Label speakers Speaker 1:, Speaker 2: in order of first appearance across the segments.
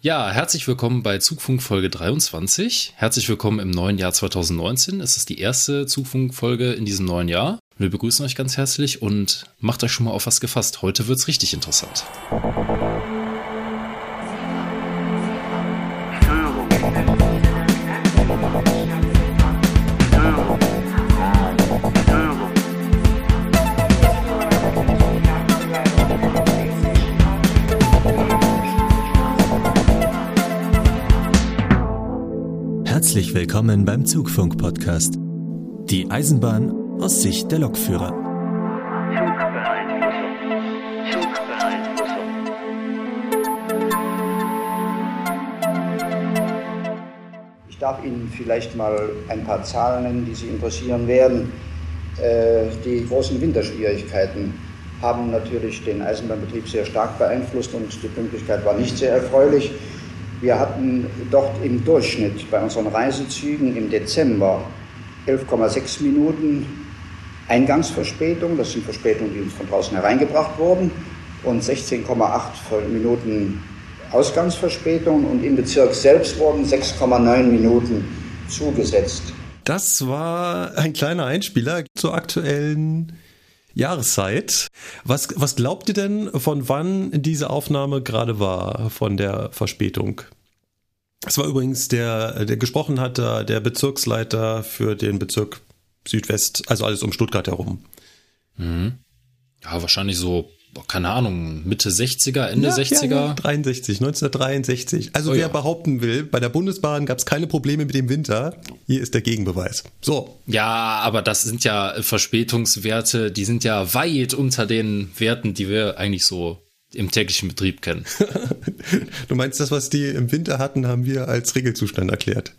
Speaker 1: Ja, herzlich willkommen bei Zugfunk Folge 23. Herzlich willkommen im neuen Jahr 2019. Es ist die erste Zugfunk Folge in diesem neuen Jahr. Wir begrüßen euch ganz herzlich und macht euch schon mal auf was gefasst. Heute wird's richtig interessant.
Speaker 2: Willkommen beim Zugfunk-Podcast. Die Eisenbahn aus Sicht der Lokführer.
Speaker 3: Ich darf Ihnen vielleicht mal ein paar Zahlen nennen, die Sie interessieren werden. Äh, die großen Winterschwierigkeiten haben natürlich den Eisenbahnbetrieb sehr stark beeinflusst und die Pünktlichkeit war nicht sehr erfreulich. Wir hatten dort im Durchschnitt bei unseren Reisezügen im Dezember 11,6 Minuten Eingangsverspätung. Das sind Verspätungen, die uns von draußen hereingebracht wurden. Und 16,8 Minuten Ausgangsverspätung. Und im Bezirk selbst wurden 6,9 Minuten zugesetzt.
Speaker 2: Das war ein kleiner Einspieler zur aktuellen Jahreszeit. Was, was glaubt ihr denn, von wann diese Aufnahme gerade war, von der Verspätung? Es war übrigens der, der gesprochen hat, der Bezirksleiter für den Bezirk Südwest, also alles um Stuttgart herum.
Speaker 1: Mhm. Ja, wahrscheinlich so keine Ahnung, Mitte 60er, Ende ja, 60er? Ja, ja.
Speaker 2: 63, 1963. Also oh, wer ja. behaupten will, bei der Bundesbahn gab es keine Probleme mit dem Winter, hier ist der Gegenbeweis. So.
Speaker 1: Ja, aber das sind ja Verspätungswerte, die sind ja weit unter den Werten, die wir eigentlich so im täglichen Betrieb kennen.
Speaker 2: du meinst, das, was die im Winter hatten, haben wir als Regelzustand erklärt?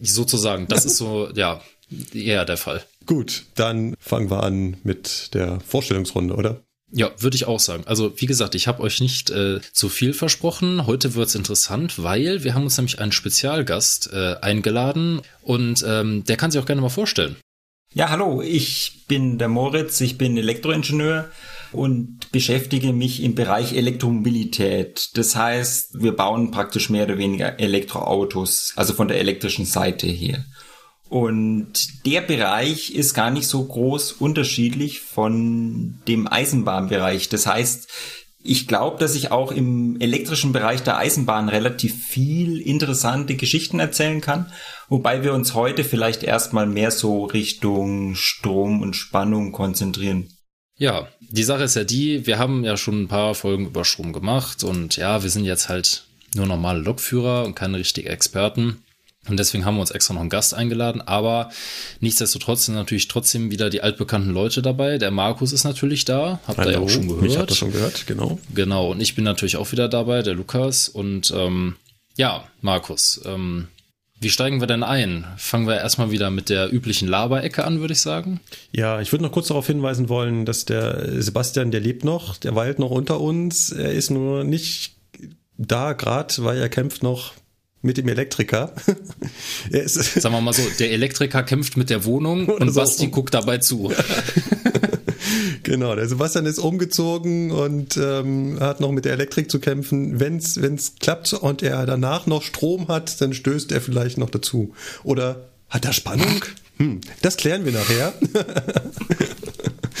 Speaker 1: Sozusagen, das ist so, ja, eher der Fall.
Speaker 2: Gut, dann fangen wir an mit der Vorstellungsrunde, oder?
Speaker 1: Ja, würde ich auch sagen. Also wie gesagt, ich habe euch nicht äh, zu viel versprochen. Heute wird's interessant, weil wir haben uns nämlich einen Spezialgast äh, eingeladen und ähm, der kann sich auch gerne mal vorstellen.
Speaker 4: Ja, hallo, ich bin der Moritz, ich bin Elektroingenieur und beschäftige mich im Bereich Elektromobilität. Das heißt, wir bauen praktisch mehr oder weniger Elektroautos, also von der elektrischen Seite her. Und der Bereich ist gar nicht so groß unterschiedlich von dem Eisenbahnbereich. Das heißt, ich glaube, dass ich auch im elektrischen Bereich der Eisenbahn relativ viel interessante Geschichten erzählen kann, wobei wir uns heute vielleicht erstmal mehr so Richtung Strom und Spannung konzentrieren.
Speaker 1: Ja, die Sache ist ja die, wir haben ja schon ein paar Folgen über Strom gemacht und ja, wir sind jetzt halt nur normale Lokführer und keine richtigen Experten. Und deswegen haben wir uns extra noch einen Gast eingeladen. Aber nichtsdestotrotz sind natürlich trotzdem wieder die altbekannten Leute dabei. Der Markus ist natürlich da. Habt ihr ja auch schon gehört.
Speaker 2: Ich habe das schon gehört, genau.
Speaker 1: Genau. Und ich bin natürlich auch wieder dabei, der Lukas. Und ähm, ja, Markus, ähm, wie steigen wir denn ein? Fangen wir erstmal wieder mit der üblichen Laberecke an, würde ich sagen.
Speaker 2: Ja, ich würde noch kurz darauf hinweisen wollen, dass der Sebastian, der lebt noch, der weilt noch unter uns. Er ist nur nicht da gerade, weil er kämpft noch mit dem Elektriker.
Speaker 1: Sagen wir mal so, der Elektriker kämpft mit der Wohnung und so. Basti guckt dabei zu.
Speaker 2: genau, der Sebastian ist umgezogen und ähm, hat noch mit der Elektrik zu kämpfen. Wenn es klappt und er danach noch Strom hat, dann stößt er vielleicht noch dazu. Oder hat er Spannung? Hm, das klären wir nachher.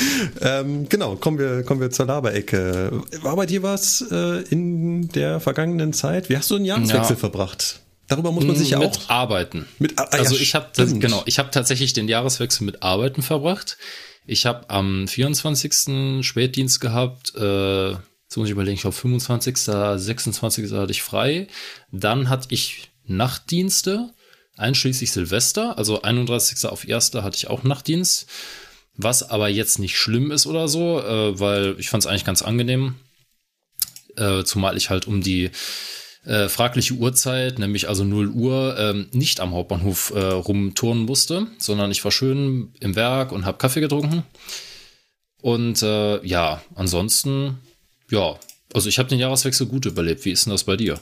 Speaker 2: ähm, genau, kommen wir, kommen wir zur Laberecke. War bei dir was äh, in der vergangenen Zeit? Wie hast du einen Jahreswechsel ja. verbracht? Darüber muss man sich ja
Speaker 1: auch arbeiten. Mit ah, also ja, ich habe genau, ich habe tatsächlich den Jahreswechsel mit Arbeiten verbracht. Ich habe am 24. Spätdienst gehabt. Äh, jetzt muss ich überlegen, ich glaube 25., 26. hatte ich frei. Dann hatte ich Nachtdienste, einschließlich Silvester. Also 31. auf 1. hatte ich auch Nachtdienst. Was aber jetzt nicht schlimm ist oder so, äh, weil ich fand es eigentlich ganz angenehm. Äh, zumal ich halt um die äh, fragliche Uhrzeit, nämlich also 0 Uhr, ähm, nicht am Hauptbahnhof äh, rumturnen musste, sondern ich war schön im Werk und habe Kaffee getrunken. Und äh, ja, ansonsten, ja, also ich habe den Jahreswechsel gut überlebt. Wie ist denn das bei dir?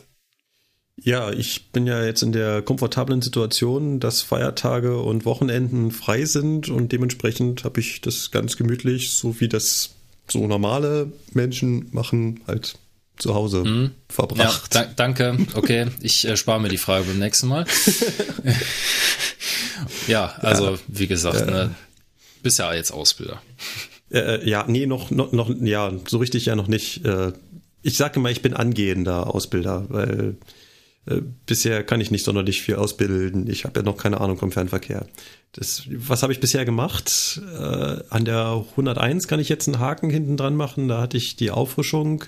Speaker 2: Ja, ich bin ja jetzt in der komfortablen Situation, dass Feiertage und Wochenenden frei sind und dementsprechend habe ich das ganz gemütlich, so wie das so normale Menschen machen, halt zu Hause mhm. verbracht.
Speaker 1: Ja, da, danke. Okay, ich äh, spare mir die Frage beim nächsten Mal. ja, also ja. wie gesagt, äh, ne, bist ja jetzt Ausbilder.
Speaker 2: Äh, ja, nee, noch, noch, noch, ja, so richtig ja noch nicht. Äh, ich sage mal, ich bin angehender Ausbilder, weil äh, bisher kann ich nicht sonderlich viel ausbilden. Ich habe ja noch keine Ahnung vom Fernverkehr. Das, was habe ich bisher gemacht? Äh, an der 101 kann ich jetzt einen Haken hinten dran machen. Da hatte ich die Auffrischung.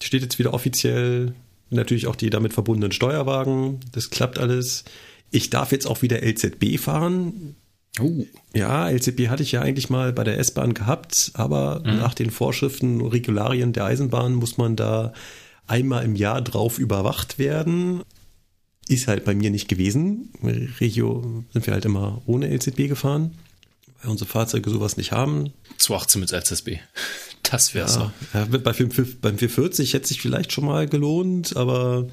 Speaker 2: Steht jetzt wieder offiziell. Natürlich auch die damit verbundenen Steuerwagen. Das klappt alles. Ich darf jetzt auch wieder LZB fahren. Oh. Ja, LZB hatte ich ja eigentlich mal bei der S-Bahn gehabt, aber mhm. nach den Vorschriften und Regularien der Eisenbahn muss man da einmal im Jahr drauf überwacht werden. Ist halt bei mir nicht gewesen. Regio sind wir halt immer ohne LZB gefahren, weil unsere Fahrzeuge sowas nicht haben.
Speaker 1: 218 mit LZB. Das wäre
Speaker 2: ja,
Speaker 1: so.
Speaker 2: Ja, beim 440 hätte sich vielleicht schon mal gelohnt, aber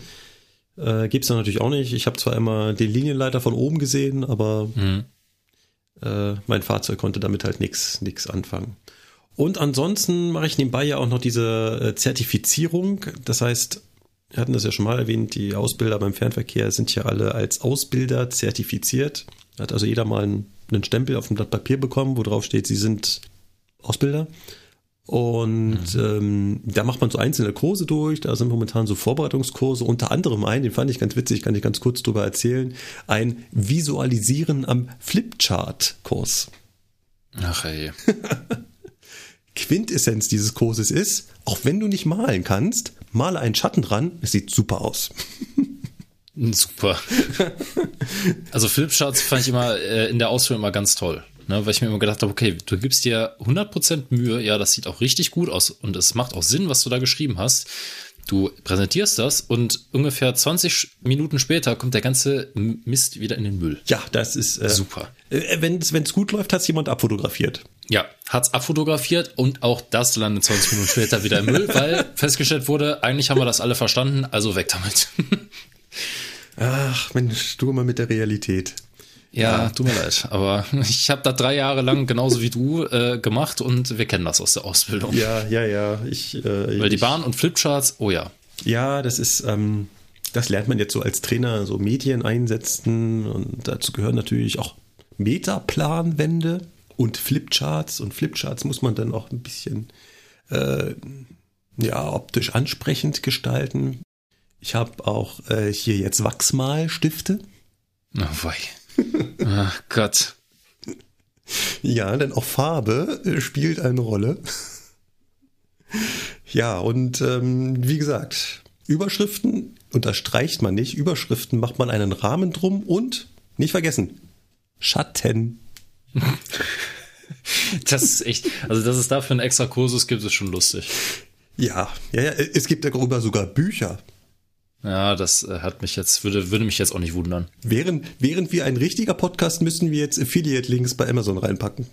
Speaker 2: äh, gibt es natürlich auch nicht. Ich habe zwar immer den Linienleiter von oben gesehen, aber mhm. äh, mein Fahrzeug konnte damit halt nichts nix anfangen. Und ansonsten mache ich nebenbei ja auch noch diese äh, Zertifizierung. Das heißt, wir hatten das ja schon mal erwähnt, die Ausbilder beim Fernverkehr sind ja alle als Ausbilder zertifiziert. Hat also jeder mal einen, einen Stempel auf dem Blatt Papier bekommen, wo drauf steht, sie sind Ausbilder. Und mhm. ähm, da macht man so einzelne Kurse durch. Da sind momentan so Vorbereitungskurse, unter anderem ein, den fand ich ganz witzig, kann ich ganz kurz drüber erzählen, ein Visualisieren am Flipchart-Kurs.
Speaker 1: Ach ey.
Speaker 2: Quintessenz dieses Kurses ist, auch wenn du nicht malen kannst, male einen Schatten dran, es sieht super aus.
Speaker 1: Super. Also Flipcharts fand ich immer äh, in der Ausführung immer ganz toll. Ne, weil ich mir immer gedacht habe, okay, du gibst dir 100% Mühe, ja, das sieht auch richtig gut aus und es macht auch Sinn, was du da geschrieben hast. Du präsentierst das und ungefähr 20 Minuten später kommt der ganze Mist wieder in den Müll.
Speaker 2: Ja, das ist äh, super. Äh, wenn es gut läuft, hat es jemand abfotografiert.
Speaker 1: Ja, hat's abfotografiert und auch das landet 20 Minuten später wieder im Müll, weil festgestellt wurde, eigentlich haben wir das alle verstanden, also weg damit.
Speaker 2: Ach, Mensch, du immer mit der Realität.
Speaker 1: Ja, ja, tut mir leid, aber ich habe da drei Jahre lang genauso wie du äh, gemacht und wir kennen das aus der Ausbildung.
Speaker 2: Ja, ja, ja. Ich,
Speaker 1: äh, Weil die Bahn und Flipcharts, oh ja.
Speaker 2: Ja, das ist, ähm, das lernt man jetzt so als Trainer, so Medien einsetzen und dazu gehören natürlich auch Metaplanwände und Flipcharts und Flipcharts muss man dann auch ein bisschen äh, ja optisch ansprechend gestalten. Ich habe auch äh, hier jetzt Wachsmalstifte.
Speaker 1: Oh wei. Ach Gott.
Speaker 2: Ja, denn auch Farbe äh, spielt eine Rolle. Ja, und ähm, wie gesagt, Überschriften unterstreicht man nicht. Überschriften macht man einen Rahmen drum und nicht vergessen, Schatten.
Speaker 1: das ist echt, also dass es dafür einen extra Kursus gibt, ist schon lustig.
Speaker 2: Ja, ja, ja, es gibt darüber sogar Bücher.
Speaker 1: Ja, das äh, hat mich jetzt, würde, würde mich jetzt auch nicht wundern.
Speaker 2: Während, während wir ein richtiger Podcast müssen wir jetzt Affiliate-Links bei Amazon reinpacken.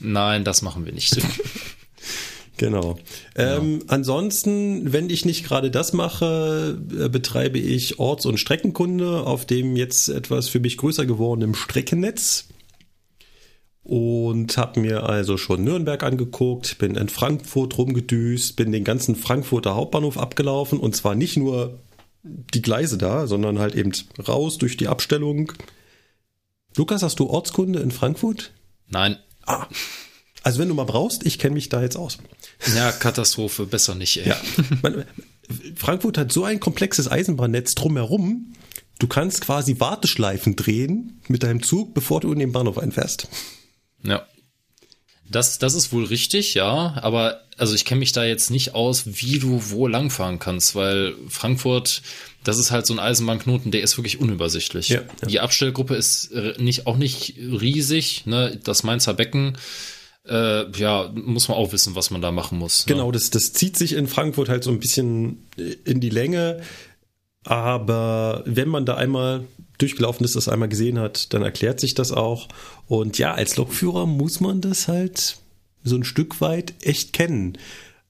Speaker 1: Nein, das machen wir nicht.
Speaker 2: Genau. Ähm, ansonsten, wenn ich nicht gerade das mache, äh, betreibe ich Orts- und Streckenkunde auf dem jetzt etwas für mich größer gewordenen Streckennetz und habe mir also schon Nürnberg angeguckt, bin in Frankfurt rumgedüst, bin den ganzen Frankfurter Hauptbahnhof abgelaufen und zwar nicht nur die Gleise da, sondern halt eben raus durch die Abstellung. Lukas, hast du Ortskunde in Frankfurt?
Speaker 1: Nein.
Speaker 2: Ah. Also wenn du mal brauchst, ich kenne mich da jetzt aus.
Speaker 1: Ja, Katastrophe, besser nicht, ey. Ja.
Speaker 2: Frankfurt hat so ein komplexes Eisenbahnnetz drumherum. Du kannst quasi Warteschleifen drehen mit deinem Zug, bevor du in den Bahnhof einfährst.
Speaker 1: Ja. Das, das ist wohl richtig, ja. Aber also ich kenne mich da jetzt nicht aus, wie du wo langfahren kannst, weil Frankfurt, das ist halt so ein Eisenbahnknoten, der ist wirklich unübersichtlich. Ja, ja. Die Abstellgruppe ist nicht auch nicht riesig, ne? Das Mainzer Becken. Äh, ja, muss man auch wissen, was man da machen muss.
Speaker 2: Ne? Genau, das, das zieht sich in Frankfurt halt so ein bisschen in die Länge. Aber wenn man da einmal durchgelaufen ist, das einmal gesehen hat, dann erklärt sich das auch. Und ja, als Lokführer muss man das halt so ein Stück weit echt kennen.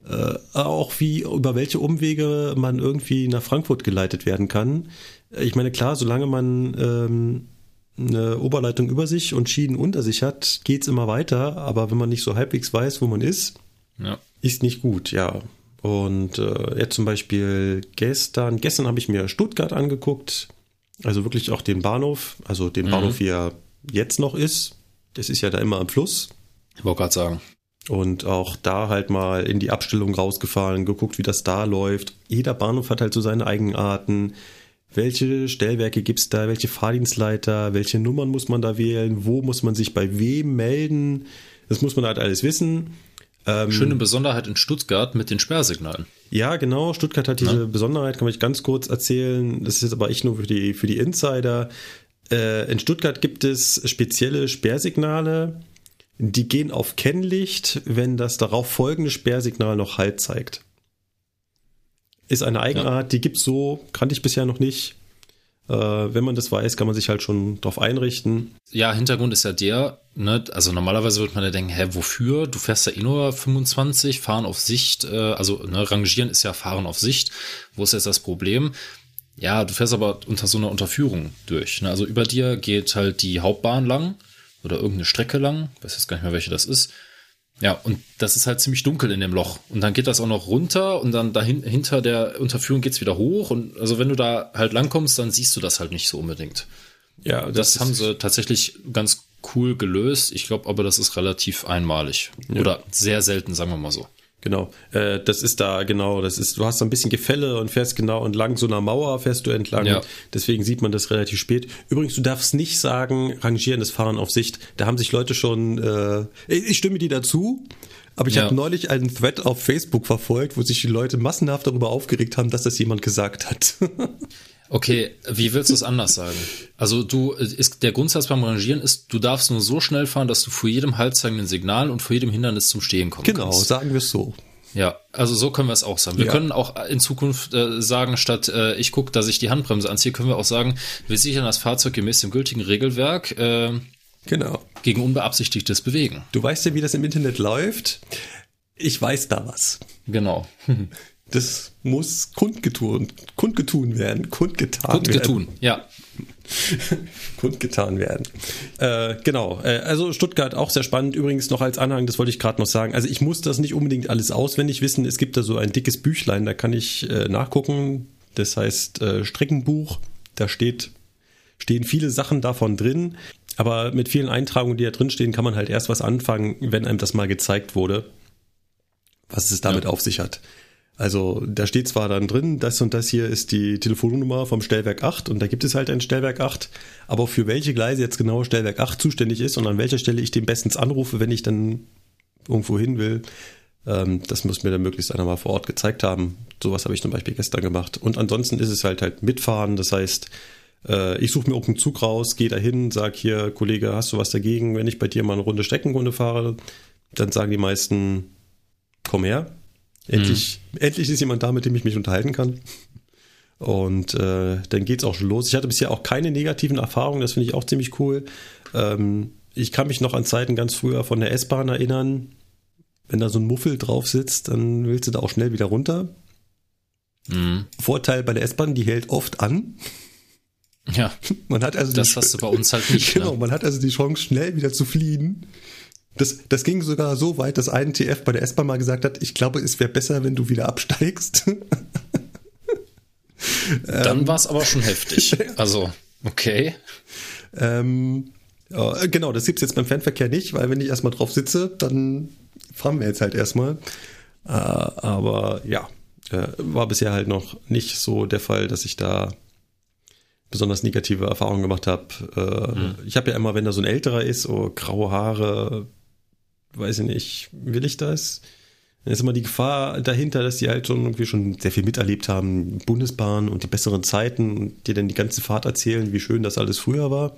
Speaker 2: Äh, auch wie, über welche Umwege man irgendwie nach Frankfurt geleitet werden kann. Ich meine, klar, solange man ähm, eine Oberleitung über sich und Schienen unter sich hat, geht's immer weiter. Aber wenn man nicht so halbwegs weiß, wo man ist, ja. ist nicht gut, ja. Und äh, jetzt zum Beispiel gestern, gestern habe ich mir Stuttgart angeguckt, also wirklich auch den Bahnhof, also den mhm. Bahnhof, wie er jetzt noch ist. Das ist ja da immer am Fluss.
Speaker 1: Ich wollte gerade sagen.
Speaker 2: Und auch da halt mal in die Abstellung rausgefahren, geguckt, wie das da läuft. Jeder Bahnhof hat halt so seine Eigenarten. Welche Stellwerke gibt's da? Welche Fahrdienstleiter? Welche Nummern muss man da wählen? Wo muss man sich bei wem melden? Das muss man halt alles wissen.
Speaker 1: Ähm, Schöne Besonderheit in Stuttgart mit den Sperrsignalen.
Speaker 2: Ja, genau. Stuttgart hat diese ja. Besonderheit, kann ich ganz kurz erzählen. Das ist jetzt aber echt nur für die, für die Insider. Äh, in Stuttgart gibt es spezielle Sperrsignale, die gehen auf Kennlicht, wenn das darauf folgende Sperrsignal noch Halt zeigt. Ist eine Eigenart, ja. die es so, kannte ich bisher noch nicht. Äh, wenn man das weiß, kann man sich halt schon darauf einrichten.
Speaker 1: Ja, Hintergrund ist ja der, ne, also normalerweise würde man ja denken, hä, wofür? Du fährst ja eh nur 25, fahren auf Sicht, äh, also ne, rangieren ist ja fahren auf Sicht. Wo ist jetzt das Problem? Ja, du fährst aber unter so einer Unterführung durch. Ne? Also über dir geht halt die Hauptbahn lang oder irgendeine Strecke lang. Weiß jetzt gar nicht mehr, welche das ist. Ja, und das ist halt ziemlich dunkel in dem Loch. Und dann geht das auch noch runter und dann dahin, hinter der Unterführung geht's wieder hoch. Und also wenn du da halt langkommst, dann siehst du das halt nicht so unbedingt. Ja, das, das haben sie tatsächlich ganz cool gelöst. Ich glaube aber, das ist relativ einmalig. Ja. Oder sehr selten, sagen wir mal so.
Speaker 2: Genau, äh, das ist da genau, das ist, du hast so ein bisschen Gefälle und fährst genau entlang so einer Mauer fährst du entlang. Ja. Deswegen sieht man das relativ spät. Übrigens, du darfst nicht sagen, rangierendes Fahren auf Sicht. Da haben sich Leute schon, äh, ich stimme dir dazu. Aber ich ja. habe neulich einen Thread auf Facebook verfolgt, wo sich die Leute massenhaft darüber aufgeregt haben, dass das jemand gesagt hat.
Speaker 1: Okay, wie willst du es anders sagen? Also du ist der Grundsatz beim Rangieren ist, du darfst nur so schnell fahren, dass du vor jedem haltzeigenden Signal und vor jedem Hindernis zum Stehen kommst.
Speaker 2: Genau, kannst. sagen wir es so.
Speaker 1: Ja, also so können wir es auch sagen. Wir ja. können auch in Zukunft äh, sagen, statt äh, ich gucke, dass ich die Handbremse anziehe, können wir auch sagen, wir sichern das Fahrzeug gemäß dem gültigen Regelwerk äh, genau. gegen unbeabsichtigtes Bewegen.
Speaker 2: Du weißt ja, wie das im Internet läuft. Ich weiß da was.
Speaker 1: Genau.
Speaker 2: Das muss kundgetun, kundgetun werden. Kundgetan,
Speaker 1: kundgetun werden. ja.
Speaker 2: kundgetan werden. Äh, genau. Äh, also Stuttgart auch sehr spannend. Übrigens noch als Anhang, das wollte ich gerade noch sagen. Also ich muss das nicht unbedingt alles auswendig wissen. Es gibt da so ein dickes Büchlein, da kann ich äh, nachgucken. Das heißt äh, Streckenbuch. Da steht, stehen viele Sachen davon drin. Aber mit vielen Eintragungen, die da drin stehen, kann man halt erst was anfangen, wenn einem das mal gezeigt wurde, was es damit ja. auf sich hat. Also da steht zwar dann drin, das und das hier ist die Telefonnummer vom Stellwerk 8 und da gibt es halt ein Stellwerk 8, aber für welche Gleise jetzt genau Stellwerk 8 zuständig ist und an welcher Stelle ich den bestens anrufe, wenn ich dann irgendwo hin will, ähm, das muss mir dann möglichst einer mal vor Ort gezeigt haben. Sowas habe ich zum Beispiel gestern gemacht. Und ansonsten ist es halt halt mitfahren, das heißt, äh, ich suche mir irgendeinen Zug raus, gehe dahin, sag hier, Kollege, hast du was dagegen, wenn ich bei dir mal eine Runde Streckenrunde fahre? Dann sagen die meisten, komm her, Endlich, mhm. endlich ist jemand da, mit dem ich mich unterhalten kann. Und äh, dann geht's auch schon los. Ich hatte bisher auch keine negativen Erfahrungen, das finde ich auch ziemlich cool. Ähm, ich kann mich noch an Zeiten ganz früher von der S-Bahn erinnern. Wenn da so ein Muffel drauf sitzt, dann willst du da auch schnell wieder runter. Mhm. Vorteil bei der S-Bahn, die hält oft an.
Speaker 1: Ja. Man hat also das hast du bei uns halt nicht.
Speaker 2: Genau, ne? man hat also die Chance, schnell wieder zu fliehen. Das, das ging sogar so weit, dass ein TF bei der S-Bahn mal gesagt hat, ich glaube, es wäre besser, wenn du wieder absteigst.
Speaker 1: Dann ähm, war es aber schon heftig. Also, okay.
Speaker 2: Ähm, ja, genau, das gibt's jetzt beim Fernverkehr nicht, weil wenn ich erstmal drauf sitze, dann fahren wir jetzt halt erstmal. Äh, aber ja, äh, war bisher halt noch nicht so der Fall, dass ich da besonders negative Erfahrungen gemacht habe. Äh, mhm. Ich habe ja immer, wenn da so ein älterer ist, oh, graue Haare, weiß ich nicht, will ich das? Dann ist immer die Gefahr dahinter, dass die halt schon irgendwie schon sehr viel miterlebt haben, Bundesbahn und die besseren Zeiten und dir dann die ganze Fahrt erzählen, wie schön das alles früher war.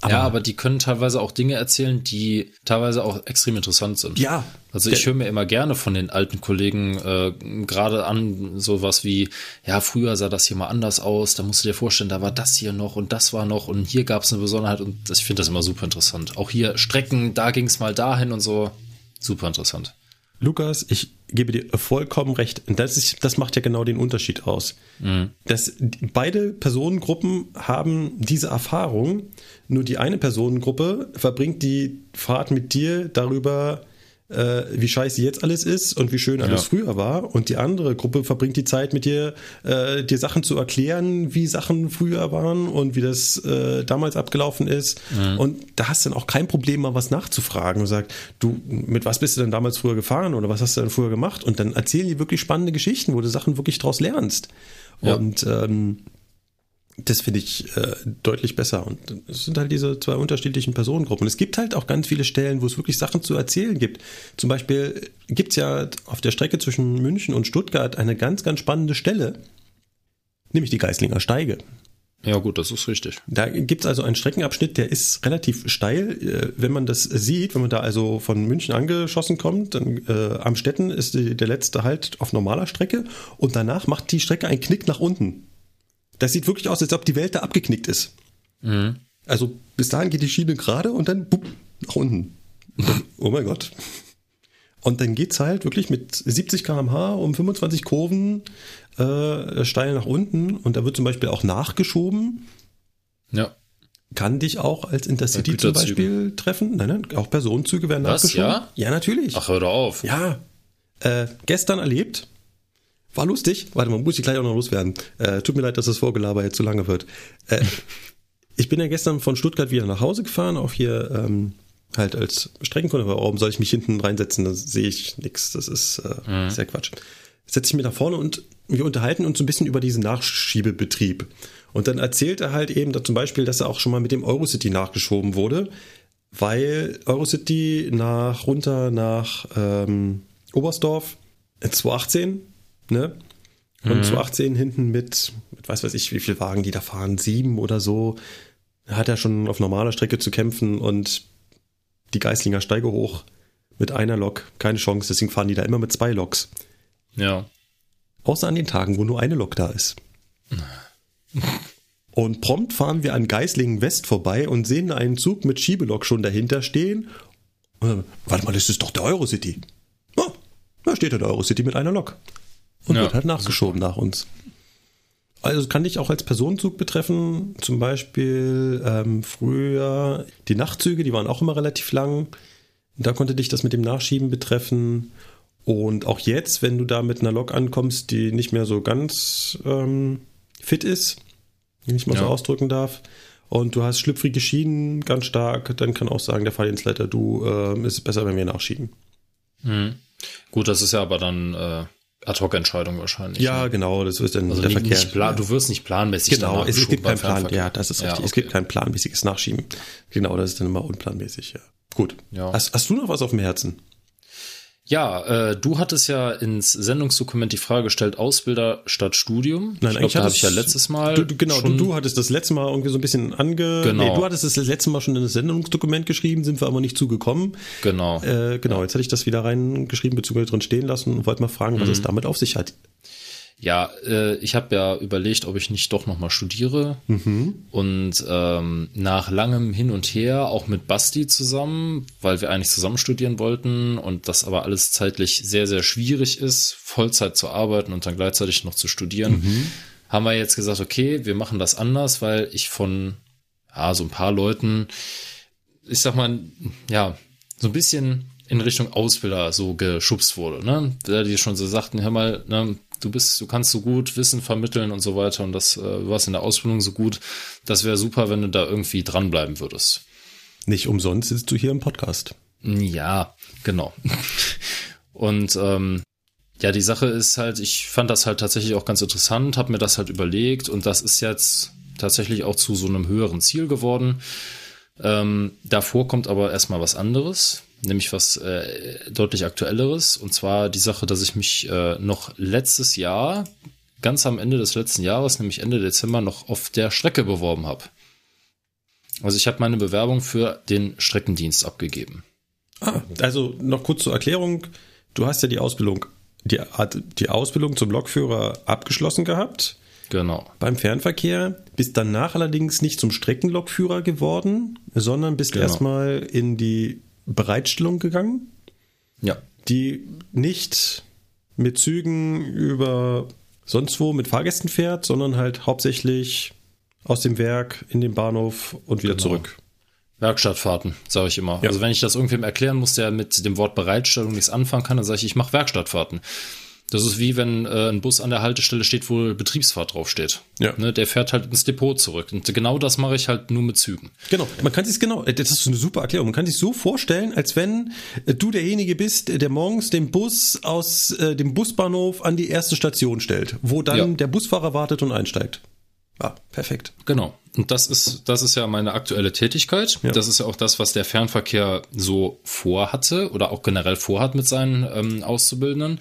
Speaker 1: Aber ja, aber die können teilweise auch Dinge erzählen, die teilweise auch extrem interessant sind.
Speaker 2: Ja.
Speaker 1: Also ich höre mir immer gerne von den alten Kollegen äh, gerade an sowas wie, ja, früher sah das hier mal anders aus, da musst du dir vorstellen, da war das hier noch und das war noch und hier gab es eine Besonderheit und das, ich finde das immer super interessant. Auch hier Strecken, da ging es mal dahin und so. Super interessant.
Speaker 2: Lukas, ich gebe dir vollkommen recht. Das, ist, das macht ja genau den Unterschied aus. Mhm. Das, beide Personengruppen haben diese Erfahrung, nur die eine Personengruppe verbringt die Fahrt mit dir darüber, äh, wie scheiße jetzt alles ist und wie schön alles ja. früher war. Und die andere Gruppe verbringt die Zeit mit dir, äh, dir Sachen zu erklären, wie Sachen früher waren und wie das äh, damals abgelaufen ist. Mhm. Und da hast du dann auch kein Problem, mal was nachzufragen und sagt, du, mit was bist du denn damals früher gefahren oder was hast du denn früher gemacht? Und dann erzählen die wirklich spannende Geschichten, wo du Sachen wirklich draus lernst. Ja. Und ähm, das finde ich äh, deutlich besser. Und es sind halt diese zwei unterschiedlichen Personengruppen. Und es gibt halt auch ganz viele Stellen, wo es wirklich Sachen zu erzählen gibt. Zum Beispiel gibt es ja auf der Strecke zwischen München und Stuttgart eine ganz, ganz spannende Stelle, nämlich die Geislinger Steige.
Speaker 1: Ja, gut, das ist richtig.
Speaker 2: Da gibt es also einen Streckenabschnitt, der ist relativ steil. Äh, wenn man das sieht, wenn man da also von München angeschossen kommt, dann äh, am Städten ist die, der letzte Halt auf normaler Strecke und danach macht die Strecke einen Knick nach unten. Das sieht wirklich aus, als ob die Welt da abgeknickt ist. Mhm. Also bis dahin geht die Schiene gerade und dann bupp, nach unten. Dann, oh mein Gott. Und dann geht's halt wirklich mit 70 km/h um 25 Kurven äh, steil nach unten und da wird zum Beispiel auch nachgeschoben.
Speaker 1: Ja.
Speaker 2: Kann dich auch als Intercity zum Beispiel treffen. Nein, nein, auch Personenzüge werden Was, nachgeschoben.
Speaker 1: Ja?
Speaker 2: ja, natürlich.
Speaker 1: Ach, hör doch auf.
Speaker 2: Ja. Äh, gestern erlebt, war lustig. Warte mal, muss ich gleich auch noch loswerden. Äh, tut mir leid, dass das Vorgelaber jetzt zu lange wird. Äh, ich bin ja gestern von Stuttgart wieder nach Hause gefahren, auch hier ähm, halt als Streckenkunde. Warum soll ich mich hinten reinsetzen? Da sehe ich nichts. Das ist äh, mhm. sehr Quatsch. Setze ich mich nach vorne und wir unterhalten uns ein bisschen über diesen Nachschiebebetrieb. Und dann erzählt er halt eben dass zum Beispiel, dass er auch schon mal mit dem Eurocity nachgeschoben wurde, weil Eurocity nach runter nach ähm, Oberstdorf 2018 ne? Und mhm. 2018 hinten mit, mit weiß weiß ich, wie viel Wagen die da fahren, sieben oder so, hat er schon auf normaler Strecke zu kämpfen und die Geislinger Steige hoch mit einer Lok, keine Chance, deswegen fahren die da immer mit zwei Loks.
Speaker 1: Ja.
Speaker 2: Außer an den Tagen, wo nur eine Lok da ist. Und prompt fahren wir an Geislingen West vorbei und sehen einen Zug mit Schiebelok schon dahinter stehen. Und, warte mal, das ist doch der Eurocity. Oh, da steht ja der Eurocity mit einer Lok und ja, wird halt nachgeschoben super. nach uns. Also kann dich auch als Personenzug betreffen. Zum Beispiel ähm, früher die Nachtzüge, die waren auch immer relativ lang. Da konnte dich das mit dem Nachschieben betreffen. Und auch jetzt, wenn du da mit einer Lok ankommst, die nicht mehr so ganz ähm, fit ist, wenn ich mal ja. so ausdrücken darf, und du hast schlüpfrige Schienen ganz stark, dann kann auch sagen, der Fahrdienstleiter, du äh, ist besser, wenn wir nachschieben.
Speaker 1: Mhm. Gut, das ist ja aber dann äh, Ad-Hoc-Entscheidung wahrscheinlich.
Speaker 2: Ja, ne? genau, das ist dann
Speaker 1: also der nicht, Verkehr. Nicht plan, du wirst nicht planmäßig
Speaker 2: Genau, es gibt keinen Plan, ja, das ist richtig. Ja, okay. Es gibt kein planmäßiges Nachschieben. Genau, das ist dann immer unplanmäßig, ja. Gut. Ja. Hast, hast du noch was auf dem Herzen?
Speaker 1: Ja, äh, du hattest ja ins Sendungsdokument die Frage gestellt, Ausbilder statt Studium.
Speaker 2: Nein, ich
Speaker 1: glaube,
Speaker 2: da
Speaker 1: habe ich ja letztes Mal.
Speaker 2: Du, genau, du, du, hattest das letzte Mal irgendwie so ein bisschen ange. Genau. Nee, du hattest das letzte Mal schon in das Sendungsdokument geschrieben, sind wir aber nicht zugekommen.
Speaker 1: Genau.
Speaker 2: Äh, genau, jetzt hatte ich das wieder reingeschrieben, beziehungsweise drin stehen lassen und wollte mal fragen, was mhm. es damit auf sich hat.
Speaker 1: Ja, äh, ich habe ja überlegt, ob ich nicht doch nochmal studiere. Mhm. Und ähm, nach langem Hin und Her, auch mit Basti zusammen, weil wir eigentlich zusammen studieren wollten und das aber alles zeitlich sehr, sehr schwierig ist, Vollzeit zu arbeiten und dann gleichzeitig noch zu studieren, mhm. haben wir jetzt gesagt, okay, wir machen das anders, weil ich von ja, so ein paar Leuten, ich sag mal, ja, so ein bisschen in Richtung Ausbilder so geschubst wurde, ne? Die schon so sagten, hör mal, ne, du bist, du kannst so gut Wissen vermitteln und so weiter und das, äh, warst in der Ausbildung so gut. Das wäre super, wenn du da irgendwie dranbleiben würdest.
Speaker 2: Nicht umsonst sitzt du hier im Podcast.
Speaker 1: Ja, genau. und ähm, ja, die Sache ist halt, ich fand das halt tatsächlich auch ganz interessant, habe mir das halt überlegt und das ist jetzt tatsächlich auch zu so einem höheren Ziel geworden. Ähm, davor kommt aber erstmal was anderes nämlich was äh, deutlich aktuelleres. Und zwar die Sache, dass ich mich äh, noch letztes Jahr, ganz am Ende des letzten Jahres, nämlich Ende Dezember, noch auf der Strecke beworben habe. Also ich habe meine Bewerbung für den Streckendienst abgegeben.
Speaker 2: Ah, also noch kurz zur Erklärung. Du hast ja die Ausbildung, die, die Ausbildung zum Lokführer abgeschlossen gehabt.
Speaker 1: Genau.
Speaker 2: Beim Fernverkehr, bist danach allerdings nicht zum Streckenlokführer geworden, sondern bist genau. erstmal in die Bereitstellung gegangen.
Speaker 1: Ja.
Speaker 2: Die nicht mit Zügen über sonst wo mit Fahrgästen fährt, sondern halt hauptsächlich aus dem Werk in den Bahnhof und wieder genau. zurück.
Speaker 1: Werkstattfahrten, sage ich immer. Ja. Also wenn ich das irgendwem erklären muss, der mit dem Wort Bereitstellung nichts anfangen kann, dann sage ich, ich mache Werkstattfahrten. Das ist wie wenn äh, ein Bus an der Haltestelle steht, wo Betriebsfahrt draufsteht. Ja. Ne, der fährt halt ins Depot zurück. Und genau das mache ich halt nur mit Zügen.
Speaker 2: Genau. Man kann sich genau, das ist eine super Erklärung. Man kann sich so vorstellen, als wenn äh, du derjenige bist, der morgens den Bus aus äh, dem Busbahnhof an die erste Station stellt, wo dann ja. der Busfahrer wartet und einsteigt. Ah, perfekt.
Speaker 1: Genau. Und das ist, das ist ja meine aktuelle Tätigkeit. Ja. Das ist ja auch das, was der Fernverkehr so vorhatte oder auch generell vorhat mit seinen ähm, Auszubildenden.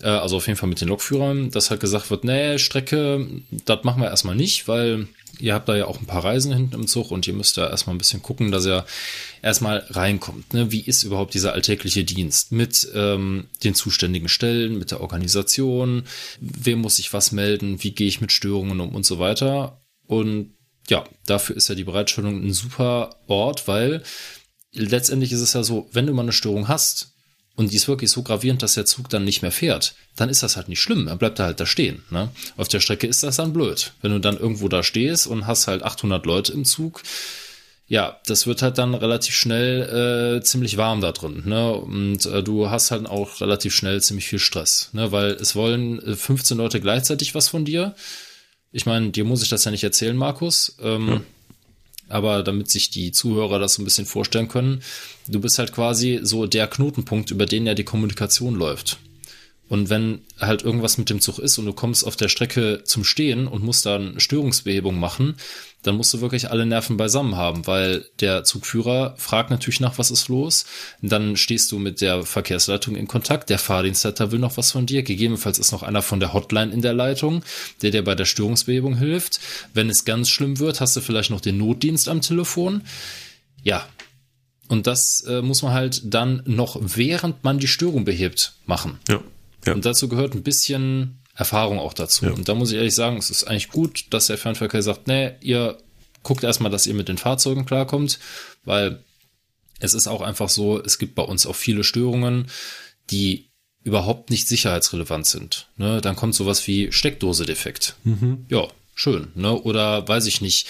Speaker 1: Äh, also auf jeden Fall mit den Lokführern, dass halt gesagt wird, nee, Strecke, das machen wir erstmal nicht, weil ihr habt da ja auch ein paar Reisen hinten im Zug und ihr müsst da erstmal ein bisschen gucken, dass er erstmal reinkommt. Ne? Wie ist überhaupt dieser alltägliche Dienst mit ähm, den zuständigen Stellen, mit der Organisation, wem muss ich was melden, wie gehe ich mit Störungen um und so weiter. Und ja, dafür ist ja die Bereitstellung ein super Ort, weil letztendlich ist es ja so, wenn du mal eine Störung hast, und die ist wirklich so gravierend, dass der Zug dann nicht mehr fährt, dann ist das halt nicht schlimm. Dann bleibt er halt da stehen. Ne? Auf der Strecke ist das dann blöd. Wenn du dann irgendwo da stehst und hast halt 800 Leute im Zug, ja, das wird halt dann relativ schnell äh, ziemlich warm da drin. Ne? Und äh, du hast halt auch relativ schnell ziemlich viel Stress, ne? weil es wollen 15 äh, Leute gleichzeitig was von dir. Ich meine, dir muss ich das ja nicht erzählen, Markus. Ähm, ja aber damit sich die Zuhörer das so ein bisschen vorstellen können, du bist halt quasi so der Knotenpunkt, über den ja die Kommunikation läuft. Und wenn halt irgendwas mit dem Zug ist und du kommst auf der Strecke zum Stehen und musst dann Störungsbehebung machen, dann musst du wirklich alle Nerven beisammen haben, weil der Zugführer fragt natürlich nach, was ist los. Dann stehst du mit der Verkehrsleitung in Kontakt. Der Fahrdienstleiter will noch was von dir. Gegebenenfalls ist noch einer von der Hotline in der Leitung, der dir bei der Störungsbehebung hilft. Wenn es ganz schlimm wird, hast du vielleicht noch den Notdienst am Telefon. Ja. Und das äh, muss man halt dann noch, während man die Störung behebt, machen. Ja. Ja. Und dazu gehört ein bisschen Erfahrung auch dazu. Ja. Und da muss ich ehrlich sagen, es ist eigentlich gut, dass der Fernverkehr sagt, nee, ihr guckt erstmal, dass ihr mit den Fahrzeugen klarkommt, weil es ist auch einfach so, es gibt bei uns auch viele Störungen, die überhaupt nicht sicherheitsrelevant sind. Ne? Dann kommt sowas wie Steckdose-Defekt. Mhm. Ja, schön. Ne? Oder weiß ich nicht,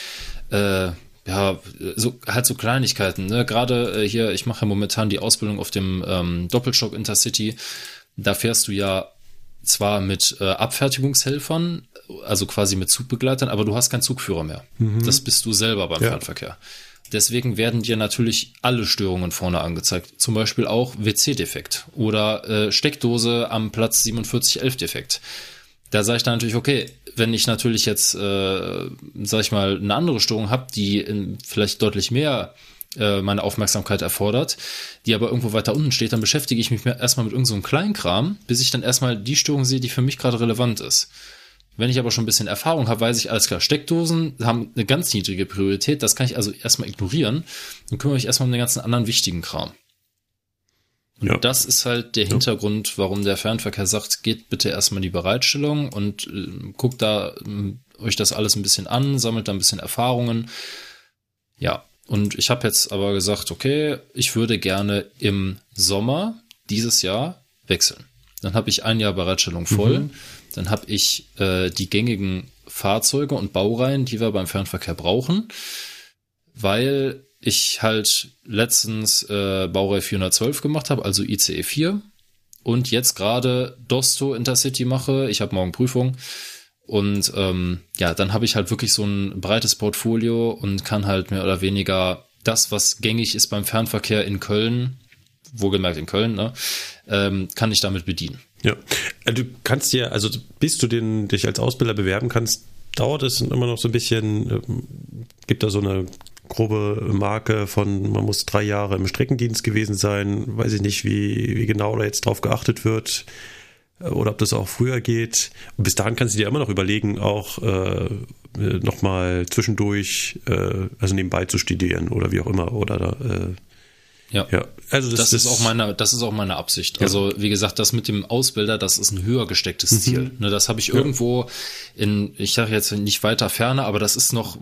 Speaker 1: äh, ja, so halt so Kleinigkeiten. Ne? Gerade äh, hier, ich mache ja momentan die Ausbildung auf dem ähm, Doppelstock Intercity. Da fährst du ja zwar mit äh, Abfertigungshelfern, also quasi mit Zugbegleitern, aber du hast keinen Zugführer mehr. Mhm. Das bist du selber beim ja. Fernverkehr. Deswegen werden dir natürlich alle Störungen vorne angezeigt. Zum Beispiel auch WC-Defekt oder äh, Steckdose am Platz 4711-Defekt. Da sage ich dann natürlich, okay, wenn ich natürlich jetzt, äh, sag ich mal, eine andere Störung habe, die in, vielleicht deutlich mehr äh, meine Aufmerksamkeit erfordert, die aber irgendwo weiter unten steht, dann beschäftige ich mich erstmal mit irgendeinem so Kleinkram, bis ich dann erstmal die Störung sehe, die für mich gerade relevant ist. Wenn ich aber schon ein bisschen Erfahrung habe, weiß ich alles klar, Steckdosen haben eine ganz niedrige Priorität, das kann ich also erstmal ignorieren und kümmere mich erstmal um den ganzen anderen wichtigen Kram. Und ja. das ist halt der Hintergrund, warum der Fernverkehr sagt, geht bitte erstmal in die Bereitstellung und äh, guckt da äh, euch das alles ein bisschen an, sammelt da ein bisschen Erfahrungen. Ja, und ich habe jetzt aber gesagt, okay, ich würde gerne im Sommer dieses Jahr wechseln. Dann habe ich ein Jahr Bereitstellung voll. Mhm. Dann habe ich äh, die gängigen Fahrzeuge und Baureihen, die wir beim Fernverkehr brauchen, weil ich halt letztens äh, Baureihe 412 gemacht habe, also ICE 4 und jetzt gerade Dosto Intercity mache. Ich habe morgen Prüfung und ähm, ja, dann habe ich halt wirklich so ein breites Portfolio und kann halt mehr oder weniger das, was gängig ist beim Fernverkehr in Köln, wohlgemerkt in Köln, ne, ähm, kann ich damit bedienen.
Speaker 2: Ja, äh, du kannst dir, also bis du den, dich als Ausbilder bewerben kannst, dauert es immer noch so ein bisschen, ähm, gibt da so eine grobe Marke von, man muss drei Jahre im Streckendienst gewesen sein, weiß ich nicht, wie, wie genau da jetzt drauf geachtet wird. Äh, oder ob das auch früher geht. Und bis dahin kannst du dir immer noch überlegen, auch äh, nochmal zwischendurch, äh, also nebenbei zu studieren oder wie auch immer. Oder äh,
Speaker 1: Ja. ja. Also das, das ist auch meine, das ist auch meine Absicht. Ja. Also wie gesagt, das mit dem Ausbilder, das ist ein höher gestecktes mhm. Ziel. Ne, das habe ich ja. irgendwo in, ich sage jetzt nicht weiter ferne, aber das ist noch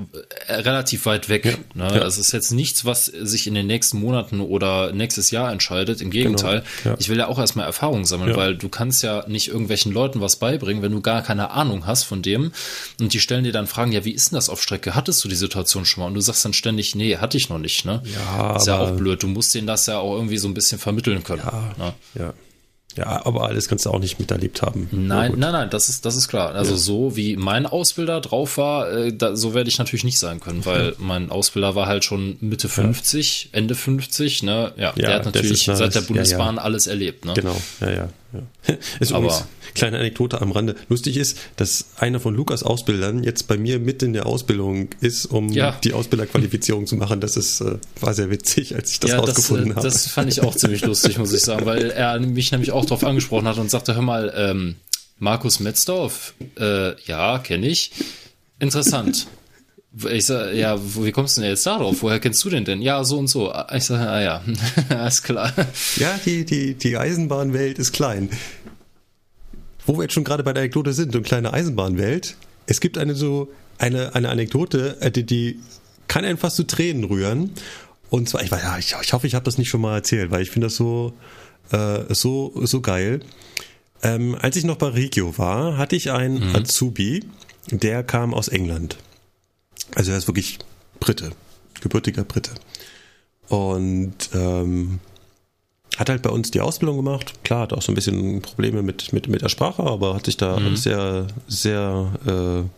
Speaker 1: äh, relativ weit weg. Ja. Ne? Das ist jetzt nichts, was sich in den nächsten Monaten oder nächstes Jahr entscheidet. Im Gegenteil, genau. ich will ja auch erstmal Erfahrung sammeln, weil du kannst ja nicht irgendwelchen Leuten was beibringen, wenn du gar keine Ahnung hast von dem. Und die stellen dir dann Fragen, ja, wie ist denn das auf Strecke? Hattest du die Situation schon mal? Und du sagst dann ständig, nee, hatte ich noch nicht. Ne?
Speaker 2: Ja,
Speaker 1: ist ja auch blöd. Du musst denen das ja auch irgendwie so ein bisschen vermitteln können.
Speaker 2: Ja, ne? ja. Ja, aber alles kannst du auch nicht miterlebt haben.
Speaker 1: Nein, nein, nein, das ist, das ist klar. Also ja. so wie mein Ausbilder drauf war, äh, da, so werde ich natürlich nicht sein können, weil mein Ausbilder war halt schon Mitte 50, ja. Ende 50, ne? Ja, der hat natürlich seit der Bundesbahn alles erlebt, ne?
Speaker 2: Genau, ja, ja. Ja. Ist aber übrigens, kleine Anekdote am Rande. Lustig ist, dass einer von Lukas Ausbildern jetzt bei mir mit in der Ausbildung ist, um die Ausbilderqualifizierung zu machen. Das ist, äh, war sehr witzig, als ich das rausgefunden das, äh, habe.
Speaker 1: Das fand ich auch ziemlich lustig, muss ich sagen, weil er mich nämlich auch darauf angesprochen hat und sagte, hör mal, ähm, Markus Metzdorf, äh, ja, kenne ich. Interessant. Ich sage, ja, wie kommst du denn jetzt darauf? Woher kennst du den denn? Ja, so und so. Ich sage, ah ja, alles klar.
Speaker 2: Ja, die, die, die Eisenbahnwelt ist klein. Wo wir jetzt schon gerade bei der Anekdote sind, eine kleine Eisenbahnwelt. Es gibt eine so, eine, eine Anekdote, äh, die, die kann einen fast zu Tränen rühren. Und zwar, ich, ja, ich, ich hoffe, ich habe das nicht schon mal erzählt, weil ich finde das so, äh, so, so geil. Ähm, als ich noch bei Regio war, hatte ich einen mhm. Azubi, der kam aus England. Also er ist wirklich Brite, gebürtiger Brite. Und ähm, hat halt bei uns die Ausbildung gemacht. Klar, hat auch so ein bisschen Probleme mit, mit, mit der Sprache, aber hat sich da mhm. sehr, sehr, äh,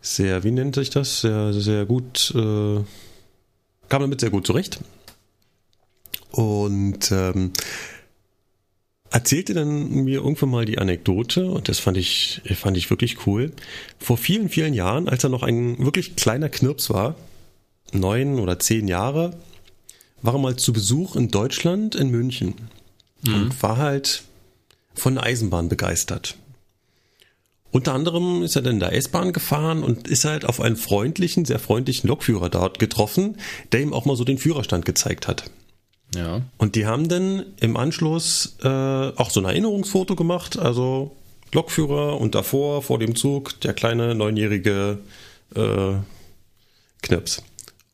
Speaker 2: sehr, wie nennt sich das? Sehr, sehr gut, äh, kam damit sehr gut zurecht. Und ähm, erzählte dann mir irgendwann mal die Anekdote und das fand ich, fand ich wirklich cool. Vor vielen, vielen Jahren, als er noch ein wirklich kleiner Knirps war, neun oder zehn Jahre, war er mal zu Besuch in Deutschland, in München mhm. und war halt von der Eisenbahn begeistert. Unter anderem ist er dann in der S-Bahn gefahren und ist halt auf einen freundlichen, sehr freundlichen Lokführer dort getroffen, der ihm auch mal so den Führerstand gezeigt hat.
Speaker 1: Ja.
Speaker 2: Und die haben dann im Anschluss äh, auch so ein Erinnerungsfoto gemacht, also Lokführer und davor, vor dem Zug, der kleine neunjährige äh, Knips.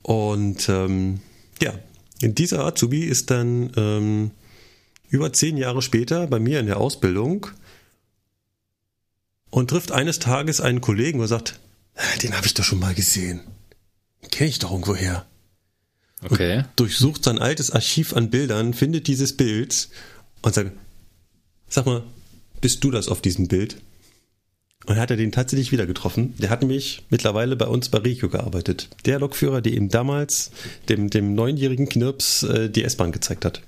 Speaker 2: Und ähm, ja, dieser Azubi ist dann ähm, über zehn Jahre später bei mir in der Ausbildung und trifft eines Tages einen Kollegen und sagt, den habe ich doch schon mal gesehen. Kenne ich doch irgendwoher.
Speaker 1: Okay.
Speaker 2: durchsucht sein altes Archiv an Bildern, findet dieses Bild und sagt, sag mal, bist du das auf diesem Bild? Und hat er den tatsächlich wieder getroffen. Der hat nämlich mittlerweile bei uns bei Regio gearbeitet. Der Lokführer, der ihm damals, dem, dem neunjährigen Knirps, äh, die S-Bahn gezeigt hat.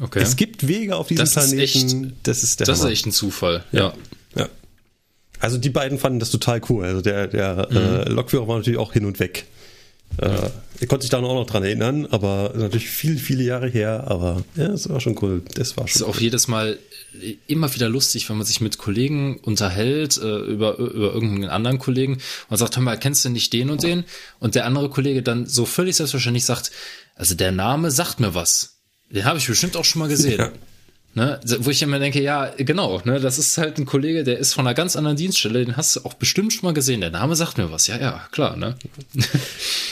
Speaker 1: Okay.
Speaker 2: Es gibt Wege auf diesem
Speaker 1: das
Speaker 2: Planeten.
Speaker 1: Ist echt, das ist der Das Hammer. ist echt ein Zufall, ja.
Speaker 2: ja. ja. Also die beiden fanden das total cool. Also der, der mhm. äh, Lokführer war natürlich auch hin und weg. Äh, ich konnte sich da auch noch dran erinnern, aber natürlich viele, viele Jahre her, aber ja, das war schon cool. Das war schon.
Speaker 1: Ist
Speaker 2: cool.
Speaker 1: auch jedes Mal immer wieder lustig, wenn man sich mit Kollegen unterhält, äh, über, über irgendeinen anderen Kollegen und sagt, hör mal, kennst du nicht den und den? Und der andere Kollege dann so völlig selbstverständlich sagt, also der Name sagt mir was. Den habe ich bestimmt auch schon mal gesehen. Ja. Ne? Wo ich immer denke, ja, genau, ne, das ist halt ein Kollege, der ist von einer ganz anderen Dienststelle, den hast du auch bestimmt schon mal gesehen. Der Name sagt mir was, ja, ja, klar, ne?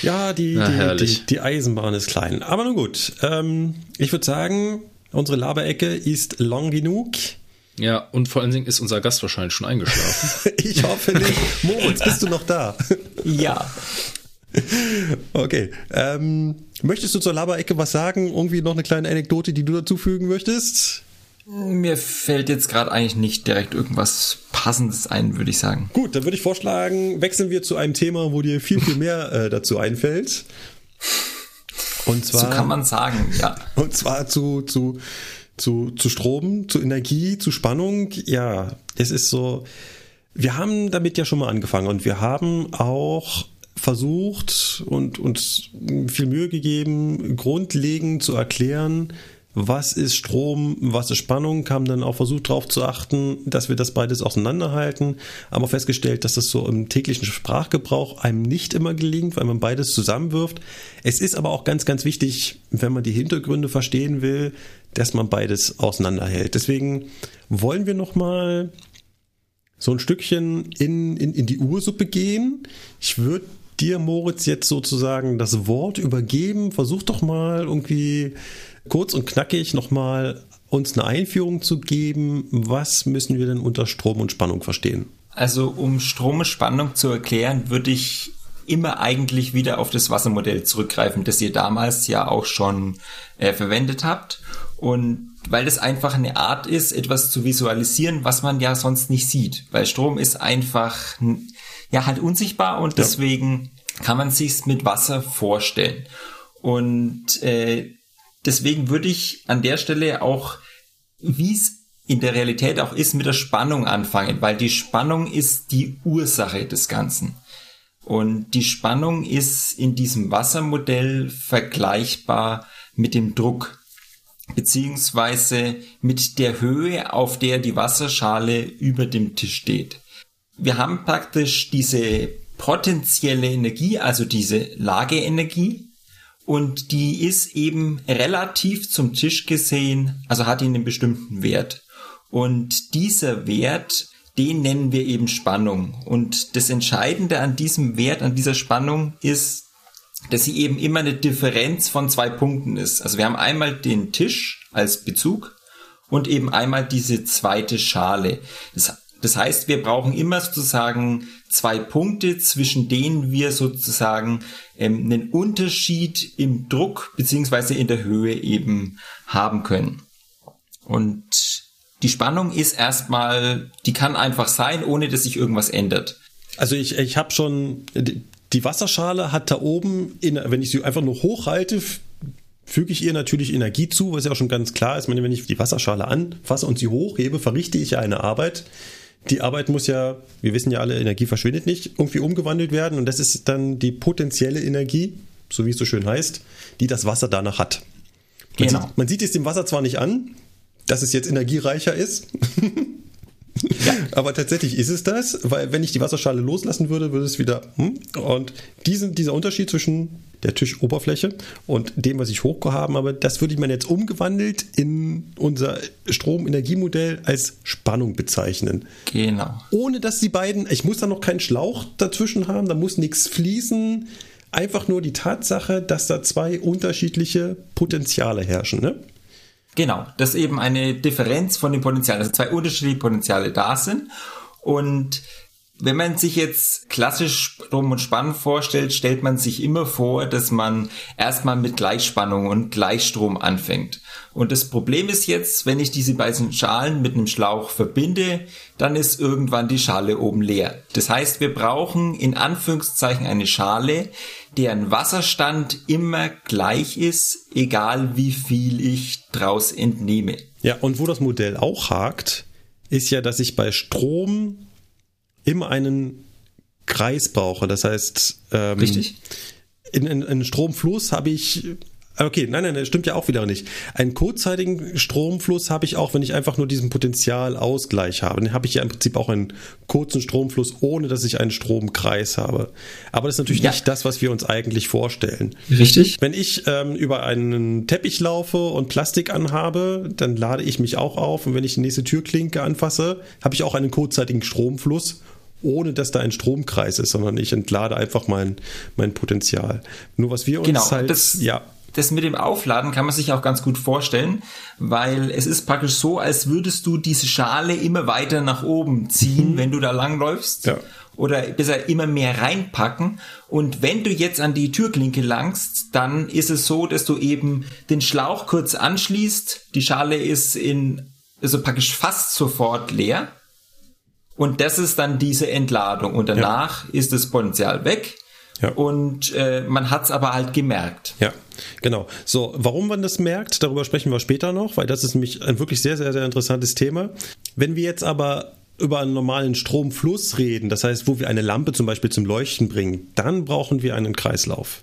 Speaker 2: Ja, die, Na, die, die, die, Eisenbahn ist klein. Aber nun gut, ähm, ich würde sagen, unsere Laberecke ist lang genug.
Speaker 1: Ja, und vor allen Dingen ist unser Gast wahrscheinlich schon eingeschlafen.
Speaker 2: ich hoffe nicht. Moritz, bist du noch da?
Speaker 4: ja.
Speaker 2: Okay. Ähm, möchtest du zur Laberecke was sagen? Irgendwie noch eine kleine Anekdote, die du dazufügen möchtest?
Speaker 4: Mir fällt jetzt gerade eigentlich nicht direkt irgendwas Passendes ein, würde ich sagen.
Speaker 2: Gut, dann würde ich vorschlagen, wechseln wir zu einem Thema, wo dir viel, viel mehr äh, dazu einfällt.
Speaker 4: Und zwar. So kann man sagen, ja.
Speaker 2: Und zwar zu, zu, zu, zu Strom, zu Energie, zu Spannung. Ja, es ist so. Wir haben damit ja schon mal angefangen und wir haben auch versucht und uns viel Mühe gegeben, grundlegend zu erklären, was ist Strom, was ist Spannung, haben dann auch versucht darauf zu achten, dass wir das beides auseinanderhalten, aber festgestellt, dass das so im täglichen Sprachgebrauch einem nicht immer gelingt, weil man beides zusammenwirft. Es ist aber auch ganz, ganz wichtig, wenn man die Hintergründe verstehen will, dass man beides auseinanderhält. Deswegen wollen wir nochmal so ein Stückchen in, in, in die Ursuppe gehen. Ich würde dir, Moritz, jetzt sozusagen das Wort übergeben. Versuch doch mal irgendwie kurz und knackig nochmal uns eine Einführung zu geben. Was müssen wir denn unter Strom und Spannung verstehen?
Speaker 4: Also um Strom und Spannung zu erklären, würde ich immer eigentlich wieder auf das Wassermodell zurückgreifen, das ihr damals ja auch schon äh, verwendet habt. Und weil das einfach eine Art ist, etwas zu visualisieren, was man ja sonst nicht sieht. Weil Strom ist einfach ja halt unsichtbar und deswegen ja. kann man sich's mit Wasser vorstellen. Und äh, deswegen würde ich an der Stelle auch, wie es in der Realität auch ist, mit der Spannung anfangen, weil die Spannung ist die Ursache des Ganzen. Und die Spannung ist in diesem Wassermodell vergleichbar mit dem Druck, beziehungsweise mit der Höhe, auf der die Wasserschale über dem Tisch steht. Wir haben praktisch diese potenzielle Energie, also diese Lageenergie, und die ist eben relativ zum Tisch gesehen, also hat einen bestimmten Wert. Und dieser Wert, den nennen wir eben Spannung. Und das Entscheidende an diesem Wert, an dieser Spannung ist, dass sie eben immer eine Differenz von zwei Punkten ist. Also wir haben einmal den Tisch als Bezug und eben einmal diese zweite Schale. Das das heißt, wir brauchen immer sozusagen zwei Punkte, zwischen denen wir sozusagen ähm, einen Unterschied im Druck beziehungsweise in der Höhe eben haben können. Und die Spannung ist erstmal, die kann einfach sein, ohne dass sich irgendwas ändert.
Speaker 2: Also ich, ich habe schon, die Wasserschale hat da oben, in, wenn ich sie einfach nur hochhalte, füge ich ihr natürlich Energie zu, was ja auch schon ganz klar ist. wenn ich die Wasserschale anfasse und sie hochhebe, verrichte ich ja eine Arbeit, die Arbeit muss ja, wir wissen ja alle, Energie verschwindet nicht, irgendwie umgewandelt werden und das ist dann die potenzielle Energie, so wie es so schön heißt, die das Wasser danach hat. Man, genau. sieht, man sieht es dem Wasser zwar nicht an, dass es jetzt energiereicher ist, ja. aber tatsächlich ist es das, weil wenn ich die Wasserschale loslassen würde, würde es wieder. Hm? Und diesen, dieser Unterschied zwischen der Tischoberfläche und dem, was ich hochgehaben habe, das würde ich man jetzt umgewandelt in unser Stromenergiemodell als Spannung bezeichnen.
Speaker 4: Genau.
Speaker 2: Ohne dass die beiden, ich muss da noch keinen Schlauch dazwischen haben, da muss nichts fließen. Einfach nur die Tatsache, dass da zwei unterschiedliche Potenziale herrschen, ne?
Speaker 4: Genau, dass eben eine Differenz von den Potenzialen, also zwei unterschiedliche Potenziale da sind. Und wenn man sich jetzt klassisch Strom und Spannung vorstellt, stellt man sich immer vor, dass man erstmal mit Gleichspannung und Gleichstrom anfängt. Und das Problem ist jetzt, wenn ich diese beiden Schalen mit einem Schlauch verbinde, dann ist irgendwann die Schale oben leer. Das heißt, wir brauchen in Anführungszeichen eine Schale, deren Wasserstand immer gleich ist, egal wie viel ich draus entnehme.
Speaker 2: Ja, und wo das Modell auch hakt, ist ja, dass ich bei Strom immer einen Kreis brauche. Das heißt,
Speaker 4: ähm, Richtig.
Speaker 2: In, in, in Stromfluss habe ich Okay, nein, nein, das stimmt ja auch wieder nicht. Einen kurzzeitigen Stromfluss habe ich auch, wenn ich einfach nur diesen Potentialausgleich habe. Dann habe ich ja im Prinzip auch einen kurzen Stromfluss, ohne dass ich einen Stromkreis habe. Aber das ist natürlich ja. nicht das, was wir uns eigentlich vorstellen.
Speaker 4: Richtig.
Speaker 2: Wenn ich ähm, über einen Teppich laufe und Plastik anhabe, dann lade ich mich auch auf. Und wenn ich die nächste Türklinke anfasse, habe ich auch einen kurzzeitigen Stromfluss ohne dass da ein Stromkreis ist, sondern ich entlade einfach mein, mein Potenzial. Nur was wir uns
Speaker 4: genau,
Speaker 2: halt,
Speaker 4: das, ja das mit dem Aufladen kann man sich auch ganz gut vorstellen, weil es ist praktisch so, als würdest du diese Schale immer weiter nach oben ziehen, mhm. wenn du da langläufst. Ja. Oder besser immer mehr reinpacken. Und wenn du jetzt an die Türklinke langst, dann ist es so, dass du eben den Schlauch kurz anschließt. Die Schale ist in, also praktisch fast sofort leer. Und das ist dann diese Entladung. Und danach ja. ist das Potenzial weg. Ja. Und äh, man hat es aber halt gemerkt.
Speaker 2: Ja, genau. So, warum man das merkt, darüber sprechen wir später noch, weil das ist nämlich ein wirklich sehr, sehr, sehr interessantes Thema. Wenn wir jetzt aber über einen normalen Stromfluss reden, das heißt, wo wir eine Lampe zum Beispiel zum Leuchten bringen, dann brauchen wir einen Kreislauf.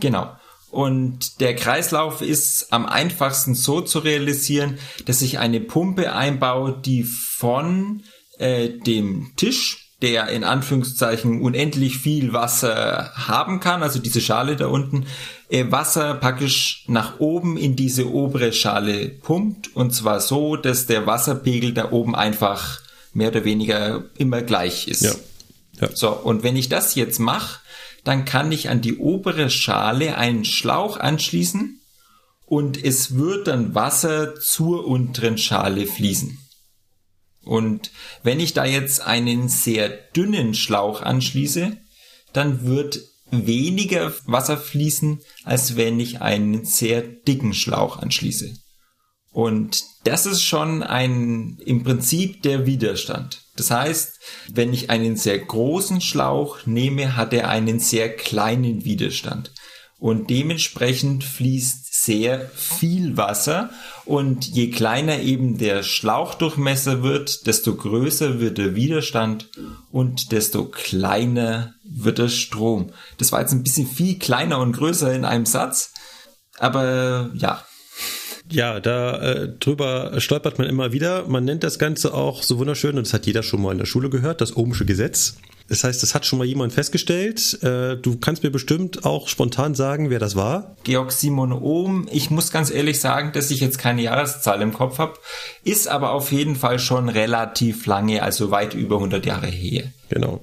Speaker 4: Genau. Und der Kreislauf ist am einfachsten so zu realisieren, dass ich eine Pumpe einbaue, die von äh, dem Tisch der in Anführungszeichen unendlich viel Wasser haben kann, also diese Schale da unten, äh, Wasser praktisch nach oben in diese obere Schale pumpt und zwar so, dass der Wasserpegel da oben einfach mehr oder weniger immer gleich ist. Ja. ja. So, und wenn ich das jetzt mache, dann kann ich an die obere Schale einen Schlauch anschließen und es wird dann Wasser zur unteren Schale fließen. Und wenn ich da jetzt einen sehr dünnen Schlauch anschließe, dann wird weniger Wasser fließen, als wenn ich einen sehr dicken Schlauch anschließe. Und das ist schon ein, im Prinzip der Widerstand. Das heißt, wenn ich einen sehr großen Schlauch nehme, hat er einen sehr kleinen Widerstand. Und dementsprechend fließt sehr viel Wasser und je kleiner eben der Schlauchdurchmesser wird, desto größer wird der Widerstand und desto kleiner wird der Strom. Das war jetzt ein bisschen viel kleiner und größer in einem Satz, aber ja,
Speaker 2: ja, da äh, drüber stolpert man immer wieder. Man nennt das Ganze auch so wunderschön, und das hat jeder schon mal in der Schule gehört, das Ohmsche Gesetz. Das heißt, das hat schon mal jemand festgestellt. Äh, du kannst mir bestimmt auch spontan sagen, wer das war.
Speaker 4: Georg Simon Ohm. Ich muss ganz ehrlich sagen, dass ich jetzt keine Jahreszahl im Kopf habe. Ist aber auf jeden Fall schon relativ lange, also weit über 100 Jahre her.
Speaker 2: Genau.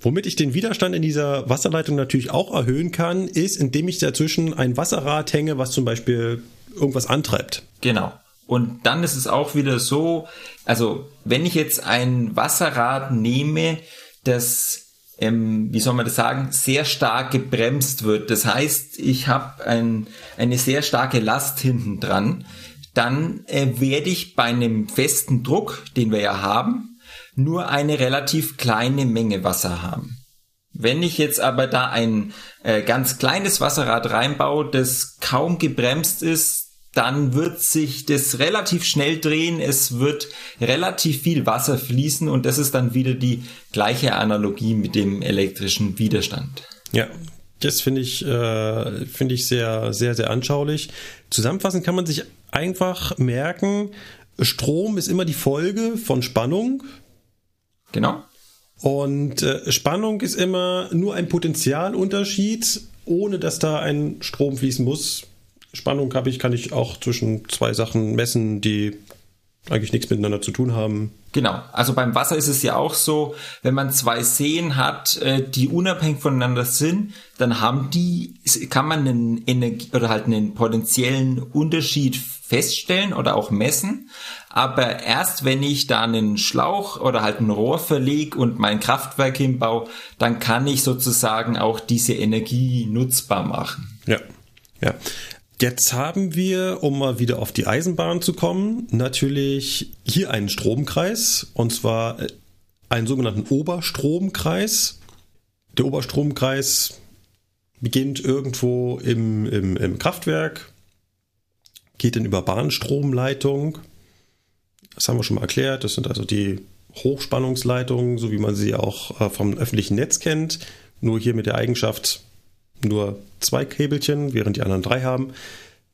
Speaker 2: Womit ich den Widerstand in dieser Wasserleitung natürlich auch erhöhen kann, ist, indem ich dazwischen ein Wasserrad hänge, was zum Beispiel irgendwas antreibt.
Speaker 4: Genau. Und dann ist es auch wieder so, also wenn ich jetzt ein Wasserrad nehme, das, ähm, wie soll man das sagen, sehr stark gebremst wird. Das heißt, ich habe ein, eine sehr starke Last hinten dran. Dann äh, werde ich bei einem festen Druck, den wir ja haben, nur eine relativ kleine Menge Wasser haben. Wenn ich jetzt aber da ein äh, ganz kleines Wasserrad reinbaue, das kaum gebremst ist, dann wird sich das relativ schnell drehen, es wird relativ viel Wasser fließen und das ist dann wieder die gleiche Analogie mit dem elektrischen Widerstand.
Speaker 2: Ja, das finde ich, äh, finde ich sehr, sehr, sehr anschaulich. Zusammenfassend kann man sich einfach merken, Strom ist immer die Folge von Spannung.
Speaker 4: Genau.
Speaker 2: Und äh, Spannung ist immer nur ein Potentialunterschied, ohne dass da ein Strom fließen muss. Spannung habe ich, kann ich auch zwischen zwei Sachen messen, die eigentlich nichts miteinander zu tun haben.
Speaker 4: Genau, also beim Wasser ist es ja auch so, wenn man zwei Seen hat, äh, die unabhängig voneinander sind, dann haben die, kann man einen Energie oder halt einen potenziellen Unterschied feststellen oder auch messen. Aber erst wenn ich da einen Schlauch oder halt ein Rohr verlege und mein Kraftwerk hinbaue, dann kann ich sozusagen auch diese Energie nutzbar machen.
Speaker 2: Ja, ja. Jetzt haben wir, um mal wieder auf die Eisenbahn zu kommen, natürlich hier einen Stromkreis und zwar äh, einen sogenannten Oberstromkreis. Der Oberstromkreis beginnt irgendwo im, im, im Kraftwerk, geht dann über Bahnstromleitung. Das haben wir schon mal erklärt. Das sind also die Hochspannungsleitungen, so wie man sie auch äh, vom öffentlichen Netz kennt. Nur hier mit der Eigenschaft, nur zwei Käbelchen, während die anderen drei haben.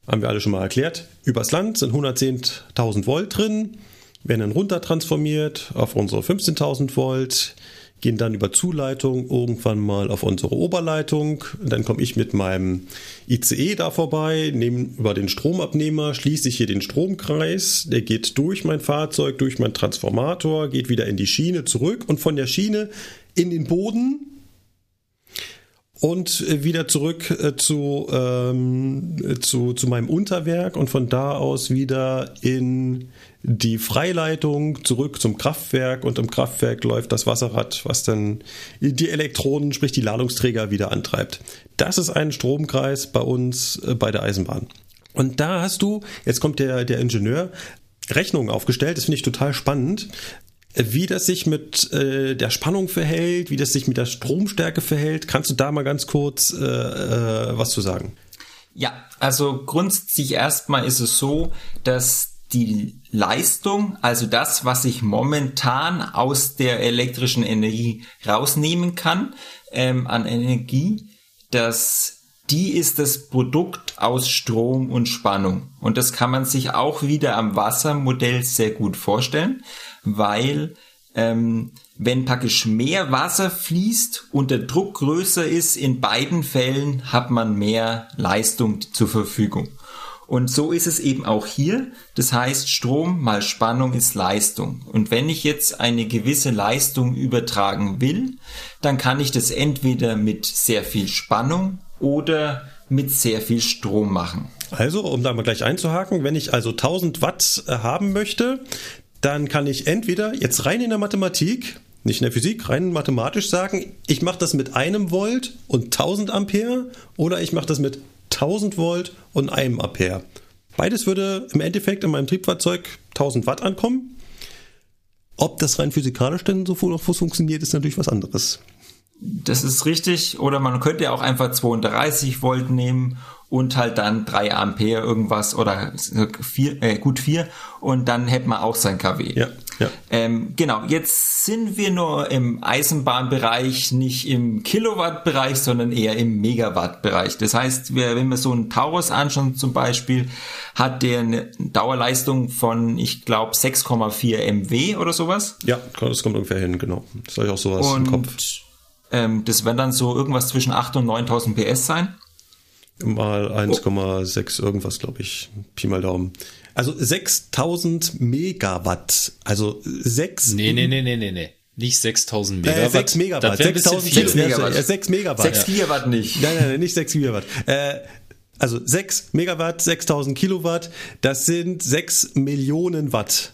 Speaker 2: Haben wir alle schon mal erklärt. Übers Land sind 110.000 Volt drin, werden dann runter transformiert auf unsere 15.000 Volt, gehen dann über Zuleitung irgendwann mal auf unsere Oberleitung. Dann komme ich mit meinem ICE da vorbei, nehme über den Stromabnehmer, schließe ich hier den Stromkreis. Der geht durch mein Fahrzeug, durch meinen Transformator, geht wieder in die Schiene zurück und von der Schiene in den Boden und äh, wieder zurück äh, zu, ähm, zu, zu meinem Unterwerk und von da aus wieder in die Freileitung zurück zum Kraftwerk und im Kraftwerk läuft das Wasserrad, was dann die Elektronen, sprich die Ladungsträger wieder antreibt. Das ist ein Stromkreis bei uns äh, bei der Eisenbahn. Und da hast du, jetzt kommt der, der Ingenieur, Rechnungen aufgestellt, das finde ich total spannend wie das sich mit äh, der Spannung verhält, wie das sich mit der Stromstärke verhält. Kannst du da mal ganz kurz äh, äh, was zu sagen?
Speaker 4: Ja, also grundsätzlich erstmal ist es so, dass die Leistung, also das, was ich momentan aus der elektrischen Energie rausnehmen kann ähm, an Energie, dass die ist das Produkt aus Strom und Spannung. Und das kann man sich auch wieder am Wassermodell sehr gut vorstellen, weil ähm, wenn praktisch mehr Wasser fließt und der Druck größer ist, in beiden Fällen hat man mehr Leistung zur Verfügung. Und so ist es eben auch hier. Das heißt, Strom mal Spannung ist Leistung. Und wenn ich jetzt eine gewisse Leistung übertragen will, dann kann ich das entweder mit sehr viel Spannung oder mit sehr viel Strom machen.
Speaker 2: Also, um da mal gleich einzuhaken, wenn ich also 1000 Watt äh, haben möchte, dann kann ich entweder jetzt rein in der Mathematik, nicht in der Physik, rein mathematisch sagen, ich mache das mit einem Volt und 1000 Ampere oder ich mache das mit 1000 Volt und einem Ampere. Beides würde im Endeffekt in meinem Triebfahrzeug 1000 Watt ankommen. Ob das rein physikalisch denn so funktioniert, ist natürlich was anderes.
Speaker 4: Das ist richtig. Oder man könnte ja auch einfach 32 Volt nehmen und halt dann 3 Ampere irgendwas oder vier, äh, gut 4 und dann hätte man auch sein KW.
Speaker 2: Ja, ja.
Speaker 4: Ähm, genau, jetzt sind wir nur im Eisenbahnbereich, nicht im Kilowattbereich, sondern eher im Megawattbereich. Das heißt, wenn wir so einen Taurus anschauen zum Beispiel, hat der eine Dauerleistung von, ich glaube, 6,4 MW oder sowas.
Speaker 2: Ja, das kommt ungefähr hin, genau. Das habe ich auch sowas
Speaker 4: und,
Speaker 2: im Kopf.
Speaker 4: Ähm, das werden dann so irgendwas zwischen 8 und 9000 PS sein.
Speaker 2: Mal 1,6 oh. irgendwas, glaube ich. Pi mal Daumen. Also 6000 Megawatt. Also 6.
Speaker 1: Nee, nee, nee, nee, nee, nee. Nicht 6000 Megawatt. Äh,
Speaker 2: 6 Megawatt. 6000 6 Megawatt. 6 Megawatt.
Speaker 4: 6 Gigawatt nicht.
Speaker 2: Nein, nein, nein, nicht 6 Gigawatt. Äh, also 6 Megawatt, 6000 Kilowatt, das sind 6 Millionen Watt.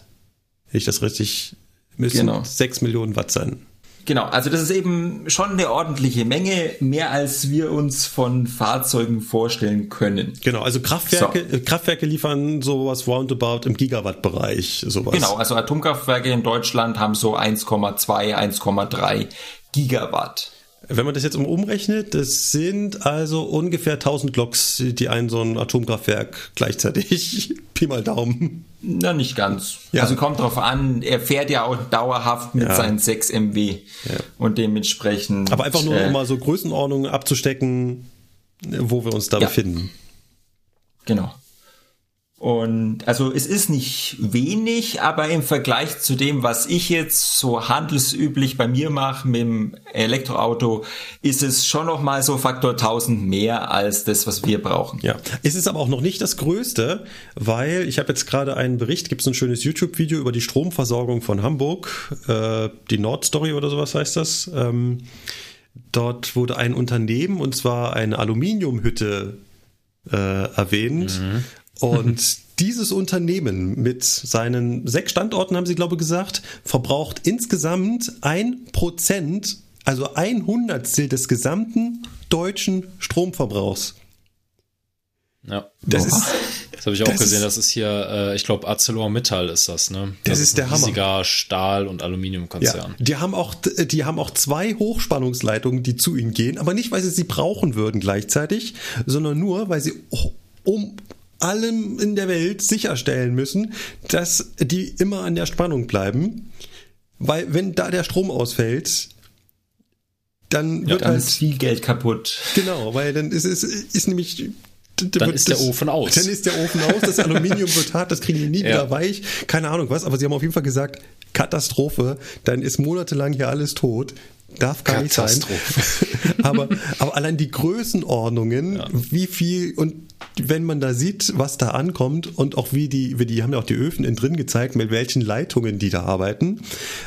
Speaker 2: Wenn ich das richtig, müssen genau. 6 Millionen Watt sein.
Speaker 4: Genau, also das ist eben schon eine ordentliche Menge, mehr als wir uns von Fahrzeugen vorstellen können.
Speaker 2: Genau, also Kraftwerke, so. Kraftwerke liefern sowas roundabout im Gigawatt-Bereich, sowas.
Speaker 4: Genau, also Atomkraftwerke in Deutschland haben so 1,2, 1,3 Gigawatt.
Speaker 2: Wenn man das jetzt umrechnet, das sind also ungefähr 1000 Loks, die ein so ein Atomkraftwerk gleichzeitig, Pi mal Daumen.
Speaker 4: Na, nicht ganz. Ja. Also kommt drauf an, er fährt ja auch dauerhaft mit ja. seinen 6 MW ja. und dementsprechend.
Speaker 2: Aber einfach nur, äh, um mal so Größenordnungen abzustecken, wo wir uns da befinden.
Speaker 4: Genau. Und also es ist nicht wenig, aber im Vergleich zu dem, was ich jetzt so handelsüblich bei mir mache mit dem Elektroauto, ist es schon noch mal so Faktor 1000 mehr als das, was wir brauchen.
Speaker 2: Ja, es ist aber auch noch nicht das Größte, weil ich habe jetzt gerade einen Bericht, gibt es ein schönes YouTube-Video über die Stromversorgung von Hamburg, äh, die Nordstory oder sowas heißt das. Ähm, dort wurde ein Unternehmen, und zwar eine Aluminiumhütte äh, erwähnt. Mhm. Und dieses Unternehmen mit seinen sechs Standorten, haben sie, glaube ich, gesagt, verbraucht insgesamt ein Prozent, also ein Hundertstel des gesamten deutschen Stromverbrauchs.
Speaker 1: Ja. Das ist. Das habe ich auch das gesehen. Das ist hier, äh, ich glaube, ArcelorMittal ist das, ne?
Speaker 2: Das, das ist, ist der Hammer.
Speaker 1: Riesiger Stahl- und Aluminiumkonzern.
Speaker 2: Ja, die haben auch, die haben auch zwei Hochspannungsleitungen, die zu ihnen gehen, aber nicht, weil sie sie brauchen würden gleichzeitig, sondern nur, weil sie um allem in der Welt sicherstellen müssen, dass die immer an der Spannung bleiben. Weil wenn da der Strom ausfällt, dann wird
Speaker 4: ja, dann halt ist viel Geld kaputt.
Speaker 2: Genau, weil dann ist es ist, ist nämlich
Speaker 1: dann ist der Ofen aus.
Speaker 2: Dann ist der Ofen aus, das Aluminium wird hart, das kriegen die nie ja. wieder weich. Keine Ahnung was, aber sie haben auf jeden Fall gesagt, Katastrophe, dann ist monatelang hier alles tot. Darf gar nicht sein. aber, aber allein die Größenordnungen, ja. wie viel und wenn man da sieht, was da ankommt und auch wie die, wie die haben ja auch die Öfen innen drin gezeigt, mit welchen Leitungen die da arbeiten.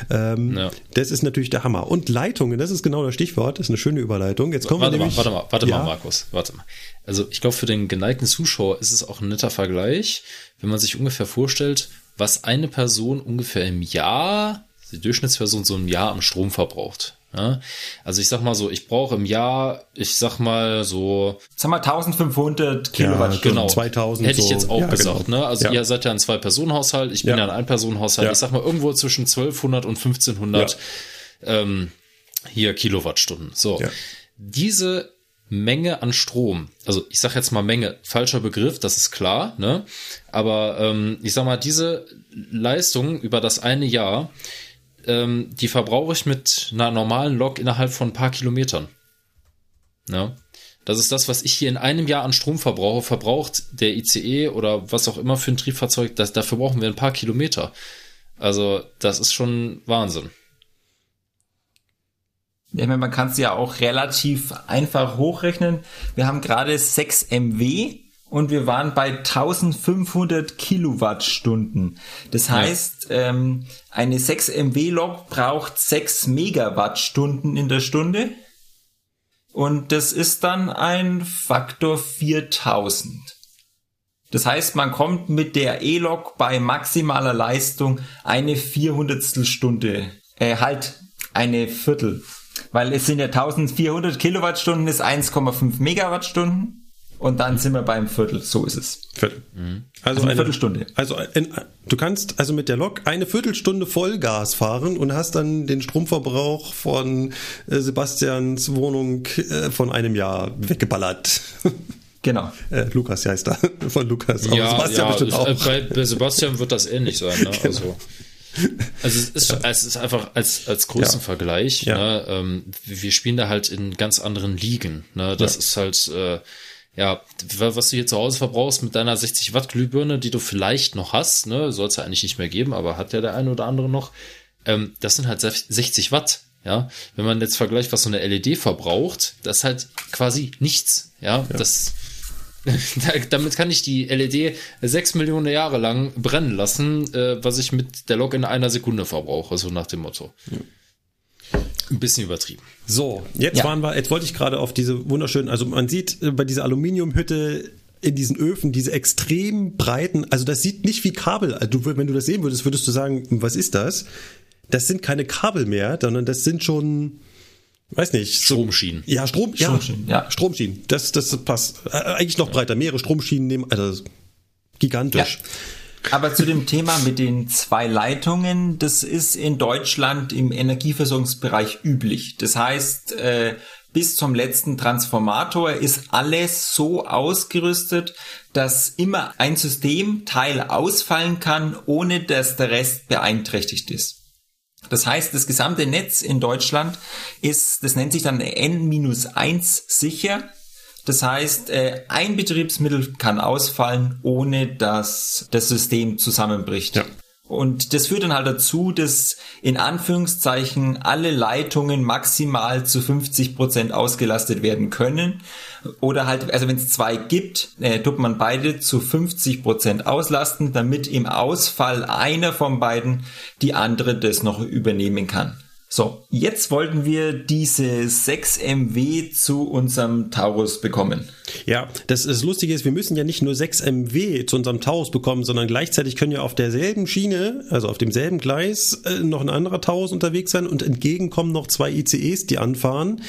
Speaker 2: Ähm, ja. Das ist natürlich der Hammer. Und Leitungen, das ist genau das Stichwort, das ist eine schöne Überleitung. Jetzt kommen
Speaker 1: warte
Speaker 2: wir nämlich,
Speaker 1: mal, warte mal, warte ja. mal, Markus, warte mal. Also ich glaube, für den geneigten Zuschauer ist es auch ein netter Vergleich, wenn man sich ungefähr vorstellt, was eine Person ungefähr im Jahr, die Durchschnittsperson so im Jahr am Strom verbraucht. Ja? Also ich sag mal so, ich brauche im Jahr, ich sag mal so.
Speaker 4: Sag mal 1500 Kilowatt.
Speaker 2: Ja, genau. 2000.
Speaker 1: Hätte ich jetzt auch ja, gesagt, genau. ne? Also ihr seid ja ein Zwei-Personen-Haushalt, ich bin ja, ein Ein-Personen-Haushalt. Ich sag mal irgendwo zwischen 1200 und 1500 ähm, hier Kilowattstunden. So. Diese Menge an Strom, also ich sag jetzt mal Menge, falscher Begriff, das ist klar, ne? Aber ähm, ich sag mal, diese Leistung über das eine Jahr, ähm, die verbrauche ich mit einer normalen Lok innerhalb von ein paar Kilometern. Ja. Das ist das, was ich hier in einem Jahr an Strom verbrauche, verbraucht der ICE oder was auch immer für ein Triebfahrzeug, das, dafür brauchen wir ein paar Kilometer. Also, das ist schon Wahnsinn.
Speaker 4: Ja, man kann es ja auch relativ einfach hochrechnen. Wir haben gerade 6 MW und wir waren bei 1500 Kilowattstunden. Das heißt, ja. ähm, eine 6 MW Lok braucht 6 Megawattstunden in der Stunde. Und das ist dann ein Faktor 4000. Das heißt, man kommt mit der E-Lok bei maximaler Leistung eine 400 Stunde, äh, halt eine Viertel. Weil es sind ja 1400 Kilowattstunden, ist 1,5 Megawattstunden. Und dann sind wir beim Viertel. So ist es.
Speaker 2: Viertel. Mhm. Also, also, eine, Viertelstunde. Also in, du kannst also mit der Lok eine Viertelstunde Vollgas fahren und hast dann den Stromverbrauch von äh, Sebastians Wohnung äh, von einem Jahr weggeballert.
Speaker 4: Genau.
Speaker 2: Äh, Lukas heißt da. Von Lukas.
Speaker 1: Aber ja, Sebastian ja, bestimmt auch. Bei, bei, Sebastian wird das ähnlich sein. Ne? Genau. Also, also es ist, es ist einfach als, als Größenvergleich. Ja. Ne? Ähm, wir spielen da halt in ganz anderen Ligen. Ne? Das ist halt... Äh, ja, was du hier zu Hause verbrauchst mit deiner 60 Watt Glühbirne, die du vielleicht noch hast, ne, soll es ja eigentlich nicht mehr geben, aber hat ja der eine oder andere noch, ähm, das sind halt 60 Watt. Ja, wenn man jetzt vergleicht, was so eine LED verbraucht, das ist halt quasi nichts. Ja, ja. das, damit kann ich die LED sechs Millionen Jahre lang brennen lassen, äh, was ich mit der Lok in einer Sekunde verbrauche, so nach dem Motto. Ja. Ein bisschen übertrieben.
Speaker 2: So, jetzt ja. waren wir, jetzt wollte ich gerade auf diese wunderschönen, also man sieht äh, bei dieser Aluminiumhütte in diesen Öfen diese extrem breiten, also das sieht nicht wie Kabel, also wenn du das sehen würdest, würdest du sagen, was ist das? Das sind keine Kabel mehr, sondern das sind schon, weiß nicht.
Speaker 1: Stromschienen.
Speaker 2: Ja, Strom, Stromschienen, ja, ja. Stromschienen. Das, das passt. Äh, eigentlich noch breiter, mehrere Stromschienen nehmen, also gigantisch. Ja.
Speaker 4: Aber zu dem Thema mit den zwei Leitungen, das ist in Deutschland im Energieversorgungsbereich üblich. Das heißt, äh, bis zum letzten Transformator ist alles so ausgerüstet, dass immer ein Systemteil ausfallen kann, ohne dass der Rest beeinträchtigt ist. Das heißt, das gesamte Netz in Deutschland ist, das nennt sich dann N-1 sicher. Das heißt, äh, ein Betriebsmittel kann ausfallen, ohne dass das System zusammenbricht. Ja. Und das führt dann halt dazu, dass in Anführungszeichen alle Leitungen maximal zu 50 Prozent ausgelastet werden können. Oder halt, also wenn es zwei gibt, äh, tut man beide zu 50 Prozent auslasten, damit im Ausfall einer von beiden die andere das noch übernehmen kann. So, jetzt wollten wir diese 6 MW zu unserem Taurus bekommen.
Speaker 2: Ja, das, das Lustige ist, wir müssen ja nicht nur 6 MW zu unserem Taurus bekommen, sondern gleichzeitig können ja auf derselben Schiene, also auf demselben Gleis, äh, noch ein anderer Taurus unterwegs sein und entgegenkommen noch zwei ICEs, die anfahren.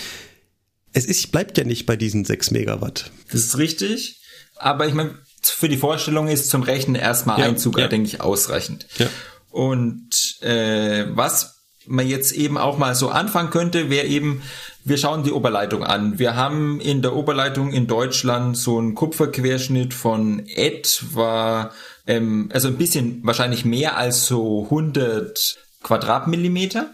Speaker 2: Es ist, bleibt ja nicht bei diesen 6 Megawatt.
Speaker 4: Das ist richtig, aber ich meine, für die Vorstellung ist zum Rechnen erstmal ja, ein Zug, ja. denke ich, ausreichend. Ja. Und äh, was man jetzt eben auch mal so anfangen könnte, wäre eben, wir schauen die Oberleitung an. Wir haben in der Oberleitung in Deutschland so einen Kupferquerschnitt von etwa, ähm, also ein bisschen wahrscheinlich mehr als so 100 Quadratmillimeter.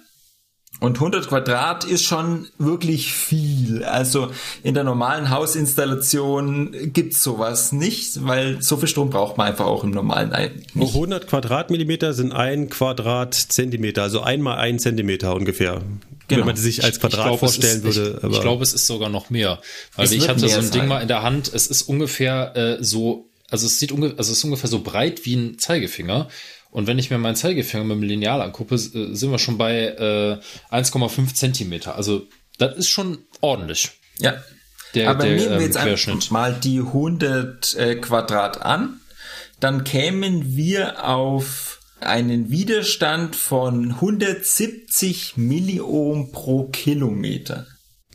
Speaker 4: Und 100 Quadrat ist schon wirklich viel. Also in der normalen Hausinstallation gibt's sowas nicht, weil so viel Strom braucht man einfach auch im normalen
Speaker 2: nicht. 100 Quadratmillimeter sind ein Quadratzentimeter, also einmal ein Zentimeter ungefähr. Genau. Wenn man sich als Quadrat glaub, vorstellen ist, würde.
Speaker 1: Ich, ich glaube, es ist sogar noch mehr. Weil ich hatte so ein sein. Ding mal in der Hand, es ist ungefähr äh, so, also es sieht ungefähr, also es ist ungefähr so breit wie ein Zeigefinger. Und wenn ich mir meinen Zeigefinger mit dem Lineal angucke, äh, sind wir schon bei äh, 1,5 Zentimeter. Also das ist schon ordentlich.
Speaker 4: Ja. Der, Aber der, nehmen wir ähm, jetzt einfach mal die 100 äh, Quadrat an, dann kämen wir auf einen Widerstand von 170 Milliohm pro Kilometer.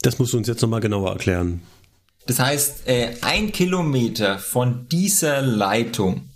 Speaker 2: Das musst du uns jetzt nochmal genauer erklären.
Speaker 4: Das heißt, äh, ein Kilometer von dieser Leitung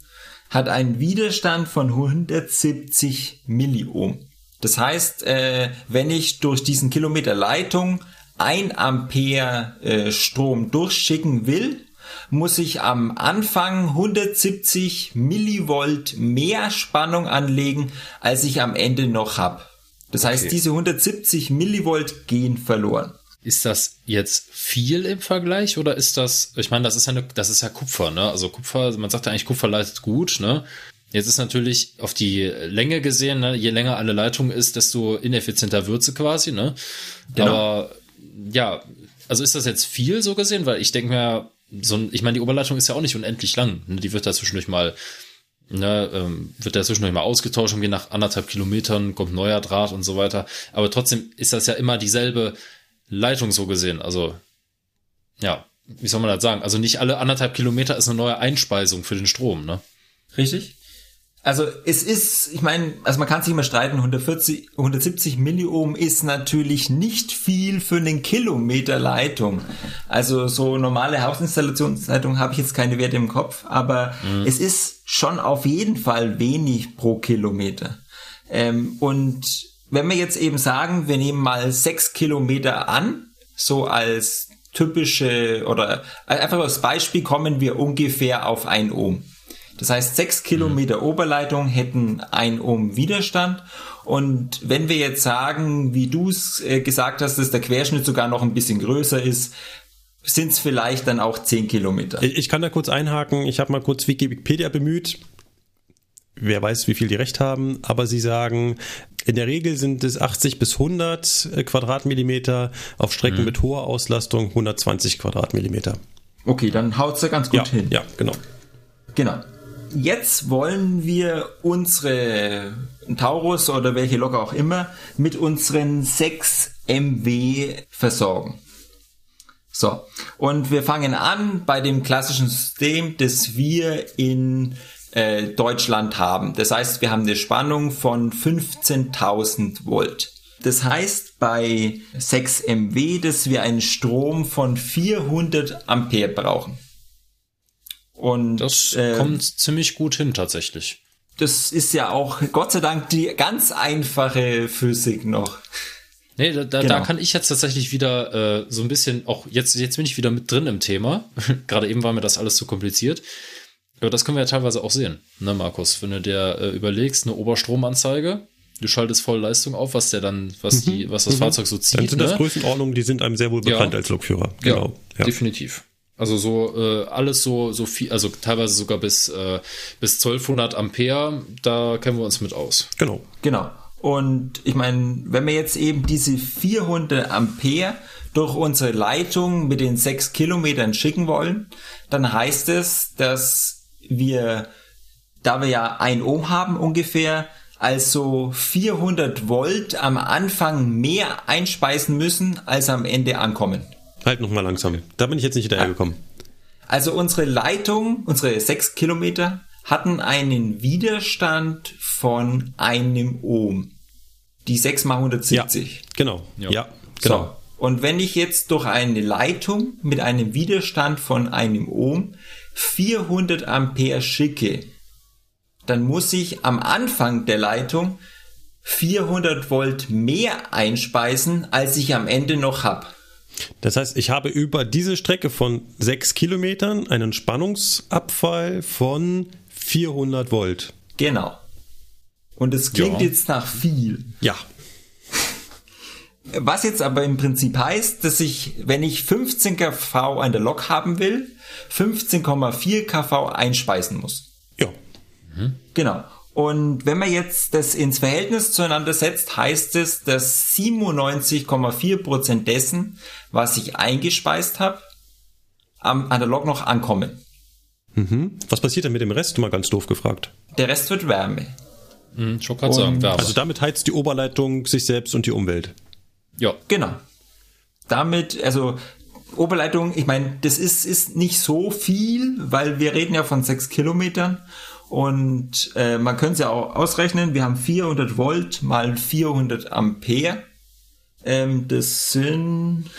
Speaker 4: hat einen Widerstand von 170 Milliohm. Das heißt, äh, wenn ich durch diesen Kilometer Leitung ein Ampere äh, Strom durchschicken will, muss ich am Anfang 170 Millivolt mehr Spannung anlegen, als ich am Ende noch habe. Das okay. heißt, diese 170 Millivolt gehen verloren.
Speaker 1: Ist das jetzt viel im Vergleich oder ist das, ich meine, das ist ja eine, das ist ja Kupfer, ne? Also Kupfer, man sagt ja eigentlich, Kupfer leitet gut, ne? Jetzt ist natürlich auf die Länge gesehen, ne, je länger eine Leitung ist, desto ineffizienter wird sie quasi, ne? Genau. Aber ja, also ist das jetzt viel so gesehen? Weil ich denke mir, so ein, ich meine, die Oberleitung ist ja auch nicht unendlich lang. Ne? Die wird da zwischendurch mal, ne, ähm, wird da zwischendurch mal ausgetauscht und je nach anderthalb Kilometern kommt neuer Draht und so weiter. Aber trotzdem ist das ja immer dieselbe Leitung so gesehen. Also, ja, wie soll man das sagen? Also nicht alle anderthalb Kilometer ist eine neue Einspeisung für den Strom, ne?
Speaker 4: Richtig. Also es ist, ich meine, also man kann sich immer streiten, 140, 170 Milliohm ist natürlich nicht viel für einen Kilometer Leitung. Also so normale Hausinstallationsleitung habe ich jetzt keine Werte im Kopf, aber mhm. es ist schon auf jeden Fall wenig pro Kilometer. Ähm, und wenn wir jetzt eben sagen, wir nehmen mal sechs Kilometer an, so als typische oder einfach als Beispiel kommen wir ungefähr auf ein Ohm. Das heißt, sechs Kilometer mhm. Oberleitung hätten ein Ohm Widerstand. Und wenn wir jetzt sagen, wie du es äh, gesagt hast, dass der Querschnitt sogar noch ein bisschen größer ist, sind es vielleicht dann auch zehn Kilometer.
Speaker 2: Ich kann da kurz einhaken. Ich habe mal kurz Wikipedia bemüht. Wer weiß, wie viel die recht haben, aber sie sagen, in der Regel sind es 80 bis 100 äh, Quadratmillimeter, auf Strecken mhm. mit hoher Auslastung 120 Quadratmillimeter.
Speaker 4: Okay, dann haut es ja ganz gut
Speaker 2: ja,
Speaker 4: hin.
Speaker 2: Ja, genau.
Speaker 4: Genau jetzt wollen wir unsere Taurus oder welche Lok auch immer mit unseren 6 MW versorgen. So, und wir fangen an bei dem klassischen System, das wir in äh, Deutschland haben. Das heißt, wir haben eine Spannung von 15.000 Volt. Das heißt bei 6 MW, dass wir einen Strom von 400 Ampere brauchen.
Speaker 1: Und das äh, kommt ziemlich gut hin tatsächlich.
Speaker 4: Das ist ja auch Gott sei Dank die ganz einfache Physik noch.
Speaker 1: Nee, da, da, genau. da kann ich jetzt tatsächlich wieder äh, so ein bisschen, auch jetzt, jetzt bin ich wieder mit drin im Thema. Gerade eben war mir das alles zu kompliziert. Aber das können wir ja teilweise auch sehen, ne, Markus? Wenn du dir äh, überlegst, eine Oberstromanzeige, du schaltest voll Leistung auf, was der dann, was die, was das mhm. Fahrzeug so zieht. Dann
Speaker 2: sind das ne? Größenordnungen, die sind einem sehr wohl bekannt ja. als Lokführer.
Speaker 1: Genau. Ja, ja. definitiv. Also so äh, alles so so viel, also teilweise sogar bis äh, bis 1200 Ampere, da kennen wir uns mit aus.
Speaker 2: Genau.
Speaker 4: Genau. Und ich meine, wenn wir jetzt eben diese 400 Ampere durch unsere Leitung mit den 6 Kilometern schicken wollen, dann heißt es, dass wir, da wir ja ein Ohm haben ungefähr, also 400 Volt am Anfang mehr einspeisen müssen, als am Ende ankommen.
Speaker 2: Halt nochmal langsam. Da bin ich jetzt nicht hinterhergekommen.
Speaker 4: Also unsere Leitung, unsere sechs Kilometer, hatten einen Widerstand von einem Ohm. Die 6 mal 170.
Speaker 2: Ja, genau. Ja, ja genau. So.
Speaker 4: Und wenn ich jetzt durch eine Leitung mit einem Widerstand von einem Ohm 400 Ampere schicke, dann muss ich am Anfang der Leitung 400 Volt mehr einspeisen, als ich am Ende noch habe.
Speaker 2: Das heißt, ich habe über diese Strecke von 6 Kilometern einen Spannungsabfall von 400 Volt.
Speaker 4: Genau. Und es klingt ja. jetzt nach viel.
Speaker 2: Ja.
Speaker 4: Was jetzt aber im Prinzip heißt, dass ich, wenn ich 15 kV an der Lok haben will, 15,4 kV einspeisen muss.
Speaker 2: Ja.
Speaker 4: Mhm. Genau. Und wenn man jetzt das ins Verhältnis zueinander setzt, heißt es, dass 97,4% dessen, was ich eingespeist habe, am Analog noch ankommen.
Speaker 2: Mhm. Was passiert denn mit dem Rest, mal ganz doof gefragt?
Speaker 4: Der Rest wird Wärme.
Speaker 2: Mhm, schon kann sagen, Wärme. Also damit heizt die Oberleitung sich selbst und die Umwelt.
Speaker 4: Ja. Genau. Damit, also Oberleitung, ich meine, das ist, ist nicht so viel, weil wir reden ja von sechs Kilometern und äh, man könnte es ja auch ausrechnen, wir haben 400 Volt mal 400 Ampere. Ähm, das sind...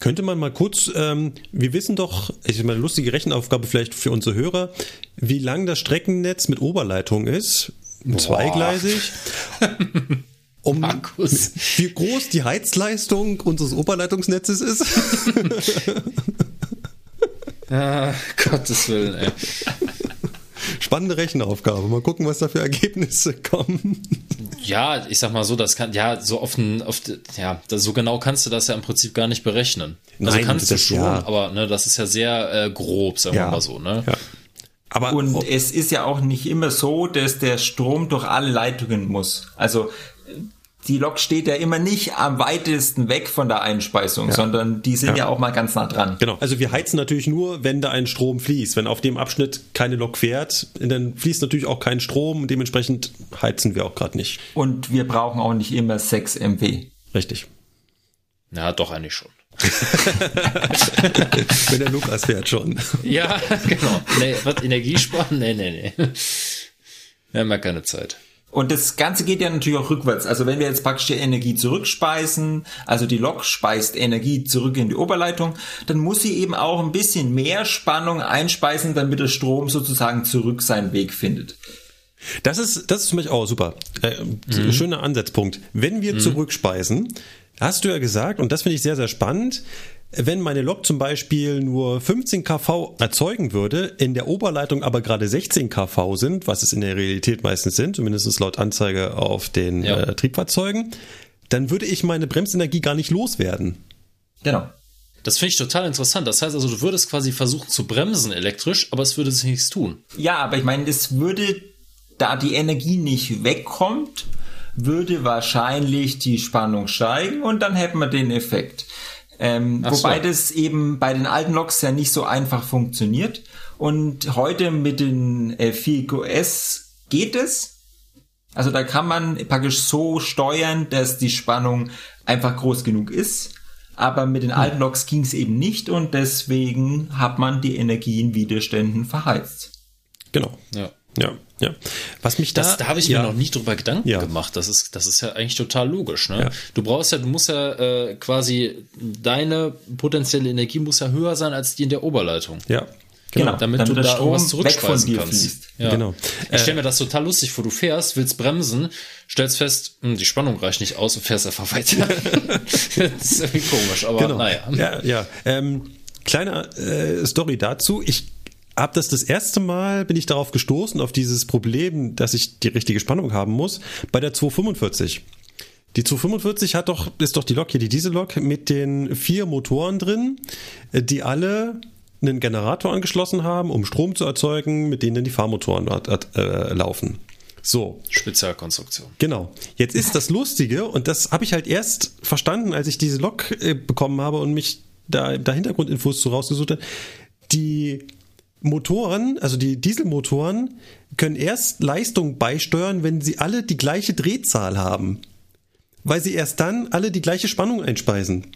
Speaker 2: Könnte man mal kurz, ähm, wir wissen doch, ich meine, lustige Rechenaufgabe vielleicht für unsere Hörer, wie lang das Streckennetz mit Oberleitung ist, Boah. zweigleisig. um Markus. wie groß die Heizleistung unseres Oberleitungsnetzes ist.
Speaker 1: ah, Gottes Willen, ey.
Speaker 2: Spannende Rechenaufgabe. Mal gucken, was da für Ergebnisse kommen.
Speaker 1: Ja, ich sag mal so, das kann, ja, so oft, oft ja, das, so genau kannst du das ja im Prinzip gar nicht berechnen. Also Nein, kannst du schon, ja. aber ne, das ist ja sehr äh, grob, sagen ja. wir mal so, ne? Ja.
Speaker 4: Aber und es ist ja auch nicht immer so, dass der Strom durch alle Leitungen muss. Also die Lok steht ja immer nicht am weitesten weg von der Einspeisung, ja. sondern die sind ja. ja. auch mal ganz nah dran.
Speaker 2: Genau. Also wir heizen natürlich nur, wenn da ein Strom fließt. Wenn auf dem Abschnitt keine Lok fährt, dann fließt natürlich auch kein Strom. Dementsprechend heizen wir auch gerade nicht.
Speaker 4: Und wir brauchen auch nicht immer 6 MW.
Speaker 2: Richtig.
Speaker 1: Ja, doch eigentlich schon.
Speaker 2: wenn der Lukas fährt schon.
Speaker 1: Ja, genau. Nee, was Energiesparen? Nee, nee, nee. Wir haben ja keine Zeit.
Speaker 4: Und das Ganze geht ja natürlich auch rückwärts. Also wenn wir jetzt praktisch die Energie zurückspeisen, also die Lok speist Energie zurück in die Oberleitung, dann muss sie eben auch ein bisschen mehr Spannung einspeisen, damit der Strom sozusagen zurück seinen Weg findet.
Speaker 2: Das ist, das ist für mich auch super. Äh, mhm. Schöner Ansatzpunkt. Wenn wir mhm. zurückspeisen, hast du ja gesagt, und das finde ich sehr, sehr spannend, wenn meine Lok zum Beispiel nur 15 kV erzeugen würde, in der Oberleitung aber gerade 16 kV sind, was es in der Realität meistens sind, zumindest laut Anzeige auf den ja. äh, Triebfahrzeugen, dann würde ich meine Bremsenergie gar nicht loswerden.
Speaker 1: Genau. Das finde ich total interessant. Das heißt also, du würdest quasi versuchen zu bremsen elektrisch, aber es würde sich nichts tun.
Speaker 4: Ja, aber ich meine, es würde, da die Energie nicht wegkommt, würde wahrscheinlich die Spannung steigen und dann hätten wir den Effekt. Ähm, wobei so. das eben bei den alten Loks ja nicht so einfach funktioniert. Und heute mit den äh, 4QS geht es. Also da kann man praktisch so steuern, dass die Spannung einfach groß genug ist. Aber mit den hm. alten Loks ging es eben nicht und deswegen hat man die Energie in Widerständen verheizt.
Speaker 2: Genau. Ja. Ja, ja.
Speaker 1: Was mich da. Das, da habe ich ja. mir noch nie drüber Gedanken ja. gemacht. Das ist, das ist ja eigentlich total logisch. Ne? Ja. Du brauchst ja, du musst ja äh, quasi deine potenzielle Energie muss ja höher sein als die in der Oberleitung.
Speaker 2: Ja.
Speaker 1: Genau, genau damit, damit du da Strom was zurückspeisen kannst. Ja. Genau. Ich stelle mir das total lustig vor. Du fährst, willst bremsen, stellst fest, mh, hm, die Spannung reicht nicht aus und fährst einfach weiter. das ist irgendwie komisch, aber genau. naja.
Speaker 2: Ja, ja. Ähm, kleine äh, Story dazu. Ich habe das das erste Mal, bin ich darauf gestoßen, auf dieses Problem, dass ich die richtige Spannung haben muss, bei der 245. Die 245 hat doch, ist doch die Lok hier, die Diesellok mit den vier Motoren drin, die alle einen Generator angeschlossen haben, um Strom zu erzeugen, mit denen dann die Fahrmotoren äh, laufen. So.
Speaker 1: Spezialkonstruktion.
Speaker 2: Genau. Jetzt ist das Lustige, und das habe ich halt erst verstanden, als ich diese Lok äh, bekommen habe und mich da, da Hintergrundinfos so rausgesucht habe. Die Motoren, also die Dieselmotoren, können erst Leistung beisteuern, wenn sie alle die gleiche Drehzahl haben. Weil sie erst dann alle die gleiche Spannung einspeisen.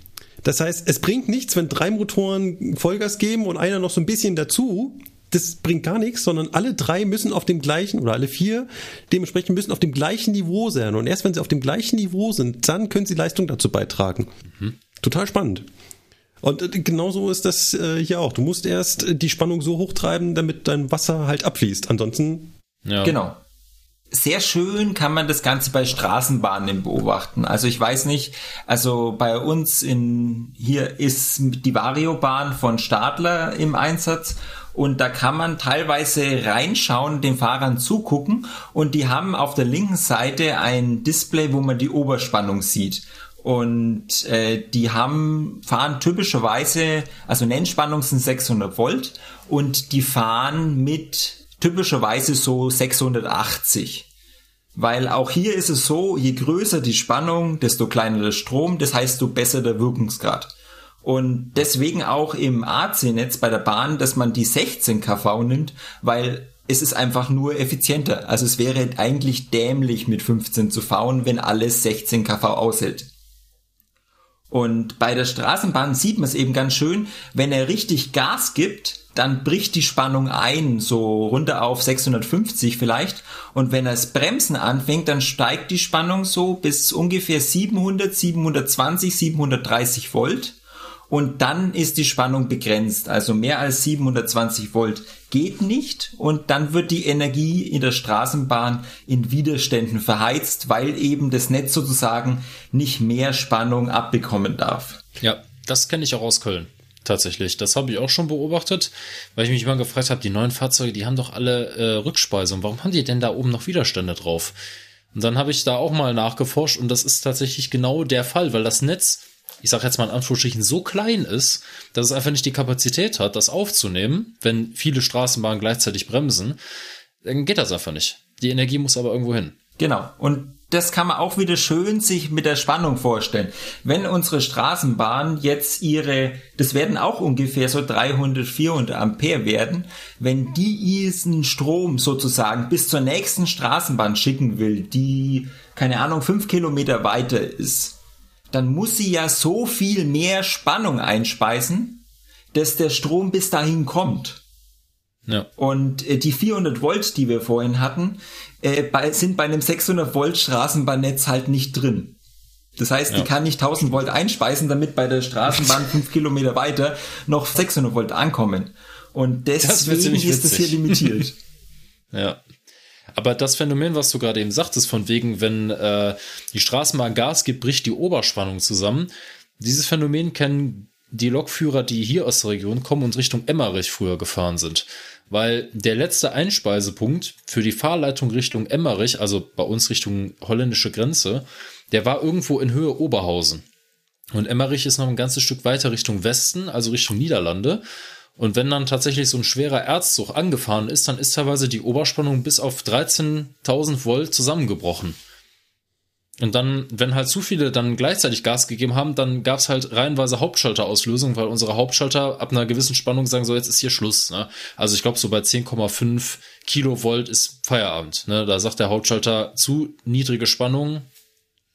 Speaker 2: Das heißt, es bringt nichts, wenn drei Motoren Vollgas geben und einer noch so ein bisschen dazu. Das bringt gar nichts, sondern alle drei müssen auf dem gleichen oder alle vier dementsprechend müssen auf dem gleichen Niveau sein. Und erst wenn sie auf dem gleichen Niveau sind, dann können sie Leistung dazu beitragen. Mhm. Total spannend. Und äh, genauso ist das äh, hier auch. Du musst erst äh, die Spannung so hochtreiben, damit dein Wasser halt abfließt. Ansonsten.
Speaker 4: Ja. Genau. Sehr schön kann man das Ganze bei Straßenbahnen beobachten. Also ich weiß nicht, also bei uns in hier ist die Variobahn von Stadler im Einsatz und da kann man teilweise reinschauen, den Fahrern zugucken und die haben auf der linken Seite ein Display, wo man die Oberspannung sieht. Und äh, die haben, fahren typischerweise, also Nennspannung sind 600 Volt und die fahren mit typischerweise so 680. Weil auch hier ist es so, je größer die Spannung, desto kleiner der Strom, das heißt, desto besser der Wirkungsgrad. Und deswegen auch im AC-Netz bei der Bahn, dass man die 16 kV nimmt, weil es ist einfach nur effizienter. Also es wäre eigentlich dämlich mit 15 zu fahren, wenn alles 16 kV aushält. Und bei der Straßenbahn sieht man es eben ganz schön, wenn er richtig Gas gibt, dann bricht die Spannung ein, so runter auf 650 vielleicht. Und wenn er das Bremsen anfängt, dann steigt die Spannung so bis ungefähr 700, 720, 730 Volt und dann ist die Spannung begrenzt. Also mehr als 720 Volt geht nicht und dann wird die Energie in der Straßenbahn in Widerständen verheizt, weil eben das Netz sozusagen nicht mehr Spannung abbekommen darf.
Speaker 1: Ja, das kenne ich auch aus Köln. Tatsächlich, das habe ich auch schon beobachtet, weil ich mich immer gefragt habe, die neuen Fahrzeuge, die haben doch alle äh, Rückspeisung. Warum haben die denn da oben noch Widerstände drauf? Und dann habe ich da auch mal nachgeforscht und das ist tatsächlich genau der Fall, weil das Netz, ich sage jetzt mal in Anführungsstrichen, so klein ist, dass es einfach nicht die Kapazität hat, das aufzunehmen, wenn viele Straßenbahnen gleichzeitig bremsen, dann geht das einfach nicht. Die Energie muss aber irgendwo hin.
Speaker 4: Genau. Und das kann man auch wieder schön sich mit der Spannung vorstellen. Wenn unsere Straßenbahn jetzt ihre, das werden auch ungefähr so 300, 400 Ampere werden, wenn die diesen Strom sozusagen bis zur nächsten Straßenbahn schicken will, die, keine Ahnung, fünf Kilometer weiter ist, dann muss sie ja so viel mehr Spannung einspeisen, dass der Strom bis dahin kommt. Ja. Und äh, die 400 Volt, die wir vorhin hatten, äh, bei, sind bei einem 600 Volt Straßenbahnnetz halt nicht drin. Das heißt, ja. die kann nicht 1000 Volt einspeisen, damit bei der Straßenbahn fünf Kilometer weiter noch 600 Volt ankommen. Und deswegen ist das hier limitiert.
Speaker 1: ja. Aber das Phänomen, was du gerade eben sagtest, von wegen, wenn äh, die Straßenbahn Gas gibt, bricht die Oberspannung zusammen. Dieses Phänomen kennen die Lokführer, die hier aus der Region kommen und Richtung Emmerich früher gefahren sind weil der letzte Einspeisepunkt für die Fahrleitung Richtung Emmerich, also bei uns Richtung holländische Grenze, der war irgendwo in Höhe Oberhausen. Und Emmerich ist noch ein ganzes Stück weiter Richtung Westen, also Richtung Niederlande. Und wenn dann tatsächlich so ein schwerer Erzzug angefahren ist, dann ist teilweise die Oberspannung bis auf 13.000 Volt zusammengebrochen. Und dann, wenn halt zu viele dann gleichzeitig Gas gegeben haben, dann gab es halt reihenweise Hauptschalterauslösung, weil unsere Hauptschalter ab einer gewissen Spannung sagen, so jetzt ist hier Schluss. Ne? Also ich glaube, so bei 10,5 Kilovolt ist Feierabend. Ne? Da sagt der Hauptschalter zu niedrige Spannung,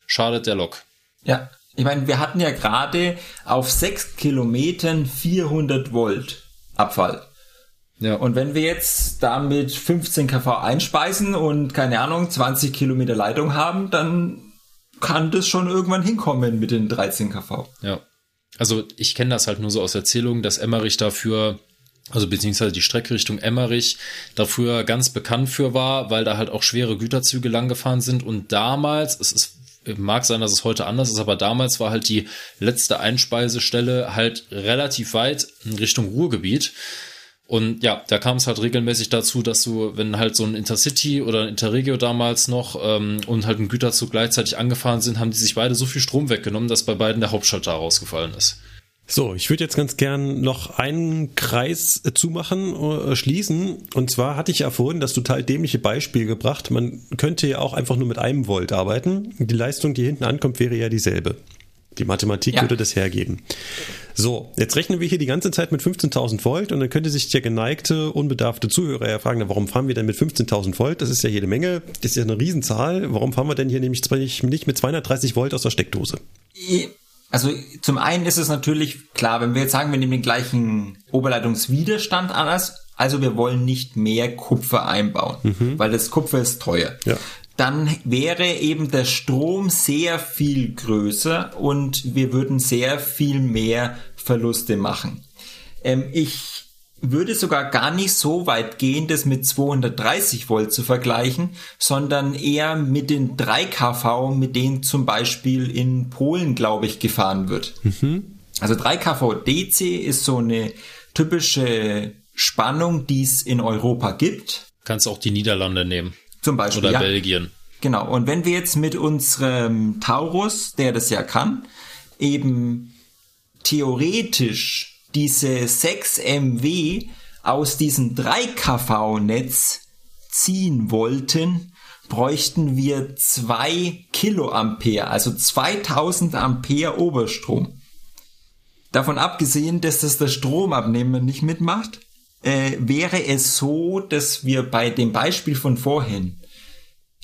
Speaker 1: schadet der Lok.
Speaker 4: Ja, ich meine, wir hatten ja gerade auf 6 Kilometern 400 Volt Abfall. Ja. Und wenn wir jetzt damit 15 kV einspeisen und keine Ahnung, 20 Kilometer Leitung haben, dann kann das schon irgendwann hinkommen mit den 13 kV.
Speaker 1: Ja. Also ich kenne das halt nur so aus Erzählungen, dass Emmerich dafür, also beziehungsweise die Strecke Richtung Emmerich dafür ganz bekannt für war, weil da halt auch schwere Güterzüge langgefahren sind und damals, es ist mag sein, dass es heute anders ist, aber damals war halt die letzte Einspeisestelle halt relativ weit in Richtung Ruhrgebiet. Und ja, da kam es halt regelmäßig dazu, dass du, wenn halt so ein Intercity oder ein Interregio damals noch ähm, und halt ein Güterzug gleichzeitig angefahren sind, haben die sich beide so viel Strom weggenommen, dass bei beiden der Hauptschalter rausgefallen ist.
Speaker 2: So, ich würde jetzt ganz gern noch einen Kreis äh, zumachen, äh, schließen. Und zwar hatte ich ja vorhin das total dämliche Beispiel gebracht. Man könnte ja auch einfach nur mit einem Volt arbeiten. Die Leistung, die hinten ankommt, wäre ja dieselbe. Die Mathematik ja. würde das hergeben. So, jetzt rechnen wir hier die ganze Zeit mit 15.000 Volt und dann könnte sich der geneigte, unbedarfte Zuhörer ja fragen, warum fahren wir denn mit 15.000 Volt? Das ist ja jede Menge, das ist ja eine Riesenzahl. Warum fahren wir denn hier nämlich nicht mit 230 Volt aus der Steckdose?
Speaker 4: Also zum einen ist es natürlich klar, wenn wir jetzt sagen, wir nehmen den gleichen Oberleitungswiderstand an, also wir wollen nicht mehr Kupfer einbauen, mhm. weil das Kupfer ist teuer. Ja dann wäre eben der Strom sehr viel größer und wir würden sehr viel mehr Verluste machen. Ähm, ich würde sogar gar nicht so weit gehen, das mit 230 Volt zu vergleichen, sondern eher mit den 3 kV, mit denen zum Beispiel in Polen, glaube ich, gefahren wird. Mhm. Also 3 kV DC ist so eine typische Spannung, die es in Europa gibt.
Speaker 1: Kannst auch die Niederlande nehmen.
Speaker 4: Zum Beispiel.
Speaker 1: Oder ja. Belgien.
Speaker 4: Genau. Und wenn wir jetzt mit unserem Taurus, der das ja kann, eben theoretisch diese 6 MW aus diesem 3 kV Netz ziehen wollten, bräuchten wir 2 Kiloampere, also 2000 Ampere Oberstrom. Davon abgesehen, dass das der Stromabnehmer nicht mitmacht, äh, wäre es so, dass wir bei dem Beispiel von vorhin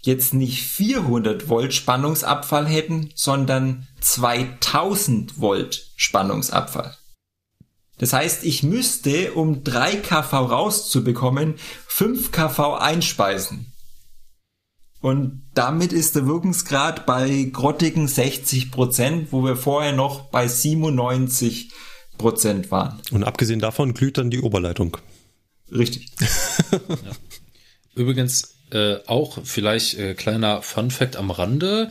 Speaker 4: jetzt nicht 400 Volt Spannungsabfall hätten, sondern 2000 Volt Spannungsabfall. Das heißt, ich müsste, um 3 kV rauszubekommen, 5 kV einspeisen. Und damit ist der Wirkungsgrad bei grottigen 60 Prozent, wo wir vorher noch bei 97 Prozent waren.
Speaker 2: Und abgesehen davon glüht dann die Oberleitung.
Speaker 4: Richtig.
Speaker 1: ja. Übrigens, äh, auch vielleicht äh, kleiner Fun Fact am Rande.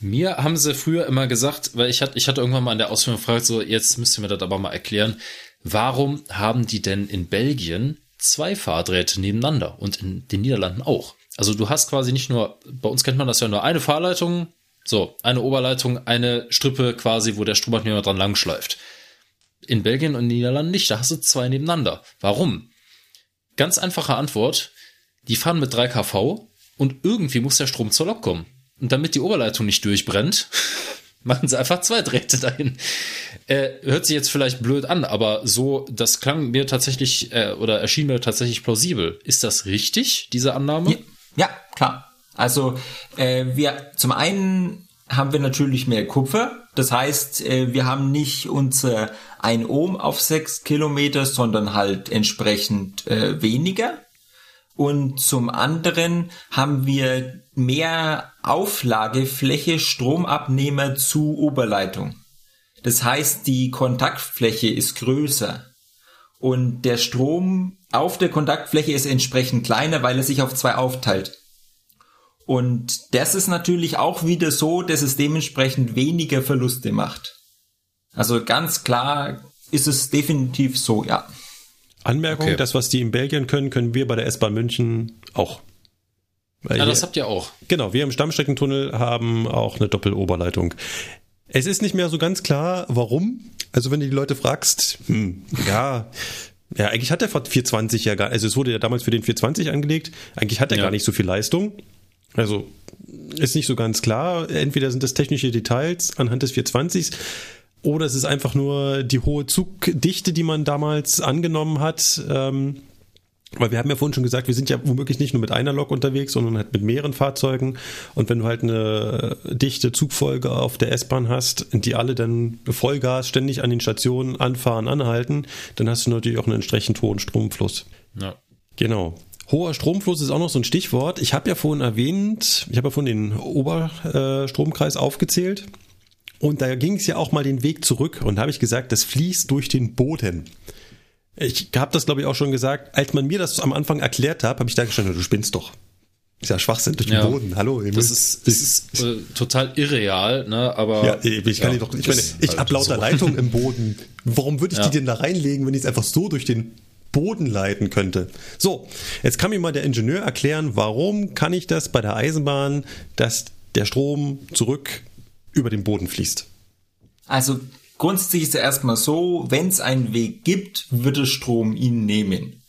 Speaker 1: Mir haben sie früher immer gesagt, weil ich hatte, ich hatte irgendwann mal in der Ausführung gefragt, so jetzt müsst ihr mir das aber mal erklären, warum haben die denn in Belgien zwei Fahrdrähte nebeneinander und in den Niederlanden auch? Also du hast quasi nicht nur, bei uns kennt man das ja nur eine Fahrleitung, so, eine Oberleitung, eine Strippe quasi, wo der Stromabnehmer dran langschleift. In Belgien und Niederlanden nicht, da hast du zwei nebeneinander. Warum? Ganz einfache Antwort, die fahren mit 3 kV und irgendwie muss der Strom zur Lok kommen. Und damit die Oberleitung nicht durchbrennt, machen sie einfach zwei Drähte dahin. Äh, hört sich jetzt vielleicht blöd an, aber so, das klang mir tatsächlich äh, oder erschien mir tatsächlich plausibel. Ist das richtig, diese Annahme?
Speaker 4: Ja, ja klar. Also äh, wir zum einen haben wir natürlich mehr Kupfer. Das heißt, äh, wir haben nicht unser 1 Ohm auf 6 Kilometer, sondern halt entsprechend äh, weniger. Und zum anderen haben wir mehr Auflagefläche Stromabnehmer zu Oberleitung. Das heißt, die Kontaktfläche ist größer. Und der Strom auf der Kontaktfläche ist entsprechend kleiner, weil er sich auf zwei aufteilt. Und das ist natürlich auch wieder so, dass es dementsprechend weniger Verluste macht. Also ganz klar ist es definitiv so, ja.
Speaker 2: Anmerkung, okay. das, was die in Belgien können, können wir bei der S-Bahn München auch.
Speaker 1: Weil ja, das habt ihr auch.
Speaker 2: Genau, wir im Stammstreckentunnel haben auch eine Doppeloberleitung. Es ist nicht mehr so ganz klar, warum. Also wenn du die Leute fragst, hm, ja, ja, eigentlich hat der 420 ja gar, also es wurde ja damals für den 420 angelegt, eigentlich hat er ja. gar nicht so viel Leistung. Also ist nicht so ganz klar. Entweder sind das technische Details anhand des 420s oder es ist einfach nur die hohe Zugdichte, die man damals angenommen hat. Ähm, weil wir haben ja vorhin schon gesagt, wir sind ja womöglich nicht nur mit einer Lok unterwegs, sondern halt mit mehreren Fahrzeugen. Und wenn du halt eine dichte Zugfolge auf der S-Bahn hast, die alle dann Vollgas ständig an den Stationen anfahren, anhalten, dann hast du natürlich auch einen entsprechend hohen Stromfluss. Ja. Genau. Hoher Stromfluss ist auch noch so ein Stichwort. Ich habe ja vorhin erwähnt, ich habe ja vorhin den Oberstromkreis aufgezählt. Und da ging es ja auch mal den Weg zurück und da habe ich gesagt, das fließt durch den Boden. Ich habe das, glaube ich, auch schon gesagt. Als man mir das am Anfang erklärt hat, habe ich da gestanden, du spinnst doch. Ist ja Schwachsinn durch ja, den Boden. Hallo.
Speaker 1: Das ist, das ist äh, total irreal, ne? Aber
Speaker 2: ja, ich kann ja, doch. Ich meine, ich halt habe lauter so. Leitungen im Boden. Warum würde ich ja. die denn da reinlegen, wenn ich es einfach so durch den Boden leiten könnte? So, jetzt kann mir mal der Ingenieur erklären, warum kann ich das bei der Eisenbahn, dass der Strom zurück über den Boden fließt?
Speaker 4: Also grundsätzlich ist es erstmal so, wenn es einen Weg gibt, würde Strom ihn nehmen.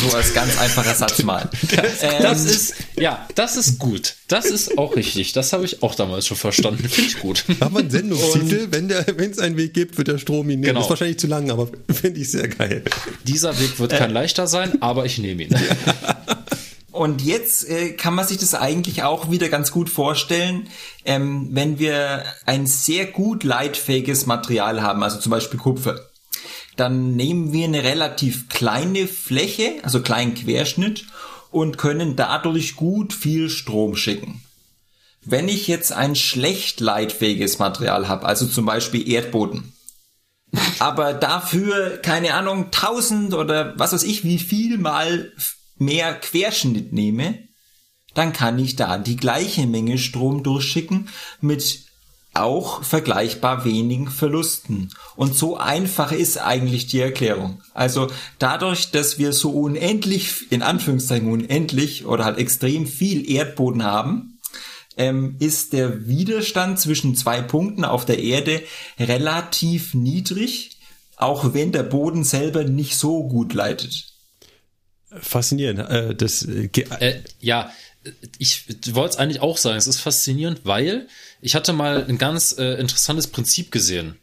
Speaker 4: So als ganz einfacher Satz mal.
Speaker 1: Das, ähm, das, ist, ja, das ist gut. Das ist auch richtig. Das habe ich auch damals schon verstanden. Finde ich gut.
Speaker 2: Haben wir einen Sendungstitel, wenn es einen Weg gibt, wird der Strom ihn nehmen. Genau. Das ist wahrscheinlich zu lang, aber finde ich sehr geil.
Speaker 1: Dieser Weg wird äh, kein leichter sein, aber ich nehme ihn. Ja.
Speaker 4: Und jetzt äh, kann man sich das eigentlich auch wieder ganz gut vorstellen, ähm, wenn wir ein sehr gut leitfähiges Material haben, also zum Beispiel Kupfer. Dann nehmen wir eine relativ kleine Fläche, also kleinen Querschnitt und können dadurch gut viel Strom schicken. Wenn ich jetzt ein schlecht leitfähiges Material habe, also zum Beispiel Erdboden, aber dafür, keine Ahnung, tausend oder was weiß ich, wie viel mal mehr Querschnitt nehme, dann kann ich da die gleiche Menge Strom durchschicken mit auch vergleichbar wenigen Verlusten. Und so einfach ist eigentlich die Erklärung. Also dadurch, dass wir so unendlich, in Anführungszeichen unendlich oder halt extrem viel Erdboden haben, ähm, ist der Widerstand zwischen zwei Punkten auf der Erde relativ niedrig, auch wenn der Boden selber nicht so gut leitet.
Speaker 2: Faszinierend. Äh, das, äh,
Speaker 1: äh, ja, ich wollte es eigentlich auch sagen. Es ist faszinierend, weil ich hatte mal ein ganz äh, interessantes Prinzip gesehen.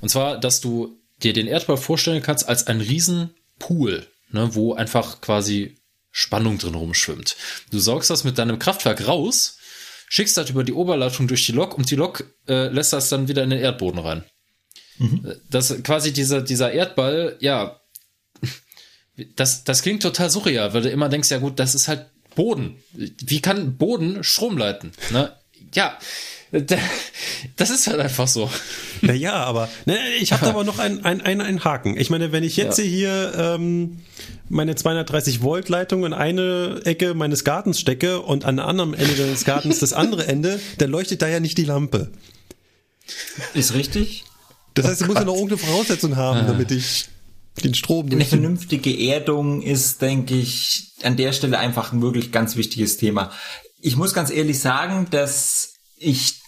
Speaker 1: Und zwar, dass du dir den Erdball vorstellen kannst als einen riesen Pool, ne, wo einfach quasi Spannung drin rumschwimmt. Du saugst das mit deinem Kraftwerk raus, schickst das über die Oberleitung durch die Lok und die Lok äh, lässt das dann wieder in den Erdboden rein. Mhm. Das quasi dieser, dieser Erdball, ja, das, das klingt total surreal, weil du immer denkst, ja gut, das ist halt Boden. Wie kann Boden Strom leiten? Ne? Ja, das ist halt einfach so.
Speaker 2: Naja, aber ne, ich habe aber noch einen, einen, einen Haken. Ich meine, wenn ich jetzt ja. hier ähm, meine 230 Volt Leitung in eine Ecke meines Gartens stecke und an anderem Ende des Gartens das andere Ende, dann leuchtet da ja nicht die Lampe.
Speaker 4: Ist richtig?
Speaker 2: Das heißt, du oh musst ja noch irgendeine Voraussetzung haben, ah. damit ich den Strom.
Speaker 4: Eine vernünftige Erdung ist, denke ich, an der Stelle einfach ein wirklich ganz wichtiges Thema. Ich muss ganz ehrlich sagen, dass ich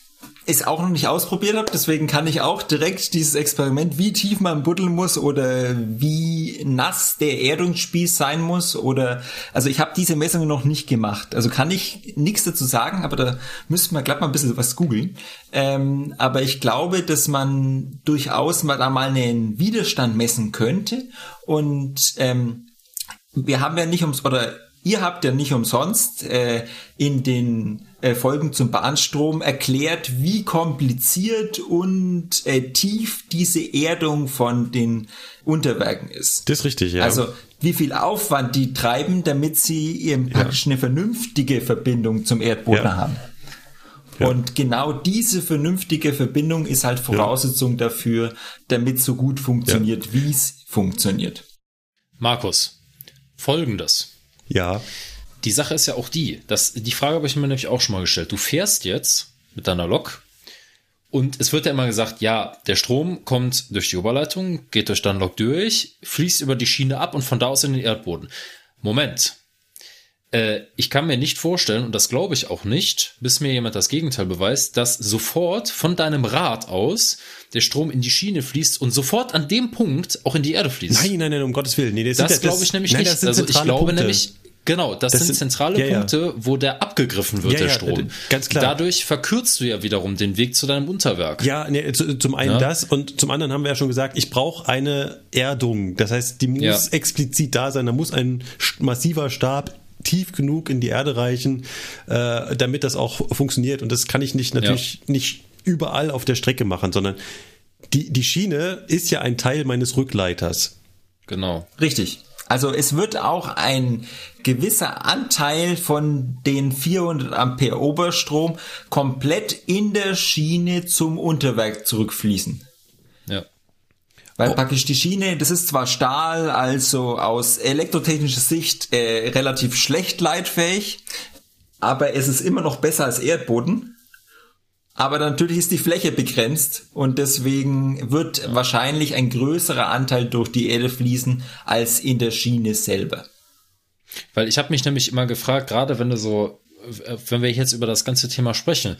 Speaker 4: es auch noch nicht ausprobiert habe, deswegen kann ich auch direkt dieses Experiment, wie tief man buddeln muss oder wie nass der Erdungsspieß sein muss oder also ich habe diese Messungen noch nicht gemacht. Also kann ich nichts dazu sagen, aber da müsste man glatt mal ein bisschen was googeln. Ähm, aber ich glaube, dass man durchaus mal da mal einen Widerstand messen könnte und ähm, wir haben ja nicht ums oder ihr habt ja nicht umsonst äh, in den äh, Folgen zum Bahnstrom erklärt, wie kompliziert und äh, tief diese Erdung von den Unterwerken ist.
Speaker 2: Das ist richtig, ja.
Speaker 4: Also wie viel Aufwand die treiben, damit sie eben praktisch ja. eine vernünftige Verbindung zum Erdboden ja. haben. Ja. Und genau diese vernünftige Verbindung ist halt Voraussetzung dafür, damit so gut funktioniert, wie es funktioniert.
Speaker 1: Markus, folgendes.
Speaker 2: Ja.
Speaker 1: Die Sache ist ja auch die, dass die Frage habe ich mir nämlich auch schon mal gestellt. Du fährst jetzt mit deiner Lok und es wird ja immer gesagt, ja, der Strom kommt durch die Oberleitung, geht durch deine Lok durch, fließt über die Schiene ab und von da aus in den Erdboden. Moment. Äh, ich kann mir nicht vorstellen, und das glaube ich auch nicht, bis mir jemand das Gegenteil beweist, dass sofort von deinem Rad aus der Strom in die Schiene fließt und sofort an dem Punkt auch in die Erde fließt.
Speaker 2: Nein, nein, nein, um Gottes Willen. Nee,
Speaker 1: das, das glaube ich nämlich nein, nicht. Also ich glaube Punkte. nämlich, Genau, das, das sind zentrale ja, Punkte, ja. wo der abgegriffen wird, ja, der Strom.
Speaker 2: ganz klar.
Speaker 1: Dadurch verkürzt du ja wiederum den Weg zu deinem Unterwerk.
Speaker 2: Ja, nee, zum einen das und zum anderen haben wir ja schon gesagt, ich brauche eine Erdung. Das heißt, die muss explizit da sein. Da muss ein massiver Stab tief genug in die Erde reichen, äh, damit das auch funktioniert. Und das kann ich nicht natürlich nicht überall auf der Strecke machen, sondern die, die Schiene ist ja ein Teil meines Rückleiters.
Speaker 1: Genau.
Speaker 4: Richtig. Also es wird auch ein gewisser Anteil von den 400 Ampere Oberstrom komplett in der Schiene zum Unterwerk zurückfließen. Weil oh. praktisch die Schiene, das ist zwar Stahl, also aus elektrotechnischer Sicht äh, relativ schlecht leitfähig, aber es ist immer noch besser als Erdboden. Aber natürlich ist die Fläche begrenzt und deswegen wird wahrscheinlich ein größerer Anteil durch die Erde fließen als in der Schiene selber.
Speaker 1: Weil ich habe mich nämlich immer gefragt, gerade wenn du so, wenn wir jetzt über das ganze Thema sprechen,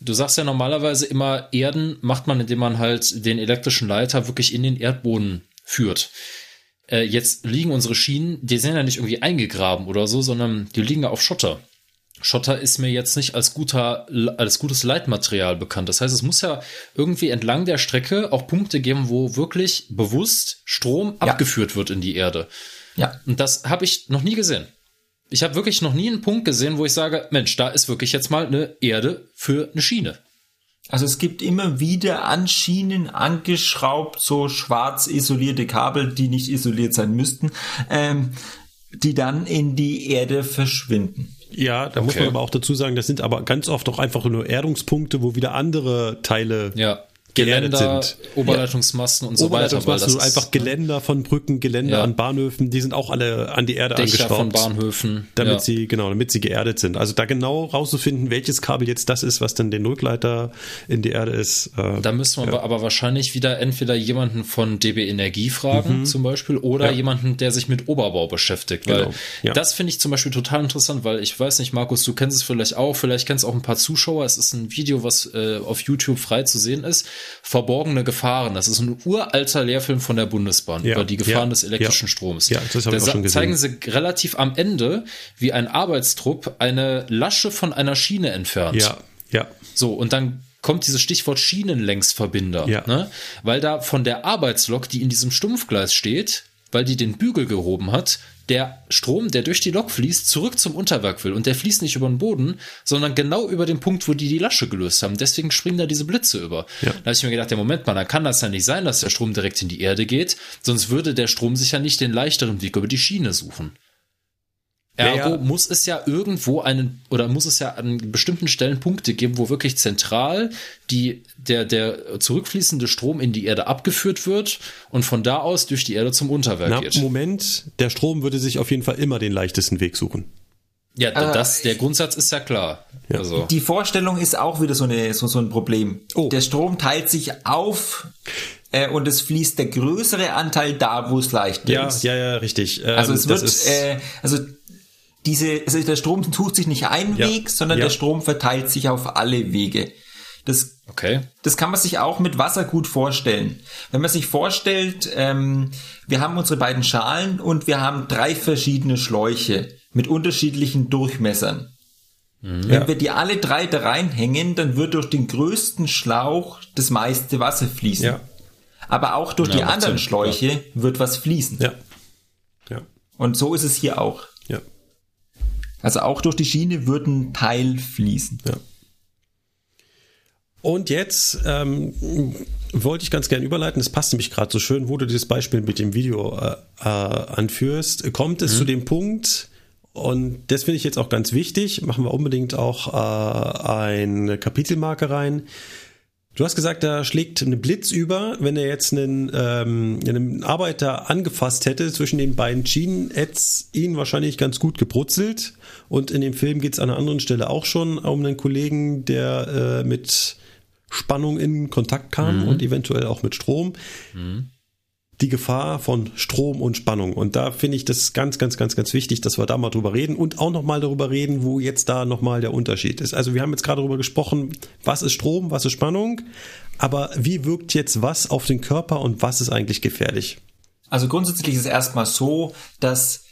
Speaker 1: du sagst ja normalerweise immer, Erden macht man, indem man halt den elektrischen Leiter wirklich in den Erdboden führt. Äh, jetzt liegen unsere Schienen, die sind ja nicht irgendwie eingegraben oder so, sondern die liegen ja auf Schotter. Schotter ist mir jetzt nicht als guter, als gutes Leitmaterial bekannt. Das heißt, es muss ja irgendwie entlang der Strecke auch Punkte geben, wo wirklich bewusst Strom ja. abgeführt wird in die Erde.
Speaker 4: Ja.
Speaker 1: Und das habe ich noch nie gesehen. Ich habe wirklich noch nie einen Punkt gesehen, wo ich sage, Mensch, da ist wirklich jetzt mal eine Erde für eine Schiene.
Speaker 4: Also es gibt immer wieder an Schienen angeschraubt, so schwarz isolierte Kabel, die nicht isoliert sein müssten, ähm, die dann in die Erde verschwinden.
Speaker 2: Ja, da okay. muss man aber auch dazu sagen, das sind aber ganz oft auch einfach nur Erdungspunkte, wo wieder andere Teile
Speaker 1: ja. Geländer, sind. Oberleitungsmasten ja. und so weiter.
Speaker 2: Weil einfach Geländer von Brücken, Geländer ja. an Bahnhöfen, die sind auch alle an die Erde Dächer angeschraubt. von
Speaker 1: Bahnhöfen.
Speaker 2: Damit ja. sie, genau, damit sie geerdet sind. Also da genau rauszufinden, welches Kabel jetzt das ist, was dann den Rückleiter in die Erde ist.
Speaker 1: Äh, da müssen wir aber wahrscheinlich wieder entweder jemanden von DB Energie fragen, mhm. zum Beispiel, oder jemanden, der sich mit Oberbau beschäftigt. Weil genau. das finde ich zum Beispiel total interessant, weil ich weiß nicht, Markus, du kennst es vielleicht auch, vielleicht kennst auch ein paar Zuschauer. Es ist ein Video, was äh, auf YouTube frei zu sehen ist Verborgene Gefahren. Das ist ein uralter Lehrfilm von der Bundesbahn ja, über die Gefahren ja, des elektrischen
Speaker 2: ja.
Speaker 1: Stroms.
Speaker 2: Ja, das habe ich auch schon gesehen.
Speaker 1: zeigen sie relativ am Ende, wie ein Arbeitstrupp eine Lasche von einer Schiene entfernt.
Speaker 2: Ja, ja.
Speaker 1: So, und dann kommt dieses Stichwort Schienenlängsverbinder. Ja. Ne? Weil da von der Arbeitslok, die in diesem Stumpfgleis steht, weil die den Bügel gehoben hat, der Strom, der durch die Lok fließt, zurück zum Unterwerk will. Und der fließt nicht über den Boden, sondern genau über den Punkt, wo die die Lasche gelöst haben. Deswegen springen da diese Blitze über. Ja. Da habe ich mir gedacht, der Moment mal, dann kann das ja nicht sein, dass der Strom direkt in die Erde geht, sonst würde der Strom sich ja nicht den leichteren Weg über die Schiene suchen. Ergo ja, muss es ja irgendwo einen, oder muss es ja an bestimmten Stellen Punkte geben, wo wirklich zentral die, der, der zurückfließende Strom in die Erde abgeführt wird und von da aus durch die Erde zum Unterwerk Na, geht.
Speaker 2: Moment, der Strom würde sich auf jeden Fall immer den leichtesten Weg suchen.
Speaker 1: Ja, das, der Grundsatz ist ja klar.
Speaker 4: Ja. Also. Die Vorstellung ist auch wieder so, eine, so, so ein Problem. Oh. Der Strom teilt sich auf äh, und es fließt der größere Anteil da, wo es leicht
Speaker 2: ja,
Speaker 4: ist.
Speaker 2: Ja, ja, richtig.
Speaker 4: Ähm, also es wird, äh, also diese, also der Strom tut sich nicht einen ja, Weg, sondern ja. der Strom verteilt sich auf alle Wege. Das,
Speaker 1: okay.
Speaker 4: das kann man sich auch mit Wasser gut vorstellen. Wenn man sich vorstellt, ähm, wir haben unsere beiden Schalen und wir haben drei verschiedene Schläuche mit unterschiedlichen Durchmessern. Mhm. Wenn wir die alle drei da reinhängen, dann wird durch den größten Schlauch das meiste Wasser fließen. Ja. Aber auch durch ja, die anderen. Schläuche wird was fließen.
Speaker 2: Ja. ja.
Speaker 4: Und so ist es hier auch. Also auch durch die Schiene wird ein Teil fließen.
Speaker 2: Ja. Und jetzt ähm, wollte ich ganz gerne überleiten, das passt nämlich gerade so schön, wo du dieses Beispiel mit dem Video äh, äh, anführst. Kommt es mhm. zu dem Punkt, und das finde ich jetzt auch ganz wichtig, machen wir unbedingt auch äh, eine Kapitelmarke rein. Du hast gesagt, da schlägt ein Blitz über. Wenn er jetzt einen, ähm, einen Arbeiter angefasst hätte zwischen den beiden Schienen, hätte es ihn wahrscheinlich ganz gut gebrutzelt. Und in dem Film geht es an einer anderen Stelle auch schon um einen Kollegen, der äh, mit Spannung in Kontakt kam mhm. und eventuell auch mit Strom. Mhm die Gefahr von Strom und Spannung. Und da finde ich das ganz, ganz, ganz, ganz wichtig, dass wir da mal drüber reden und auch nochmal darüber reden, wo jetzt da nochmal der Unterschied ist. Also wir haben jetzt gerade darüber gesprochen, was ist Strom, was ist Spannung, aber wie wirkt jetzt was auf den Körper und was ist eigentlich gefährlich?
Speaker 4: Also grundsätzlich ist es erstmal so, dass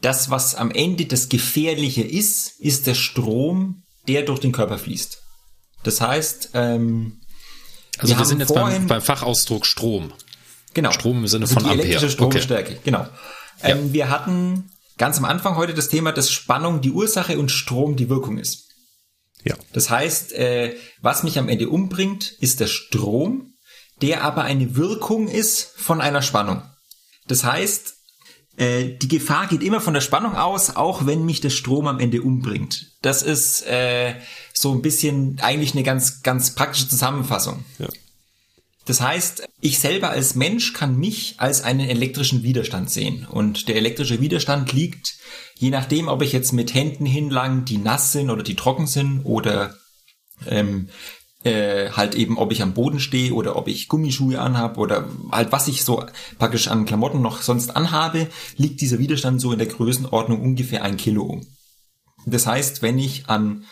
Speaker 4: das, was am Ende das Gefährliche ist, ist der Strom, der durch den Körper fließt. Das heißt, ähm,
Speaker 1: also wir, wir sind jetzt beim, beim Fachausdruck Strom.
Speaker 4: Genau.
Speaker 1: Strom im Sinne also von die Ampere. elektrische
Speaker 4: Stromstärke, okay. genau. Ähm, Wir hatten ganz am Anfang heute das Thema, dass Spannung die Ursache und Strom die Wirkung ist.
Speaker 2: Ja.
Speaker 4: Das heißt, äh, was mich am Ende umbringt, ist der Strom, der aber eine Wirkung ist von einer Spannung. Das heißt, äh, die Gefahr geht immer von der Spannung aus, auch wenn mich der Strom am Ende umbringt. Das ist äh, so ein bisschen eigentlich eine ganz, ganz praktische Zusammenfassung.
Speaker 2: Ja.
Speaker 4: Das heißt, ich selber als Mensch kann mich als einen elektrischen Widerstand sehen. Und der elektrische Widerstand liegt, je nachdem, ob ich jetzt mit Händen hinlang, die nass sind oder die trocken sind oder ähm, äh, halt eben, ob ich am Boden stehe oder ob ich Gummischuhe anhabe oder halt was ich so praktisch an Klamotten noch sonst anhabe, liegt dieser Widerstand so in der Größenordnung ungefähr ein Kilo. Das heißt, wenn ich an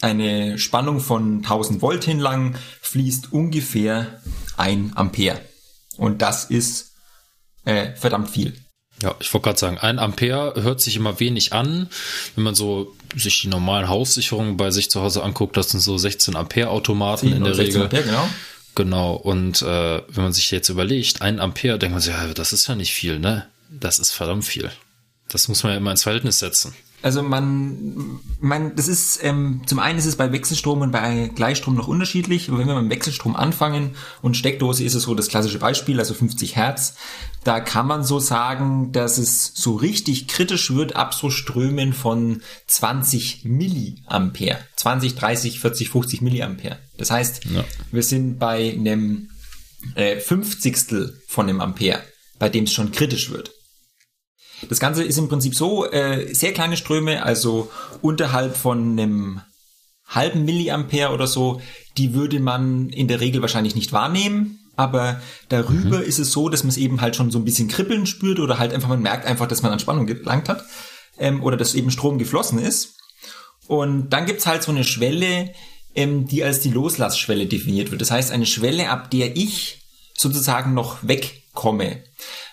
Speaker 4: eine Spannung von 1000 Volt hinlang fließt ungefähr ein Ampere. Und das ist äh, verdammt viel.
Speaker 1: Ja, ich wollte gerade sagen, ein Ampere hört sich immer wenig an. Wenn man so sich die normalen Haussicherungen bei sich zu Hause anguckt, das sind so 16 Ampere Automaten in der Regel. Ampere, genau. Genau. Und äh, wenn man sich jetzt überlegt, ein Ampere, denkt man sich, ja, das ist ja nicht viel, ne? Das ist verdammt viel. Das muss man ja immer ins Verhältnis setzen.
Speaker 4: Also man, man, das ist ähm, zum einen ist es bei Wechselstrom und bei Gleichstrom noch unterschiedlich. Wenn wir mit Wechselstrom anfangen und Steckdose ist es so das klassische Beispiel, also 50 Hertz, da kann man so sagen, dass es so richtig kritisch wird ab so Strömen von 20 Milliampere, 20, 30, 40, 50 Milliampere. Das heißt, ja. wir sind bei einem äh, Fünfzigstel von einem Ampere, bei dem es schon kritisch wird. Das Ganze ist im Prinzip so, äh, sehr kleine Ströme, also unterhalb von einem halben Milliampere oder so, die würde man in der Regel wahrscheinlich nicht wahrnehmen. Aber darüber mhm. ist es so, dass man es eben halt schon so ein bisschen kribbeln spürt oder halt einfach, man merkt einfach, dass man an Spannung gelangt hat ähm, oder dass eben Strom geflossen ist. Und dann gibt's halt so eine Schwelle, ähm, die als die Loslassschwelle definiert wird. Das heißt, eine Schwelle, ab der ich sozusagen noch wegkomme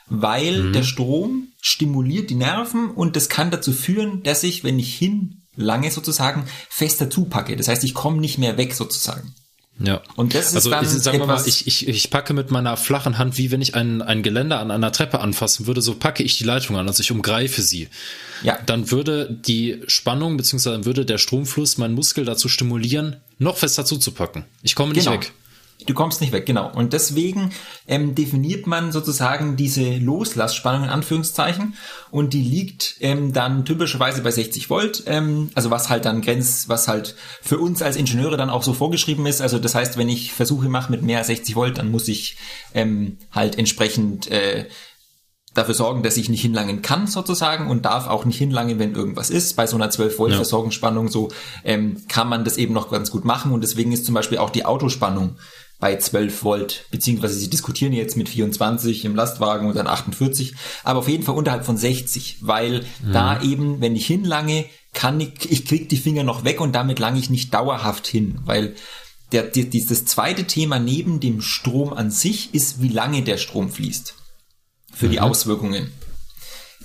Speaker 4: weil mhm. der Strom stimuliert die Nerven und das kann dazu führen, dass ich, wenn ich hinlange sozusagen, fester zupacke. Das heißt, ich komme nicht mehr weg sozusagen.
Speaker 1: Ja. Und das ist also dann ich, sagen wir mal, ich, ich, ich packe mit meiner flachen Hand, wie wenn ich ein, ein Geländer an einer Treppe anfassen würde, so packe ich die Leitung an, also ich umgreife sie. Ja. Dann würde die Spannung beziehungsweise würde der Stromfluss meinen Muskel dazu stimulieren, noch fester zuzupacken. Ich komme nicht genau. weg.
Speaker 4: Du kommst nicht weg, genau. Und deswegen ähm, definiert man sozusagen diese Loslassspannung in Anführungszeichen und die liegt ähm, dann typischerweise bei 60 Volt, ähm, also was halt dann grenzt, was halt für uns als Ingenieure dann auch so vorgeschrieben ist. Also das heißt, wenn ich Versuche mache mit mehr als 60 Volt, dann muss ich ähm, halt entsprechend äh, dafür sorgen, dass ich nicht hinlangen kann sozusagen und darf auch nicht hinlangen, wenn irgendwas ist. Bei so einer 12 Volt Versorgungsspannung so ähm, kann man das eben noch ganz gut machen und deswegen ist zum Beispiel auch die Autospannung bei 12 Volt, beziehungsweise sie diskutieren jetzt mit 24 im Lastwagen und dann 48, aber auf jeden Fall unterhalb von 60, weil mhm. da eben, wenn ich hinlange, kann ich, ich krieg die Finger noch weg und damit lange ich nicht dauerhaft hin, weil der, die, dieses zweite Thema neben dem Strom an sich ist, wie lange der Strom fließt. Für mhm. die Auswirkungen.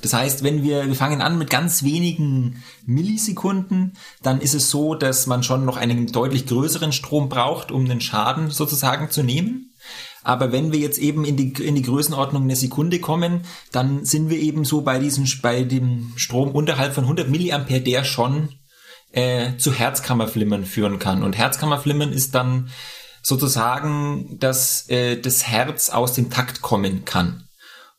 Speaker 4: Das heißt, wenn wir, wir fangen an mit ganz wenigen Millisekunden, dann ist es so, dass man schon noch einen deutlich größeren Strom braucht, um den Schaden sozusagen zu nehmen. Aber wenn wir jetzt eben in die, in die Größenordnung eine Sekunde kommen, dann sind wir eben so bei diesem, bei dem Strom unterhalb von 100 Milliampere, der schon äh, zu Herzkammerflimmern führen kann. Und Herzkammerflimmern ist dann sozusagen, dass äh, das Herz aus dem Takt kommen kann.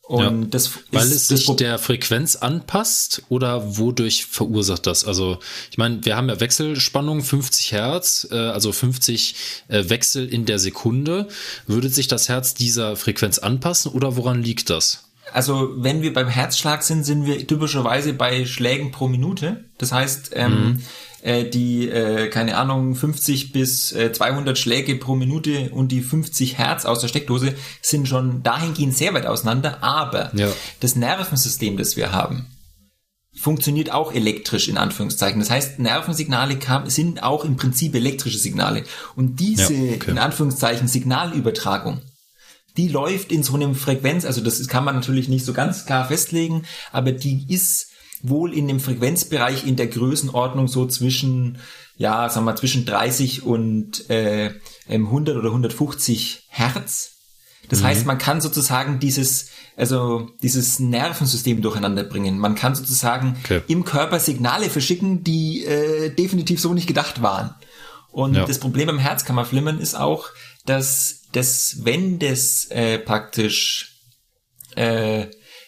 Speaker 1: Und ja, das weil es sich der Frequenz anpasst oder wodurch verursacht das? Also ich meine, wir haben ja Wechselspannung 50 Hertz, äh, also 50 äh, Wechsel in der Sekunde. Würde sich das Herz dieser Frequenz anpassen oder woran liegt das?
Speaker 4: Also wenn wir beim Herzschlag sind, sind wir typischerweise bei Schlägen pro Minute. Das heißt, ähm, mhm äh, die, äh, keine Ahnung, 50 bis äh, 200 Schläge pro Minute und die 50 Hertz aus der Steckdose sind schon dahingehend sehr weit auseinander, aber ja. das Nervensystem, das wir haben, funktioniert auch elektrisch in Anführungszeichen. Das heißt, Nervensignale kam, sind auch im Prinzip elektrische Signale. Und diese, ja, okay. in Anführungszeichen, Signalübertragung, die läuft in so einem Frequenz, also das kann man natürlich nicht so ganz klar festlegen, aber die ist wohl in dem Frequenzbereich in der Größenordnung so zwischen, ja, sagen wir zwischen 30 und äh, 100 oder 150 Hertz. Das mhm. heißt, man kann sozusagen dieses, also dieses Nervensystem durcheinander bringen. Man kann sozusagen okay. im Körper Signale verschicken, die äh, definitiv so nicht gedacht waren. Und ja. das Problem beim Herzkammerflimmern ist auch, dass das, wenn das äh, praktisch äh,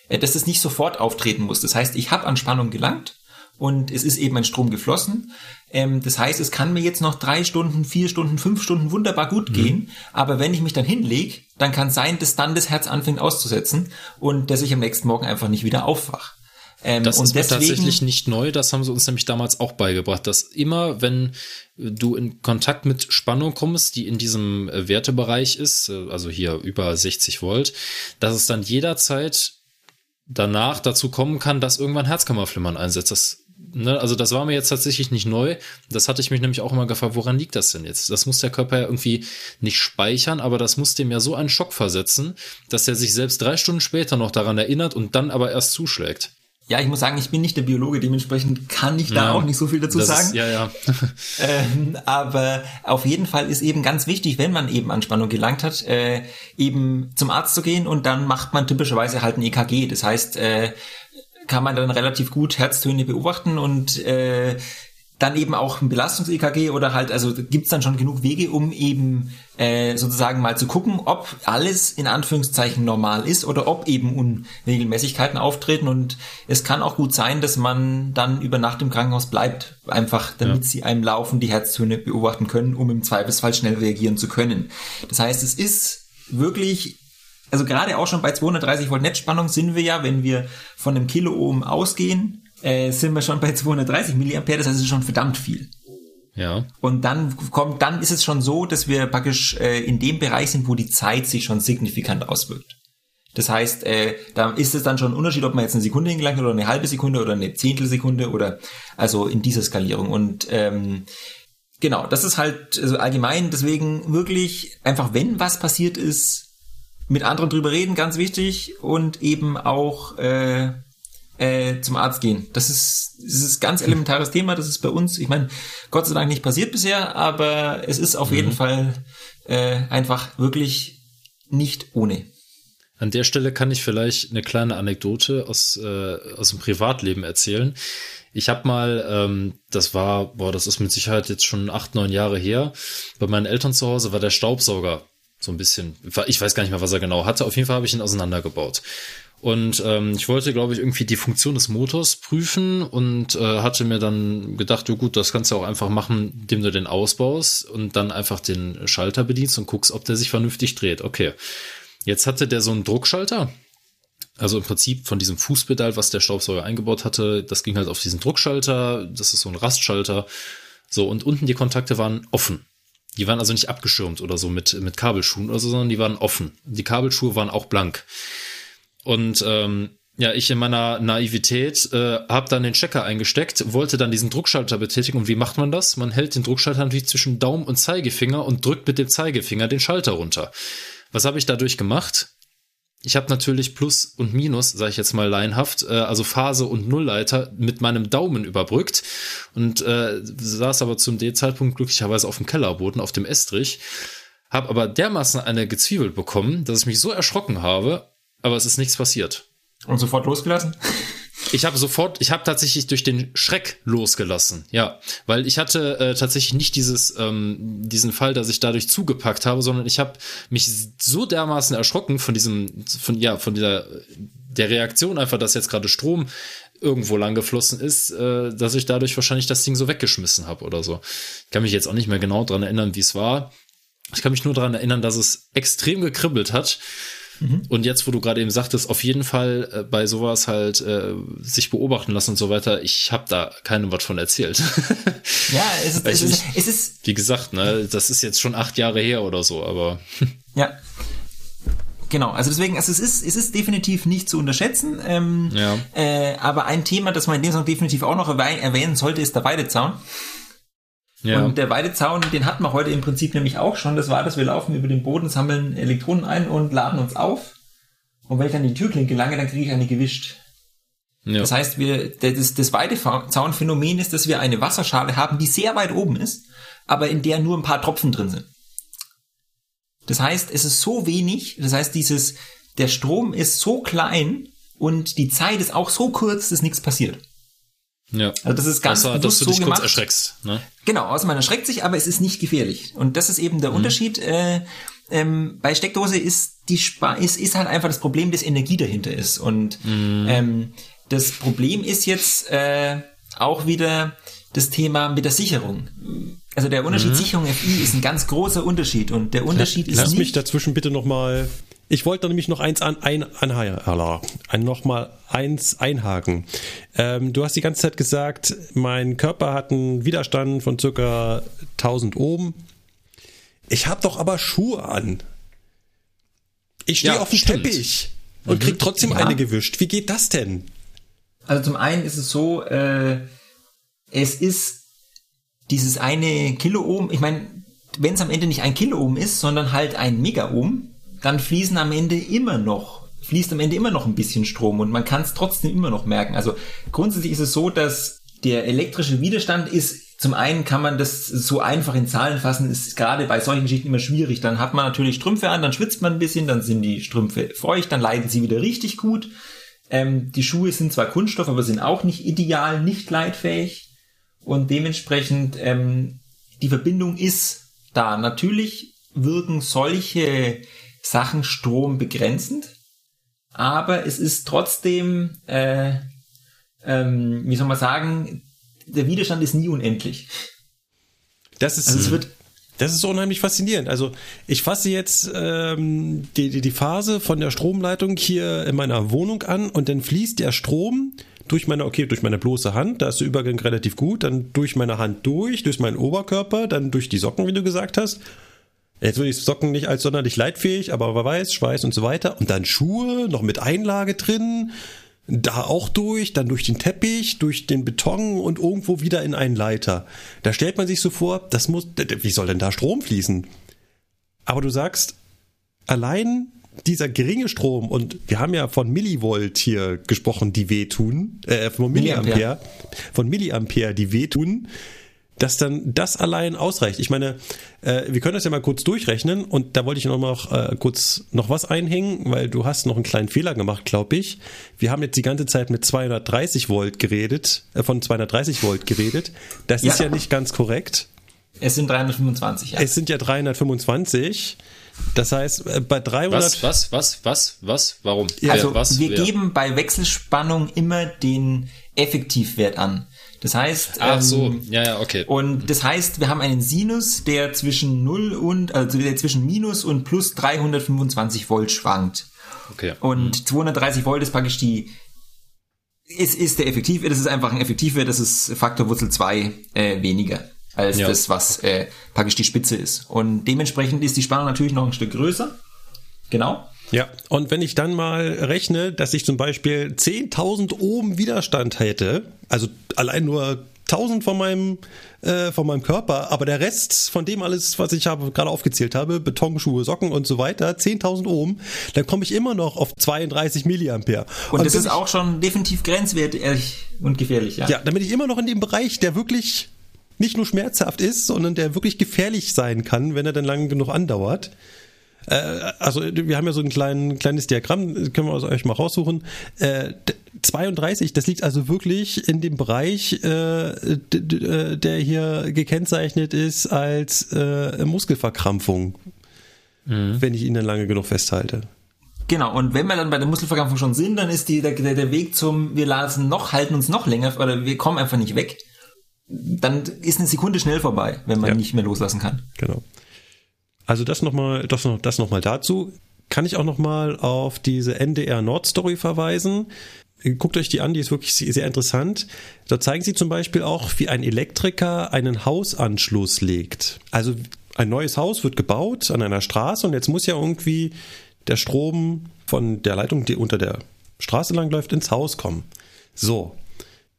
Speaker 4: äh, dass es nicht sofort auftreten muss. Das heißt, ich habe an Spannung gelangt und es ist eben ein Strom geflossen. Ähm, das heißt, es kann mir jetzt noch drei Stunden, vier Stunden, fünf Stunden wunderbar gut mhm. gehen, aber wenn ich mich dann hinlege, dann kann sein, dass dann das Herz anfängt auszusetzen und dass ich am nächsten Morgen einfach nicht wieder aufwach.
Speaker 1: Ähm, das ist deswegen, tatsächlich nicht neu, das haben sie uns nämlich damals auch beigebracht, dass immer, wenn du in Kontakt mit Spannung kommst, die in diesem äh, Wertebereich ist, äh, also hier über 60 Volt, dass es dann jederzeit danach dazu kommen kann, dass irgendwann Herzkammerflimmern einsetzt. Das, ne, also das war mir jetzt tatsächlich nicht neu. Das hatte ich mich nämlich auch immer gefragt, woran liegt das denn jetzt? Das muss der Körper ja irgendwie nicht speichern, aber das muss dem ja so einen Schock versetzen, dass er sich selbst drei Stunden später noch daran erinnert und dann aber erst zuschlägt.
Speaker 4: Ja, ich muss sagen, ich bin nicht der Biologe, dementsprechend kann ich da ja, auch nicht so viel dazu sagen.
Speaker 1: Ist, ja, ja.
Speaker 4: ähm, aber auf jeden Fall ist eben ganz wichtig, wenn man eben Anspannung gelangt hat, äh, eben zum Arzt zu gehen und dann macht man typischerweise halt ein EKG. Das heißt, äh, kann man dann relativ gut Herztöne beobachten und äh, dann eben auch ein Belastungs-EKG oder halt, also gibt's dann schon genug Wege, um eben äh, sozusagen mal zu gucken, ob alles in Anführungszeichen normal ist oder ob eben Unregelmäßigkeiten auftreten. Und es kann auch gut sein, dass man dann über Nacht im Krankenhaus bleibt, einfach damit ja. sie einem Laufen die Herztöne beobachten können, um im Zweifelsfall schnell reagieren zu können. Das heißt, es ist wirklich also gerade auch schon bei 230 Volt Netzspannung sind wir ja, wenn wir von einem Kiloohm ausgehen, äh, sind wir schon bei 230 Milliampere, das heißt, es ist schon verdammt viel.
Speaker 1: Ja.
Speaker 4: Und dann kommt, dann ist es schon so, dass wir praktisch äh, in dem Bereich sind, wo die Zeit sich schon signifikant auswirkt. Das heißt, äh, da ist es dann schon ein Unterschied, ob man jetzt eine Sekunde hingelangt oder eine halbe Sekunde oder eine Zehntelsekunde oder also in dieser Skalierung. Und ähm, genau, das ist halt also allgemein. Deswegen wirklich einfach, wenn was passiert ist, mit anderen drüber reden, ganz wichtig und eben auch äh, äh, zum Arzt gehen. Das ist, das ist ganz elementares Thema. Das ist bei uns, ich meine, Gott sei Dank nicht passiert bisher, aber es ist auf mhm. jeden Fall äh, einfach wirklich nicht ohne.
Speaker 1: An der Stelle kann ich vielleicht eine kleine Anekdote aus, äh, aus dem Privatleben erzählen. Ich habe mal, ähm, das war, boah, das ist mit Sicherheit jetzt schon acht, neun Jahre her, bei meinen Eltern zu Hause war der Staubsauger so ein bisschen, ich weiß gar nicht mehr, was er genau hatte. Auf jeden Fall habe ich ihn auseinandergebaut. Und ähm, ich wollte, glaube ich, irgendwie die Funktion des Motors prüfen und äh, hatte mir dann gedacht, ja gut, das kannst du auch einfach machen, indem du den ausbaust und dann einfach den Schalter bedienst und guckst, ob der sich vernünftig dreht. Okay. Jetzt hatte der so einen Druckschalter. Also im Prinzip von diesem Fußpedal, was der Staubsauger eingebaut hatte, das ging halt auf diesen Druckschalter. Das ist so ein Rastschalter. So, und unten die Kontakte waren offen. Die waren also nicht abgeschirmt oder so mit, mit Kabelschuhen oder so, sondern die waren offen. Die Kabelschuhe waren auch blank. Und ähm, ja, ich in meiner Naivität äh, habe dann den Checker eingesteckt, wollte dann diesen Druckschalter betätigen. Und wie macht man das? Man hält den Druckschalter natürlich zwischen Daumen und Zeigefinger und drückt mit dem Zeigefinger den Schalter runter. Was habe ich dadurch gemacht? Ich habe natürlich Plus und Minus, sage ich jetzt mal laienhaft, äh, also Phase und Nullleiter mit meinem Daumen überbrückt und äh, saß aber zum D-Zeitpunkt glücklicherweise auf dem Kellerboden, auf dem Estrich, habe aber dermaßen eine gezwiebelt bekommen, dass ich mich so erschrocken habe, aber es ist nichts passiert.
Speaker 4: Und sofort losgelassen?
Speaker 1: Ich habe sofort, ich habe tatsächlich durch den Schreck losgelassen, ja, weil ich hatte äh, tatsächlich nicht dieses ähm, diesen Fall, dass ich dadurch zugepackt habe, sondern ich habe mich so dermaßen erschrocken von diesem, von ja, von dieser der Reaktion einfach, dass jetzt gerade Strom irgendwo lang geflossen ist, äh, dass ich dadurch wahrscheinlich das Ding so weggeschmissen habe oder so. Ich kann mich jetzt auch nicht mehr genau dran erinnern, wie es war. Ich kann mich nur daran erinnern, dass es extrem gekribbelt hat Mhm. Und jetzt, wo du gerade eben sagtest, auf jeden Fall äh, bei sowas halt äh, sich beobachten lassen und so weiter, ich habe da keinem was von erzählt.
Speaker 4: ja, es ist, es, ist, es ist.
Speaker 1: Wie gesagt, ne, das ist jetzt schon acht Jahre her oder so, aber.
Speaker 4: ja. Genau, also deswegen, also es ist, es ist definitiv nicht zu unterschätzen. Ähm, ja. äh, aber ein Thema, das man in dem Song definitiv auch noch erwähnen sollte, ist der Weidezaun. Ja. Und der Weidezaun, den hatten wir heute im Prinzip nämlich auch schon. Das war das, wir laufen über den Boden, sammeln Elektronen ein und laden uns auf. Und wenn ich an die Türklinke lange, dann kriege ich eine gewischt. Ja. Das heißt, wir, das, das Weidezaunphänomen ist, dass wir eine Wasserschale haben, die sehr weit oben ist, aber in der nur ein paar Tropfen drin sind. Das heißt, es ist so wenig, das heißt, dieses, der Strom ist so klein und die Zeit ist auch so kurz, dass nichts passiert.
Speaker 1: Ja.
Speaker 4: Also das ist ganz
Speaker 1: außer, dass du dich so kurz erschreckst. Ne?
Speaker 4: Genau, außer man erschreckt sich, aber es ist nicht gefährlich. Und das ist eben der mhm. Unterschied. Äh, ähm, bei Steckdose ist die Spa ist, ist halt einfach das Problem, dass Energie dahinter ist. Und mhm. ähm, das Problem ist jetzt äh, auch wieder das Thema mit der Sicherung. Also der Unterschied mhm. Sicherung FI ist ein ganz großer Unterschied und der Unterschied
Speaker 2: Lass
Speaker 4: ist.
Speaker 2: Lass mich dazwischen bitte nochmal ich wollte nämlich noch eins an, ein, ein, noch mal eins einhaken. Ähm, du hast die ganze Zeit gesagt, mein Körper hat einen Widerstand von circa 1000 Ohm. Ich habe doch aber Schuhe an. Ich stehe ja, auf dem. Teppich und krieg mhm. trotzdem ja. eine gewischt. Wie geht das denn?
Speaker 4: Also zum einen ist es so, äh, es ist dieses eine Kiloohm. Ich meine, wenn es am Ende nicht ein Kiloohm ist, sondern halt ein Megaohm, dann fließen am Ende immer noch, fließt am Ende immer noch ein bisschen Strom und man kann es trotzdem immer noch merken. Also grundsätzlich ist es so, dass der elektrische Widerstand ist, zum einen kann man das so einfach in Zahlen fassen, ist gerade bei solchen Geschichten immer schwierig. Dann hat man natürlich Strümpfe an, dann schwitzt man ein bisschen, dann sind die Strümpfe feucht, dann leiden sie wieder richtig gut. Ähm, die Schuhe sind zwar Kunststoff, aber sind auch nicht ideal, nicht leitfähig. Und dementsprechend, ähm, die Verbindung ist da. Natürlich wirken solche Sachen Strom begrenzend, aber es ist trotzdem, äh, ähm, wie soll man sagen, der Widerstand ist nie unendlich.
Speaker 2: Das ist, also es wird das ist unheimlich faszinierend. Also ich fasse jetzt ähm, die, die, die Phase von der Stromleitung hier in meiner Wohnung an und dann fließt der Strom durch meine, okay, durch meine bloße Hand, da ist der Übergang relativ gut, dann durch meine Hand durch, durch meinen Oberkörper, dann durch die Socken, wie du gesagt hast, Jetzt würde ich Socken nicht als sonderlich leitfähig, aber wer weiß, Schweiß und so weiter. Und dann Schuhe, noch mit Einlage drin, da auch durch, dann durch den Teppich, durch den Beton und irgendwo wieder in einen Leiter. Da stellt man sich so vor, das muss, wie soll denn da Strom fließen? Aber du sagst, allein dieser geringe Strom, und wir haben ja von Millivolt hier gesprochen, die wehtun, äh, von Milliampere, Milliampere. von Milliampere, die wehtun, dass dann das allein ausreicht. Ich meine, äh, wir können das ja mal kurz durchrechnen und da wollte ich noch mal äh, kurz noch was einhängen, weil du hast noch einen kleinen Fehler gemacht, glaube ich. Wir haben jetzt die ganze Zeit mit 230 Volt geredet, äh, von 230 Volt geredet. Das ja. ist ja nicht ganz korrekt.
Speaker 4: Es sind 325,
Speaker 2: ja. Es sind ja 325. Das heißt, äh, bei 300.
Speaker 1: Was, was, was, was, was, warum?
Speaker 4: Ja, also,
Speaker 1: was,
Speaker 4: wir wer? geben bei Wechselspannung immer den Effektivwert an. Das heißt,
Speaker 1: ach so, ähm, ja, ja, okay.
Speaker 4: Und das heißt, wir haben einen Sinus, der zwischen 0 und, also der zwischen minus und plus 325 Volt schwankt.
Speaker 1: Okay.
Speaker 4: Und mhm. 230 Volt ist praktisch die, ist, ist der Effektivwert, das ist einfach ein Effektivwert, das ist Faktor Wurzel 2 äh, weniger. als ja. das, was äh, praktisch die Spitze ist. Und dementsprechend ist die Spannung natürlich noch ein Stück größer. Genau.
Speaker 2: Ja, und wenn ich dann mal rechne, dass ich zum Beispiel 10.000 Ohm Widerstand hätte, also allein nur 1000 von meinem, äh, von meinem Körper, aber der Rest von dem alles, was ich habe, gerade aufgezählt habe, Betonschuhe, Socken und so weiter, 10.000 Ohm, dann komme ich immer noch auf 32 Milliampere.
Speaker 4: Und, und das ist ich, auch schon definitiv grenzwertig und gefährlich, ja.
Speaker 2: Ja, damit ich immer noch in dem Bereich, der wirklich nicht nur schmerzhaft ist, sondern der wirklich gefährlich sein kann, wenn er dann lang genug andauert. Äh, also wir haben ja so ein klein, kleines Diagramm, können wir euch mal raussuchen. Äh, 32, das liegt also wirklich in dem Bereich, äh, äh, der hier gekennzeichnet ist als äh, Muskelverkrampfung, mhm. wenn ich ihn dann lange genug festhalte.
Speaker 4: Genau, und wenn wir dann bei der Muskelverkrampfung schon sind, dann ist die, der, der Weg zum, wir lassen noch, halten uns noch länger, oder wir kommen einfach nicht weg. Dann ist eine Sekunde schnell vorbei, wenn man ja. nicht mehr loslassen kann.
Speaker 2: Genau. Also das nochmal, das noch, das noch dazu. Kann ich auch nochmal auf diese NDR Nord Story verweisen. Guckt euch die an, die ist wirklich sehr interessant. Da zeigen sie zum Beispiel auch, wie ein Elektriker einen Hausanschluss legt. Also ein neues Haus wird gebaut an einer Straße und jetzt muss ja irgendwie der Strom von der Leitung, die unter der Straße lang läuft, ins Haus kommen. So.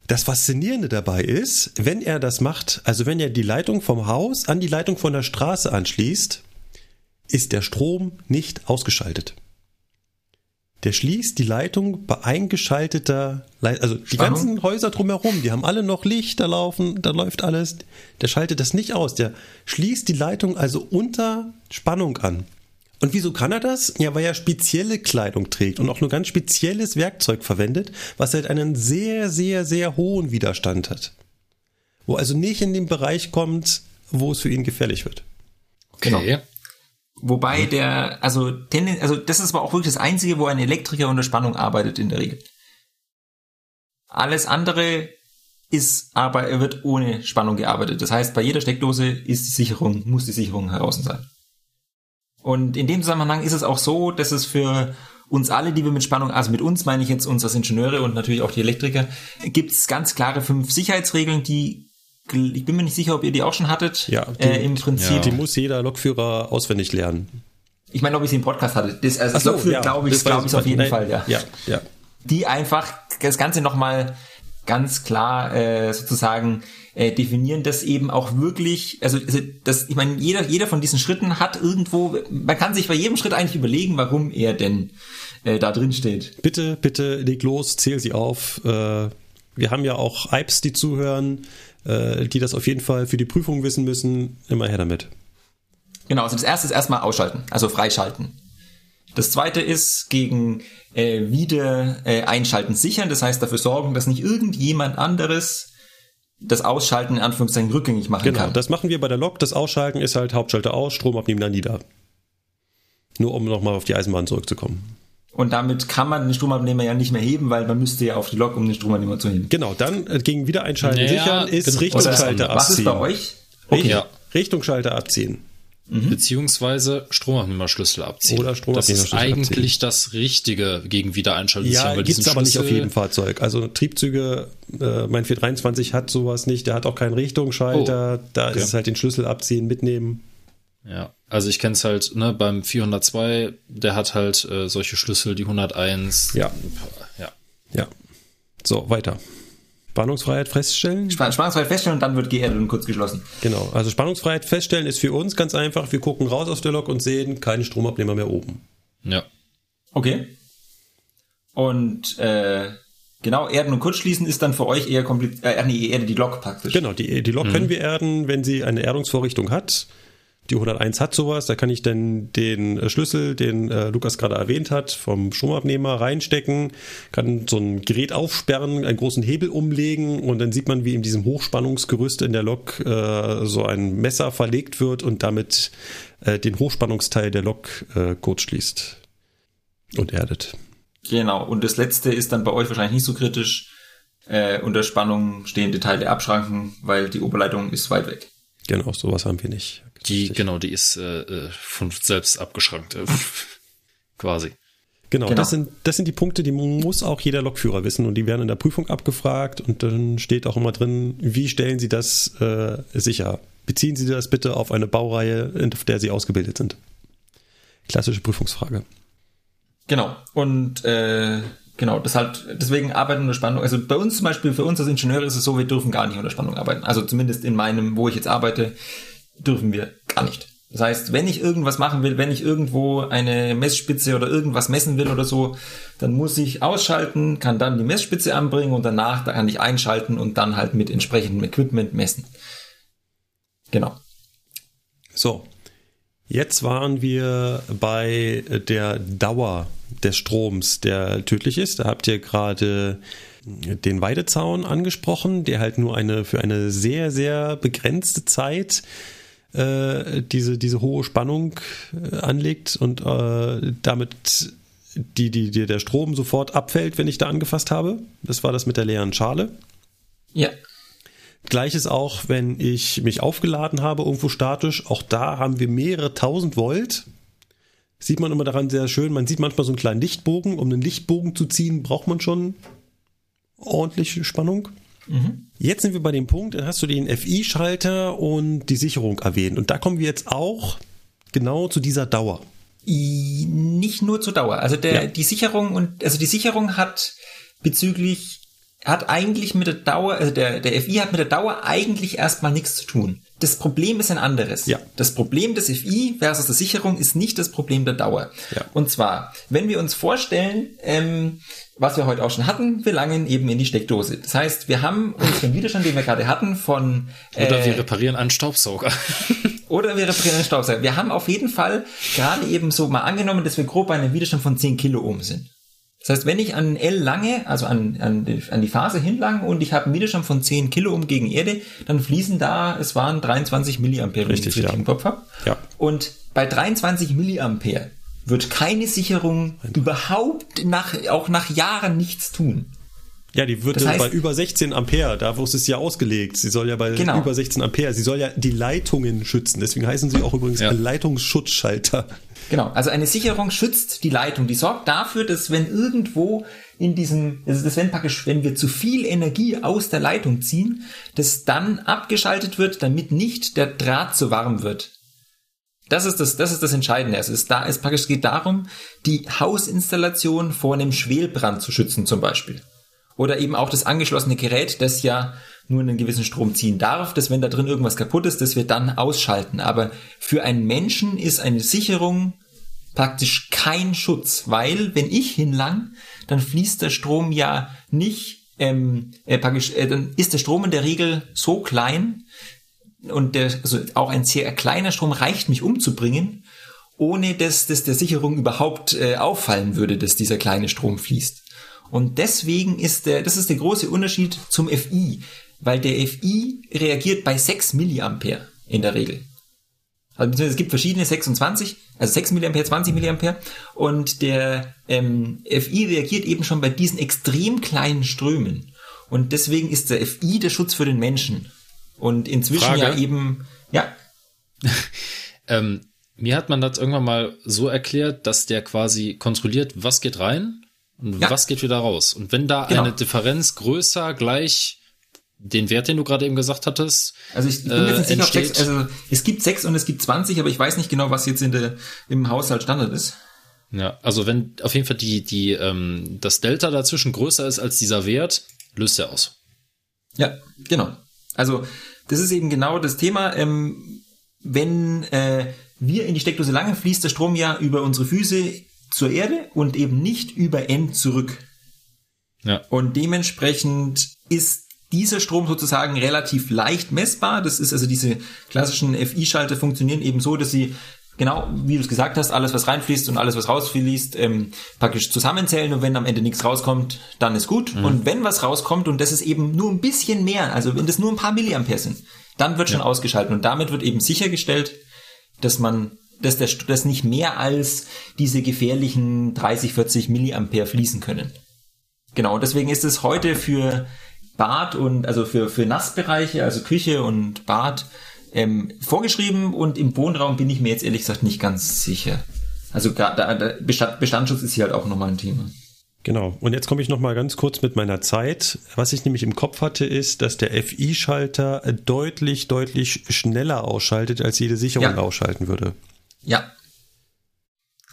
Speaker 2: Das Faszinierende dabei ist, wenn er das macht, also wenn er die Leitung vom Haus an die Leitung von der Straße anschließt, ist der Strom nicht ausgeschaltet. Der schließt die Leitung bei eingeschalteter, Le also die Spannung. ganzen Häuser drumherum, die haben alle noch Licht, da laufen, da läuft alles. Der schaltet das nicht aus. Der schließt die Leitung also unter Spannung an. Und wieso kann er das? Ja, weil er spezielle Kleidung trägt und auch nur ganz spezielles Werkzeug verwendet, was halt einen sehr, sehr, sehr hohen Widerstand hat. Wo also nicht in den Bereich kommt, wo es für ihn gefährlich wird.
Speaker 4: Genau. Wobei der, also, tenden, also das ist aber auch wirklich das Einzige, wo ein Elektriker unter Spannung arbeitet in der Regel. Alles andere ist, aber er wird ohne Spannung gearbeitet. Das heißt, bei jeder Steckdose ist die Sicherung, muss die Sicherung heraus sein. Und in dem Zusammenhang ist es auch so, dass es für uns alle, die wir mit Spannung, also mit uns meine ich jetzt uns als Ingenieure und natürlich auch die Elektriker, gibt es ganz klare fünf Sicherheitsregeln, die ich bin mir nicht sicher, ob ihr die auch schon hattet.
Speaker 2: Ja, die, äh, im Prinzip. Ja. Die muss jeder Lokführer auswendig lernen.
Speaker 4: Ich meine, ob ich sie im Podcast hatte. Das, also so, Lokführer, ja, glaube ich, glaube ich auf jeden nein, Fall, ja.
Speaker 2: ja. Ja,
Speaker 4: Die einfach das Ganze nochmal ganz klar äh, sozusagen äh, definieren, dass eben auch wirklich, also, also das, ich meine, jeder, jeder von diesen Schritten hat irgendwo, man kann sich bei jedem Schritt eigentlich überlegen, warum er denn äh, da drin steht.
Speaker 2: Bitte, bitte leg los, zähl sie auf. Äh, wir haben ja auch Ipes, die zuhören äh, die das auf jeden Fall für die Prüfung wissen müssen, immer her damit.
Speaker 4: Genau, also das erste ist erstmal ausschalten, also freischalten. Das zweite ist gegen äh, wieder äh, einschalten sichern, das heißt dafür sorgen, dass nicht irgendjemand anderes das Ausschalten in Anführungszeichen rückgängig machen genau, kann.
Speaker 2: Genau, das machen wir bei der Lok. Das Ausschalten ist halt Hauptschalter aus, Strom abnehmen, dann nieder. Nur um nochmal auf die Eisenbahn zurückzukommen.
Speaker 4: Und damit kann man den Stromabnehmer ja nicht mehr heben, weil man müsste ja auf die Lok, um den Stromabnehmer zu heben.
Speaker 2: Genau, dann äh, gegen Wiedereinschalten naja, sichern ist genau. Richtungsschalter abziehen.
Speaker 4: Was ist bei euch?
Speaker 2: Okay. Ja. Richtungsschalter abziehen.
Speaker 1: Mhm. Beziehungsweise Stromabnehmerschlüssel abziehen.
Speaker 2: Oder Stromabnehmerschlüssel
Speaker 1: Das ist eigentlich abziehen. das Richtige gegen Wiedereinschalten.
Speaker 2: Ja, gibt es aber nicht auf jedem Fahrzeug. Also Triebzüge, äh, mein 423 hat sowas nicht, der hat auch keinen Richtungsschalter, oh, da okay. ist es halt den Schlüssel abziehen, mitnehmen.
Speaker 1: Ja, also ich kenne es halt, ne, beim 402, der hat halt äh, solche Schlüssel, die 101.
Speaker 2: Ja. Ja. Ja. So, weiter. Spannungsfreiheit feststellen.
Speaker 4: Spannungsfreiheit feststellen und dann wird geerdet und kurz geschlossen.
Speaker 2: Genau. Also Spannungsfreiheit feststellen ist für uns ganz einfach. Wir gucken raus aus der Lok und sehen keinen Stromabnehmer mehr oben.
Speaker 1: Ja.
Speaker 4: Okay. Und äh, genau, erden und kurzschließen ist dann für euch eher kompliziert. Äh, nee, ihr erdet die Lok praktisch.
Speaker 2: Genau, die, die Lok mhm. können wir erden, wenn sie eine Erdungsvorrichtung hat. Die 101 hat sowas, da kann ich dann den äh, Schlüssel, den äh, Lukas gerade erwähnt hat, vom Stromabnehmer reinstecken, kann so ein Gerät aufsperren, einen großen Hebel umlegen und dann sieht man, wie in diesem Hochspannungsgerüst in der Lok äh, so ein Messer verlegt wird und damit äh, den Hochspannungsteil der Lok äh, kurz schließt und erdet.
Speaker 4: Genau, und das letzte ist dann bei euch wahrscheinlich nicht so kritisch. Äh, unter Spannung stehende Teile abschranken, weil die Oberleitung ist weit weg.
Speaker 2: Genau, sowas haben wir nicht.
Speaker 1: Die, genau, die ist äh, äh von selbst abgeschrankt. Äh, quasi.
Speaker 2: Genau, genau, Das, sind, das sind die Punkte, die muss auch jeder Lokführer wissen und die werden in der Prüfung abgefragt und dann steht auch immer drin, wie stellen Sie das äh, sicher? Beziehen Sie das bitte auf eine Baureihe, auf der Sie ausgebildet sind. Klassische Prüfungsfrage.
Speaker 4: Genau. Und äh, genau, das halt, deswegen arbeiten unter Spannung. Also bei uns zum Beispiel, für uns als Ingenieure ist es so, wir dürfen gar nicht unter Spannung arbeiten. Also zumindest in meinem, wo ich jetzt arbeite, dürfen wir gar nicht. Das heißt, wenn ich irgendwas machen will, wenn ich irgendwo eine Messspitze oder irgendwas messen will oder so, dann muss ich ausschalten, kann dann die Messspitze anbringen und danach da kann ich einschalten und dann halt mit entsprechendem Equipment messen. Genau.
Speaker 2: So. Jetzt waren wir bei der Dauer des Stroms, der tödlich ist. Da habt ihr gerade den Weidezaun angesprochen, der halt nur eine für eine sehr, sehr begrenzte Zeit äh, diese, diese hohe Spannung äh, anlegt und äh, damit die, die, die, der Strom sofort abfällt, wenn ich da angefasst habe. Das war das mit der leeren Schale.
Speaker 4: Ja.
Speaker 2: Gleiches auch, wenn ich mich aufgeladen habe, irgendwo statisch. Auch da haben wir mehrere tausend Volt. Sieht man immer daran sehr schön. Man sieht manchmal so einen kleinen Lichtbogen. Um einen Lichtbogen zu ziehen, braucht man schon ordentliche Spannung. Mhm. Jetzt sind wir bei dem Punkt, dann hast du den FI-Schalter und die Sicherung erwähnt. Und da kommen wir jetzt auch genau zu dieser Dauer.
Speaker 4: Nicht nur zur Dauer. Also der, ja. die Sicherung und, also die Sicherung hat bezüglich, hat eigentlich mit der Dauer, also der, der FI hat mit der Dauer eigentlich erstmal nichts zu tun. Das Problem ist ein anderes.
Speaker 2: Ja.
Speaker 4: Das Problem des FI versus der Sicherung ist nicht das Problem der Dauer.
Speaker 2: Ja.
Speaker 4: Und zwar, wenn wir uns vorstellen, ähm, was wir heute auch schon hatten, wir langen eben in die Steckdose. Das heißt, wir haben unseren Widerstand, den wir gerade hatten, von...
Speaker 1: Äh, oder wir reparieren einen Staubsauger.
Speaker 4: oder wir reparieren einen Staubsauger. Wir haben auf jeden Fall gerade eben so mal angenommen, dass wir grob bei einem Widerstand von 10 Kiloohm sind. Das heißt, wenn ich an L lange, also an, an, die, an die Phase hinlange und ich habe einen Widerstand von 10 Kiloohm gegen Erde, dann fließen da, es waren 23 Milliampere,
Speaker 2: Richtig, wenn ich ja. im
Speaker 4: Kopf habe.
Speaker 2: Ja.
Speaker 4: Und bei 23 Milliampere wird keine Sicherung überhaupt nach, auch nach Jahren nichts tun.
Speaker 2: Ja, die wird das heißt, bei über 16 Ampere, da ist es ja ausgelegt. Sie soll ja bei genau. über 16 Ampere, sie soll ja die Leitungen schützen. Deswegen heißen sie auch übrigens ja. Leitungsschutzschalter.
Speaker 4: Genau, also eine Sicherung schützt die Leitung. Die sorgt dafür, dass wenn irgendwo in diesem, also das wenn praktisch, wenn wir zu viel Energie aus der Leitung ziehen, dass dann abgeschaltet wird, damit nicht der Draht so warm wird. Das ist das, das ist das Entscheidende. Es ist da, es praktisch geht darum, die Hausinstallation vor einem Schwelbrand zu schützen, zum Beispiel. Oder eben auch das angeschlossene Gerät, das ja nur einen gewissen Strom ziehen darf, dass wenn da drin irgendwas kaputt ist, dass wir dann ausschalten. Aber für einen Menschen ist eine Sicherung praktisch kein Schutz, weil wenn ich hinlang, dann fließt der Strom ja nicht, ähm, äh, praktisch, äh, dann ist der Strom in der Regel so klein, und der, also auch ein sehr kleiner Strom reicht mich umzubringen, ohne dass, dass der Sicherung überhaupt äh, auffallen würde, dass dieser kleine Strom fließt. Und deswegen ist der, das ist der große Unterschied zum FI, weil der FI reagiert bei 6 Milliampere in der Regel. Also es gibt verschiedene 26, also 6 Milliampere, 20 Milliampere und der ähm, FI reagiert eben schon bei diesen extrem kleinen Strömen. Und deswegen ist der FI der Schutz für den Menschen. Und inzwischen Frage. ja eben, ja.
Speaker 1: ähm, mir hat man das irgendwann mal so erklärt, dass der quasi kontrolliert, was geht rein und ja. was geht wieder raus. Und wenn da genau. eine Differenz größer gleich den Wert, den du gerade eben gesagt hattest,
Speaker 4: also ich, ich bin jetzt nicht sicher, sechs, also es gibt sechs und es gibt 20, aber ich weiß nicht genau, was jetzt in der, im Haushalt Standard ist.
Speaker 1: Ja, also wenn auf jeden Fall die, die, ähm, das Delta dazwischen größer ist als dieser Wert, löst er aus.
Speaker 4: Ja, genau. Also das ist eben genau das Thema. Ähm, wenn äh, wir in die Steckdose langen, fließt der Strom ja über unsere Füße zur Erde und eben nicht über N zurück.
Speaker 1: Ja.
Speaker 4: Und dementsprechend ist dieser Strom sozusagen relativ leicht messbar. Das ist also diese klassischen FI-Schalter funktionieren eben so, dass sie genau, wie du es gesagt hast, alles, was reinfließt und alles, was rausfließt, ähm, praktisch zusammenzählen und wenn am Ende nichts rauskommt, dann ist gut. Mhm. Und wenn was rauskommt und das ist eben nur ein bisschen mehr, also wenn das nur ein paar Milliampere sind, dann wird schon ja. ausgeschaltet und damit wird eben sichergestellt, dass man dass der, dass nicht mehr als diese gefährlichen 30, 40 Milliampere fließen können. Genau, deswegen ist es heute für Bad und also für, für Nassbereiche, also Küche und Bad, ähm, vorgeschrieben und im Wohnraum bin ich mir jetzt ehrlich gesagt nicht ganz sicher. Also gerade Bestand, Bestandsschutz ist hier halt auch nochmal ein Thema.
Speaker 2: Genau. Und jetzt komme ich noch mal ganz kurz mit meiner Zeit. Was ich nämlich im Kopf hatte, ist, dass der FI-Schalter deutlich, deutlich schneller ausschaltet, als jede Sicherung ja. ausschalten würde.
Speaker 4: Ja.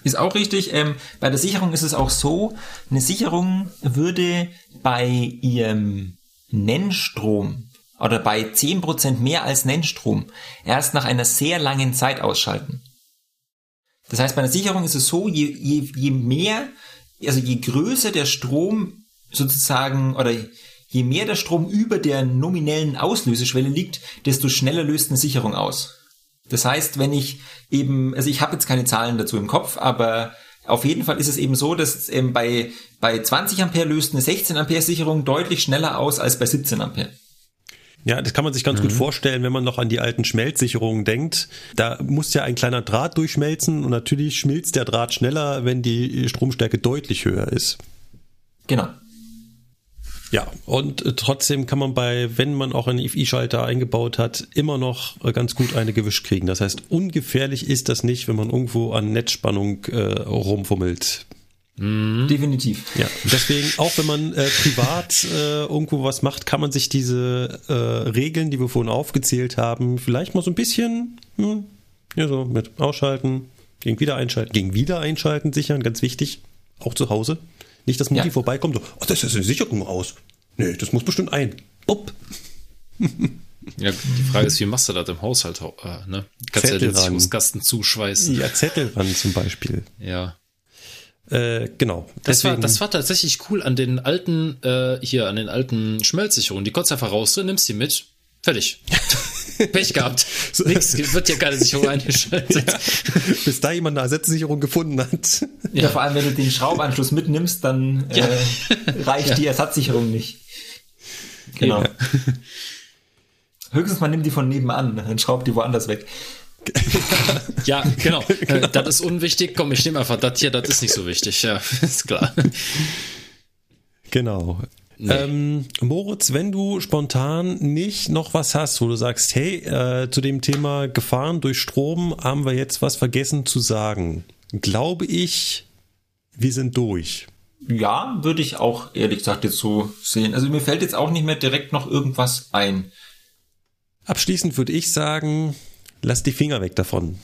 Speaker 4: Ist auch richtig. Ähm, bei der Sicherung ist es auch so, eine Sicherung würde bei ihrem Nennstrom oder bei 10% mehr als Nennstrom erst nach einer sehr langen Zeit ausschalten. Das heißt, bei einer Sicherung ist es so, je, je, je mehr, also je größer der Strom sozusagen oder je mehr der Strom über der nominellen Auslöseschwelle liegt, desto schneller löst eine Sicherung aus. Das heißt, wenn ich eben, also ich habe jetzt keine Zahlen dazu im Kopf, aber auf jeden Fall ist es eben so, dass ähm, bei, bei 20 Ampere löst eine 16 Ampere Sicherung deutlich schneller aus als bei 17 Ampere.
Speaker 2: Ja, das kann man sich ganz mhm. gut vorstellen, wenn man noch an die alten Schmelzsicherungen denkt. Da muss ja ein kleiner Draht durchschmelzen und natürlich schmilzt der Draht schneller, wenn die Stromstärke deutlich höher ist.
Speaker 4: Genau.
Speaker 2: Ja, und äh, trotzdem kann man bei, wenn man auch einen IFI-Schalter eingebaut hat, immer noch äh, ganz gut eine gewischt kriegen. Das heißt, ungefährlich ist das nicht, wenn man irgendwo an Netzspannung äh, rumfummelt.
Speaker 4: Mhm. Definitiv.
Speaker 2: Ja, deswegen, auch wenn man äh, privat äh, irgendwo was macht, kann man sich diese äh, Regeln, die wir vorhin aufgezählt haben, vielleicht mal so ein bisschen, hm, ja, so mit ausschalten, gegen wieder einschalten, gegen wieder einschalten sichern, ganz wichtig, auch zu Hause. Nicht, dass Mutti ja. vorbeikommt, so, oh, das ist eine Sicherung aus. Nee, das muss bestimmt ein. Upp.
Speaker 1: Ja, die Frage ist, wie machst du das im Haushalt? Äh, ne?
Speaker 2: Kannst Zettel ja
Speaker 1: den Kasten zuschweißen.
Speaker 2: Ja, Zettel ran zum Beispiel.
Speaker 1: Ja.
Speaker 2: Äh, genau.
Speaker 1: Das war, das war tatsächlich cool an den alten, äh, hier, an den alten Schmelzsicherungen. Die konntest einfach raus, nimmst die mit, fertig. Pech gehabt. Nix, wird ja keine Sicherung eingeschaltet. Ja,
Speaker 2: bis da jemand eine Ersatzsicherung gefunden hat.
Speaker 4: Ja, ja, vor allem, wenn du den Schraubanschluss mitnimmst, dann äh, reicht die Ersatzsicherung nicht. Genau. Höchstens man nimmt die von nebenan, dann schraubt die woanders weg.
Speaker 1: ja, genau. genau. Das ist unwichtig. Komm, ich nehme einfach das hier, das ist nicht so wichtig. Ja, ist klar.
Speaker 2: Genau. Nee. Ähm, Moritz, wenn du spontan nicht noch was hast, wo du sagst, hey, äh, zu dem Thema Gefahren durch Strom haben wir jetzt was vergessen zu sagen, glaube ich, wir sind durch.
Speaker 4: Ja, würde ich auch ehrlich gesagt jetzt so sehen. Also mir fällt jetzt auch nicht mehr direkt noch irgendwas ein.
Speaker 2: Abschließend würde ich sagen, lasst die Finger weg davon.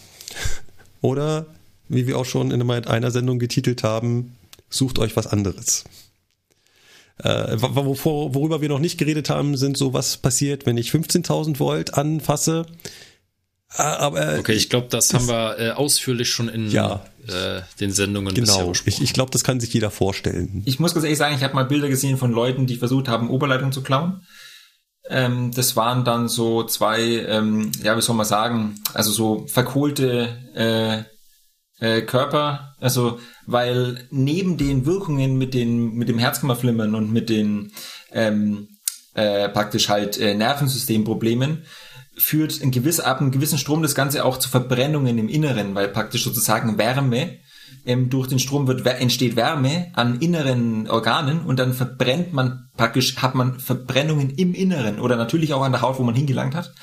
Speaker 2: Oder, wie wir auch schon in einer Sendung getitelt haben, sucht euch was anderes. Äh, worüber wir noch nicht geredet haben, sind so, was passiert, wenn ich 15.000 Volt anfasse.
Speaker 1: Äh, aber, okay, ich glaube, das haben wir äh, ausführlich schon in
Speaker 2: ja,
Speaker 1: äh, den Sendungen
Speaker 2: genau. Ich, ich glaube, das kann sich jeder vorstellen.
Speaker 4: Ich muss ganz ehrlich sagen, ich habe mal Bilder gesehen von Leuten, die versucht haben, Oberleitung zu klauen. Ähm, das waren dann so zwei, ähm, ja, wie soll man sagen, also so verkohlte äh, Körper, also weil neben den Wirkungen mit den mit dem Herzkammerflimmern und mit den ähm, äh, praktisch halt äh, Nervensystemproblemen führt ein gewiss, ab einem gewissen Strom das Ganze auch zu Verbrennungen im Inneren, weil praktisch sozusagen Wärme ähm, durch den Strom wird, entsteht Wärme an inneren Organen und dann verbrennt man praktisch, hat man Verbrennungen im Inneren oder natürlich auch an der Haut, wo man hingelangt hat.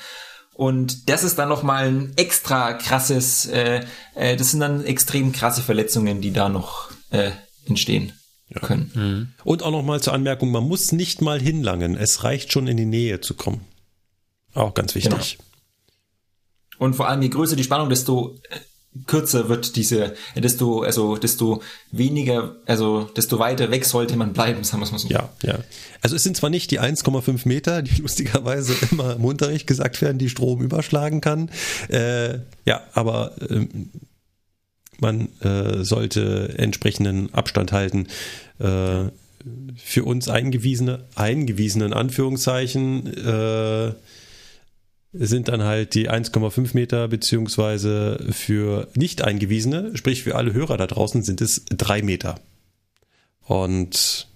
Speaker 4: Und das ist dann nochmal ein extra krasses, äh, äh, das sind dann extrem krasse Verletzungen, die da noch äh, entstehen. Ja. können.
Speaker 2: Mhm. Und auch nochmal zur Anmerkung, man muss nicht mal hinlangen, es reicht schon in die Nähe zu kommen. Auch ganz wichtig. Genau.
Speaker 4: Und vor allem, je größer die Spannung, desto kürzer wird diese, desto, also desto weniger, also desto weiter weg sollte man bleiben, sagen wir es mal so.
Speaker 2: Ja, ja. Also es sind zwar nicht die 1,5 Meter, die lustigerweise immer im Unterricht gesagt werden, die Strom überschlagen kann. Äh, ja, aber äh, man äh, sollte entsprechenden Abstand halten. Äh, für uns eingewiesene, eingewiesenen Anführungszeichen, äh, sind dann halt die 1,5 Meter, beziehungsweise für nicht eingewiesene, sprich für alle Hörer da draußen, sind es drei Meter. Und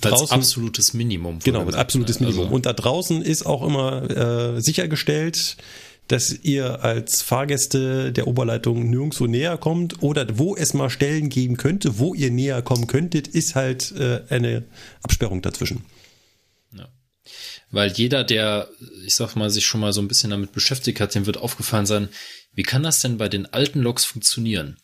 Speaker 1: draußen, als absolutes Minimum.
Speaker 2: Genau, als absolutes Minimum. Also, und da draußen ist auch immer äh, sichergestellt, dass ihr als Fahrgäste der Oberleitung nirgendwo näher kommt oder wo es mal Stellen geben könnte, wo ihr näher kommen könntet, ist halt äh, eine Absperrung dazwischen.
Speaker 1: Weil jeder, der, ich sag mal, sich schon mal so ein bisschen damit beschäftigt hat, dem wird aufgefallen sein, wie kann das denn bei den alten Loks funktionieren?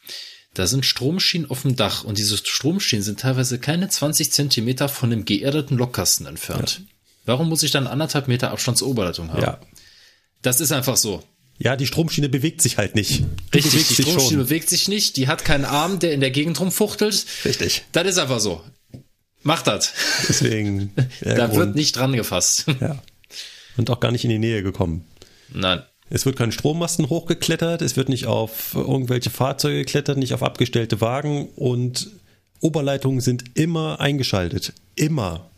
Speaker 1: Da sind Stromschienen auf dem Dach und diese Stromschienen sind teilweise keine 20 Zentimeter von dem geerdeten Lokkasten entfernt. Ja. Warum muss ich dann anderthalb Meter Abstandsoberleitung haben? Ja. Das ist einfach so.
Speaker 2: Ja, die Stromschiene bewegt sich halt nicht.
Speaker 1: Die Richtig, die Stromschiene schon. bewegt sich nicht. Die hat keinen Arm, der in der Gegend rumfuchtelt.
Speaker 2: Richtig.
Speaker 1: Das ist einfach so. Macht das.
Speaker 2: Deswegen.
Speaker 1: da Grund. wird nicht dran gefasst.
Speaker 2: Ja. Und auch gar nicht in die Nähe gekommen.
Speaker 1: Nein.
Speaker 2: Es wird kein Strommasten hochgeklettert, es wird nicht auf irgendwelche Fahrzeuge geklettert, nicht auf abgestellte Wagen und Oberleitungen sind immer eingeschaltet. Immer.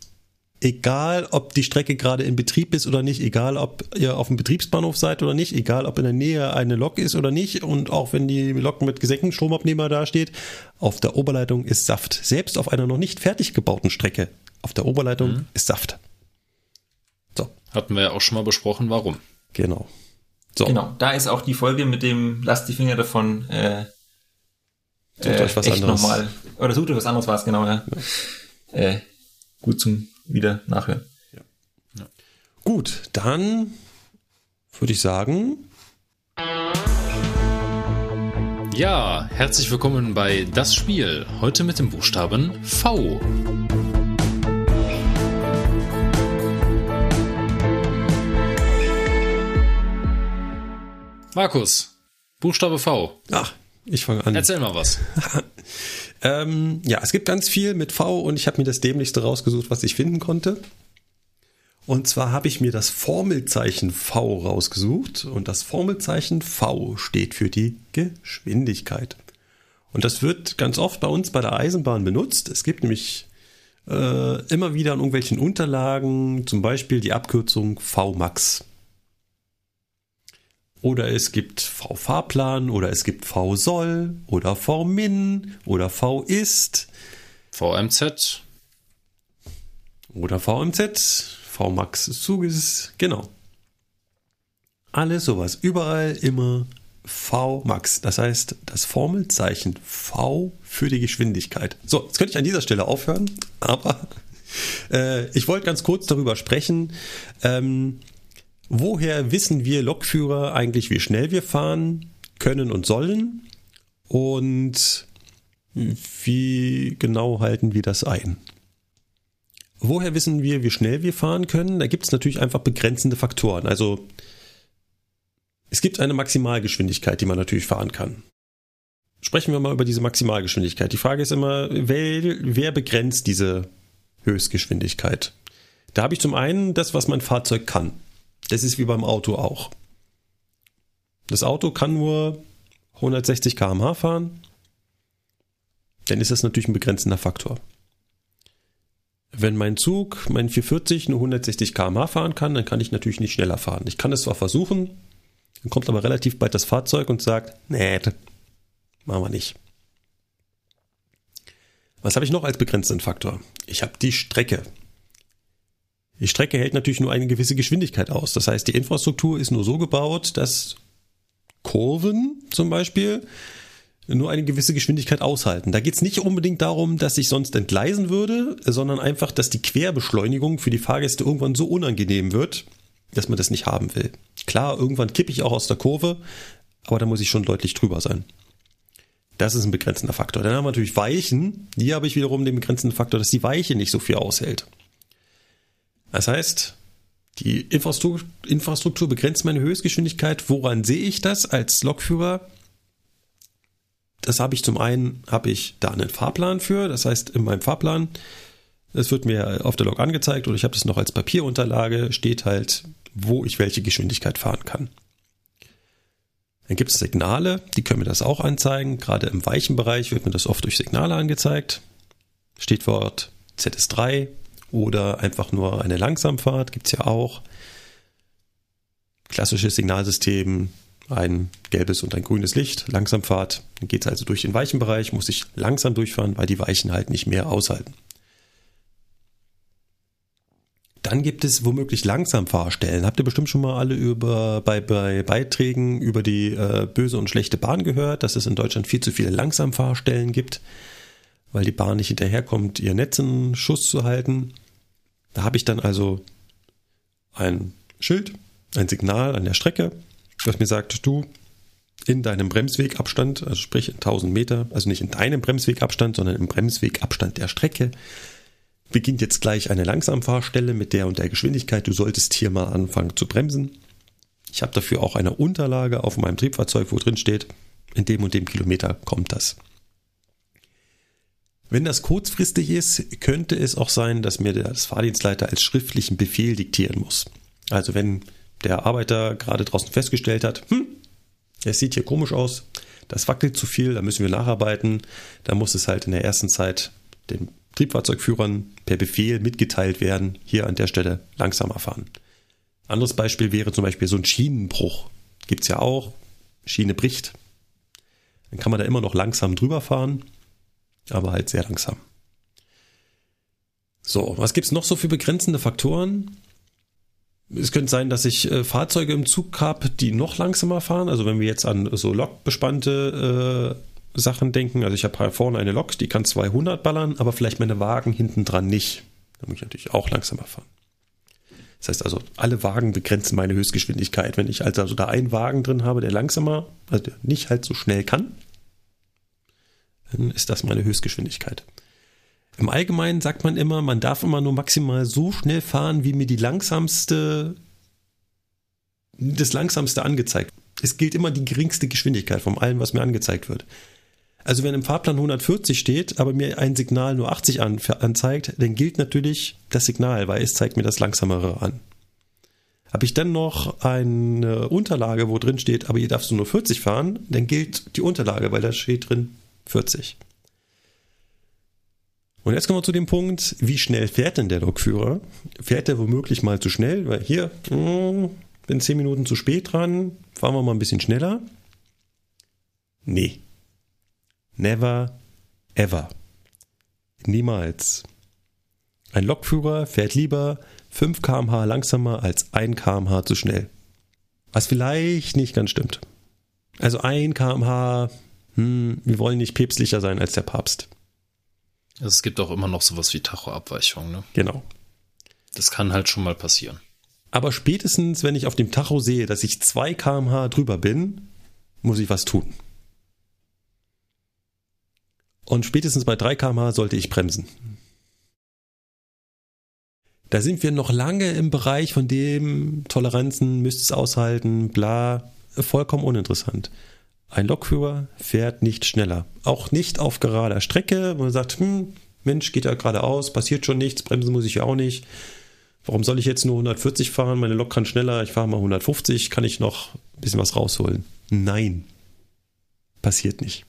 Speaker 2: Egal, ob die Strecke gerade in Betrieb ist oder nicht, egal, ob ihr auf dem Betriebsbahnhof seid oder nicht, egal, ob in der Nähe eine Lok ist oder nicht und auch wenn die Lok mit gesenktem Stromabnehmer dasteht, auf der Oberleitung ist Saft. Selbst auf einer noch nicht fertig gebauten Strecke, auf der Oberleitung mhm. ist Saft.
Speaker 1: So. Hatten wir ja auch schon mal besprochen, warum.
Speaker 2: Genau.
Speaker 4: So. Genau, da ist auch die Folge mit dem Lasst die Finger davon. Äh,
Speaker 2: sucht äh, euch was anderes. Nochmal,
Speaker 4: oder sucht euch was anderes war es, genau, ja. ja. Äh, gut zum wieder nachhören. Ja.
Speaker 2: ja. Gut, dann würde ich sagen.
Speaker 1: Ja, herzlich willkommen bei Das Spiel. Heute mit dem Buchstaben V. Markus, Buchstabe V.
Speaker 2: Ach, ich fange an.
Speaker 1: Erzähl mal was.
Speaker 2: ähm, ja, es gibt ganz viel mit V und ich habe mir das dämlichste rausgesucht, was ich finden konnte. Und zwar habe ich mir das Formelzeichen V rausgesucht und das Formelzeichen V steht für die Geschwindigkeit. Und das wird ganz oft bei uns bei der Eisenbahn benutzt. Es gibt nämlich äh, immer wieder in irgendwelchen Unterlagen zum Beispiel die Abkürzung VMAX. Oder es gibt V-Fahrplan oder es gibt V-Soll oder V-Min oder V-Ist.
Speaker 1: VMZ.
Speaker 2: Oder VMZ. V-Max Zuges. Genau. Alles sowas. Überall immer V-Max. Das heißt, das Formelzeichen V für die Geschwindigkeit. So, jetzt könnte ich an dieser Stelle aufhören, aber äh, ich wollte ganz kurz darüber sprechen. Ähm, Woher wissen wir Lokführer eigentlich, wie schnell wir fahren können und sollen? Und wie genau halten wir das ein? Woher wissen wir, wie schnell wir fahren können? Da gibt es natürlich einfach begrenzende Faktoren. Also es gibt eine Maximalgeschwindigkeit, die man natürlich fahren kann. Sprechen wir mal über diese Maximalgeschwindigkeit. Die Frage ist immer, wer, wer begrenzt diese Höchstgeschwindigkeit? Da habe ich zum einen das, was mein Fahrzeug kann. Das ist wie beim Auto auch. Das Auto kann nur 160 km/h fahren. Dann ist das natürlich ein begrenzender Faktor. Wenn mein Zug, mein 440, nur 160 km/h fahren kann, dann kann ich natürlich nicht schneller fahren. Ich kann es zwar versuchen, dann kommt aber relativ bald das Fahrzeug und sagt, nee, machen wir nicht. Was habe ich noch als begrenzenden Faktor? Ich habe die Strecke. Die Strecke hält natürlich nur eine gewisse Geschwindigkeit aus. Das heißt, die Infrastruktur ist nur so gebaut, dass Kurven zum Beispiel nur eine gewisse Geschwindigkeit aushalten. Da geht es nicht unbedingt darum, dass ich sonst entgleisen würde, sondern einfach, dass die Querbeschleunigung für die Fahrgäste irgendwann so unangenehm wird, dass man das nicht haben will. Klar, irgendwann kippe ich auch aus der Kurve, aber da muss ich schon deutlich drüber sein. Das ist ein begrenzender Faktor. Dann haben wir natürlich Weichen. Hier habe ich wiederum den begrenzenden Faktor, dass die Weiche nicht so viel aushält. Das heißt, die Infrastruktur, Infrastruktur begrenzt meine Höchstgeschwindigkeit. Woran sehe ich das als Lokführer? Das habe ich zum einen, habe ich da einen Fahrplan für. Das heißt, in meinem Fahrplan, es wird mir auf der Lok angezeigt oder ich habe das noch als Papierunterlage, steht halt, wo ich welche Geschwindigkeit fahren kann. Dann gibt es Signale, die können mir das auch anzeigen. Gerade im weichen Bereich wird mir das oft durch Signale angezeigt. Stichwort ZS3, oder einfach nur eine Langsamfahrt, gibt es ja auch. Klassisches Signalsystem, ein gelbes und ein grünes Licht, Langsamfahrt. Dann geht es also durch den weichen Bereich, muss ich langsam durchfahren, weil die Weichen halt nicht mehr aushalten. Dann gibt es womöglich Langsamfahrstellen. Habt ihr bestimmt schon mal alle über, bei, bei Beiträgen über die äh, böse und schlechte Bahn gehört, dass es in Deutschland viel zu viele Langsamfahrstellen gibt weil die Bahn nicht hinterherkommt, ihr Netz in Schuss zu halten. Da habe ich dann also ein Schild, ein Signal an der Strecke, das mir sagt, du in deinem Bremswegabstand, also sprich in 1000 Meter, also nicht in deinem Bremswegabstand, sondern im Bremswegabstand der Strecke, beginnt jetzt gleich eine Langsamfahrstelle mit der und der Geschwindigkeit. Du solltest hier mal anfangen zu bremsen. Ich habe dafür auch eine Unterlage auf meinem Triebfahrzeug, wo drin steht, in dem und dem Kilometer kommt das. Wenn das kurzfristig ist, könnte es auch sein, dass mir das Fahrdienstleiter als schriftlichen Befehl diktieren muss. Also wenn der Arbeiter gerade draußen festgestellt hat, hm, es sieht hier komisch aus, das wackelt zu viel, da müssen wir nacharbeiten, da muss es halt in der ersten Zeit den Triebfahrzeugführern per Befehl mitgeteilt werden, hier an der Stelle langsamer fahren. Anderes Beispiel wäre zum Beispiel so ein Schienenbruch. Gibt es ja auch. Schiene bricht. Dann kann man da immer noch langsam drüber fahren, aber halt sehr langsam. So, was gibt es noch so für begrenzende Faktoren? Es könnte sein, dass ich äh, Fahrzeuge im Zug habe, die noch langsamer fahren. Also wenn wir jetzt an so lokbespannte äh, Sachen denken. Also ich habe vorne eine Lok, die kann 200 ballern, aber vielleicht meine Wagen hinten dran nicht. Da muss ich natürlich auch langsamer fahren. Das heißt also, alle Wagen begrenzen meine Höchstgeschwindigkeit. Wenn ich also da einen Wagen drin habe, der langsamer, also der nicht halt so schnell kann, dann ist das meine Höchstgeschwindigkeit. Im Allgemeinen sagt man immer, man darf immer nur maximal so schnell fahren, wie mir die langsamste, das langsamste angezeigt. Es gilt immer die geringste Geschwindigkeit von allem, was mir angezeigt wird. Also wenn im Fahrplan 140 steht, aber mir ein Signal nur 80 an, anzeigt, dann gilt natürlich das Signal, weil es zeigt mir das langsamere an. Habe ich dann noch eine Unterlage, wo drin steht, aber hier darfst nur 40 fahren, dann gilt die Unterlage, weil da steht drin 40. Und jetzt kommen wir zu dem Punkt, wie schnell fährt denn der Lokführer? Fährt er womöglich mal zu schnell? Weil hier, hm, bin 10 Minuten zu spät dran, fahren wir mal ein bisschen schneller. Nee. Never, ever. Niemals. Ein Lokführer fährt lieber 5 kmh langsamer als 1 kmh zu schnell. Was vielleicht nicht ganz stimmt. Also 1 kmh, hm, wir wollen nicht päpstlicher sein als der Papst.
Speaker 1: Also es gibt auch immer noch sowas wie Tachoabweichung, ne?
Speaker 2: Genau.
Speaker 1: Das kann halt schon mal passieren.
Speaker 2: Aber spätestens, wenn ich auf dem Tacho sehe, dass ich 2 kmh drüber bin, muss ich was tun. Und spätestens bei 3 kmh sollte ich bremsen. Da sind wir noch lange im Bereich von dem Toleranzen, müsst es aushalten, bla, vollkommen uninteressant. Ein Lokführer fährt nicht schneller. Auch nicht auf gerader Strecke, wo man sagt, hm, Mensch, geht ja geradeaus, passiert schon nichts, bremsen muss ich ja auch nicht. Warum soll ich jetzt nur 140 fahren? Meine Lok kann schneller, ich fahre mal 150, kann ich noch ein bisschen was rausholen? Nein. Passiert nicht.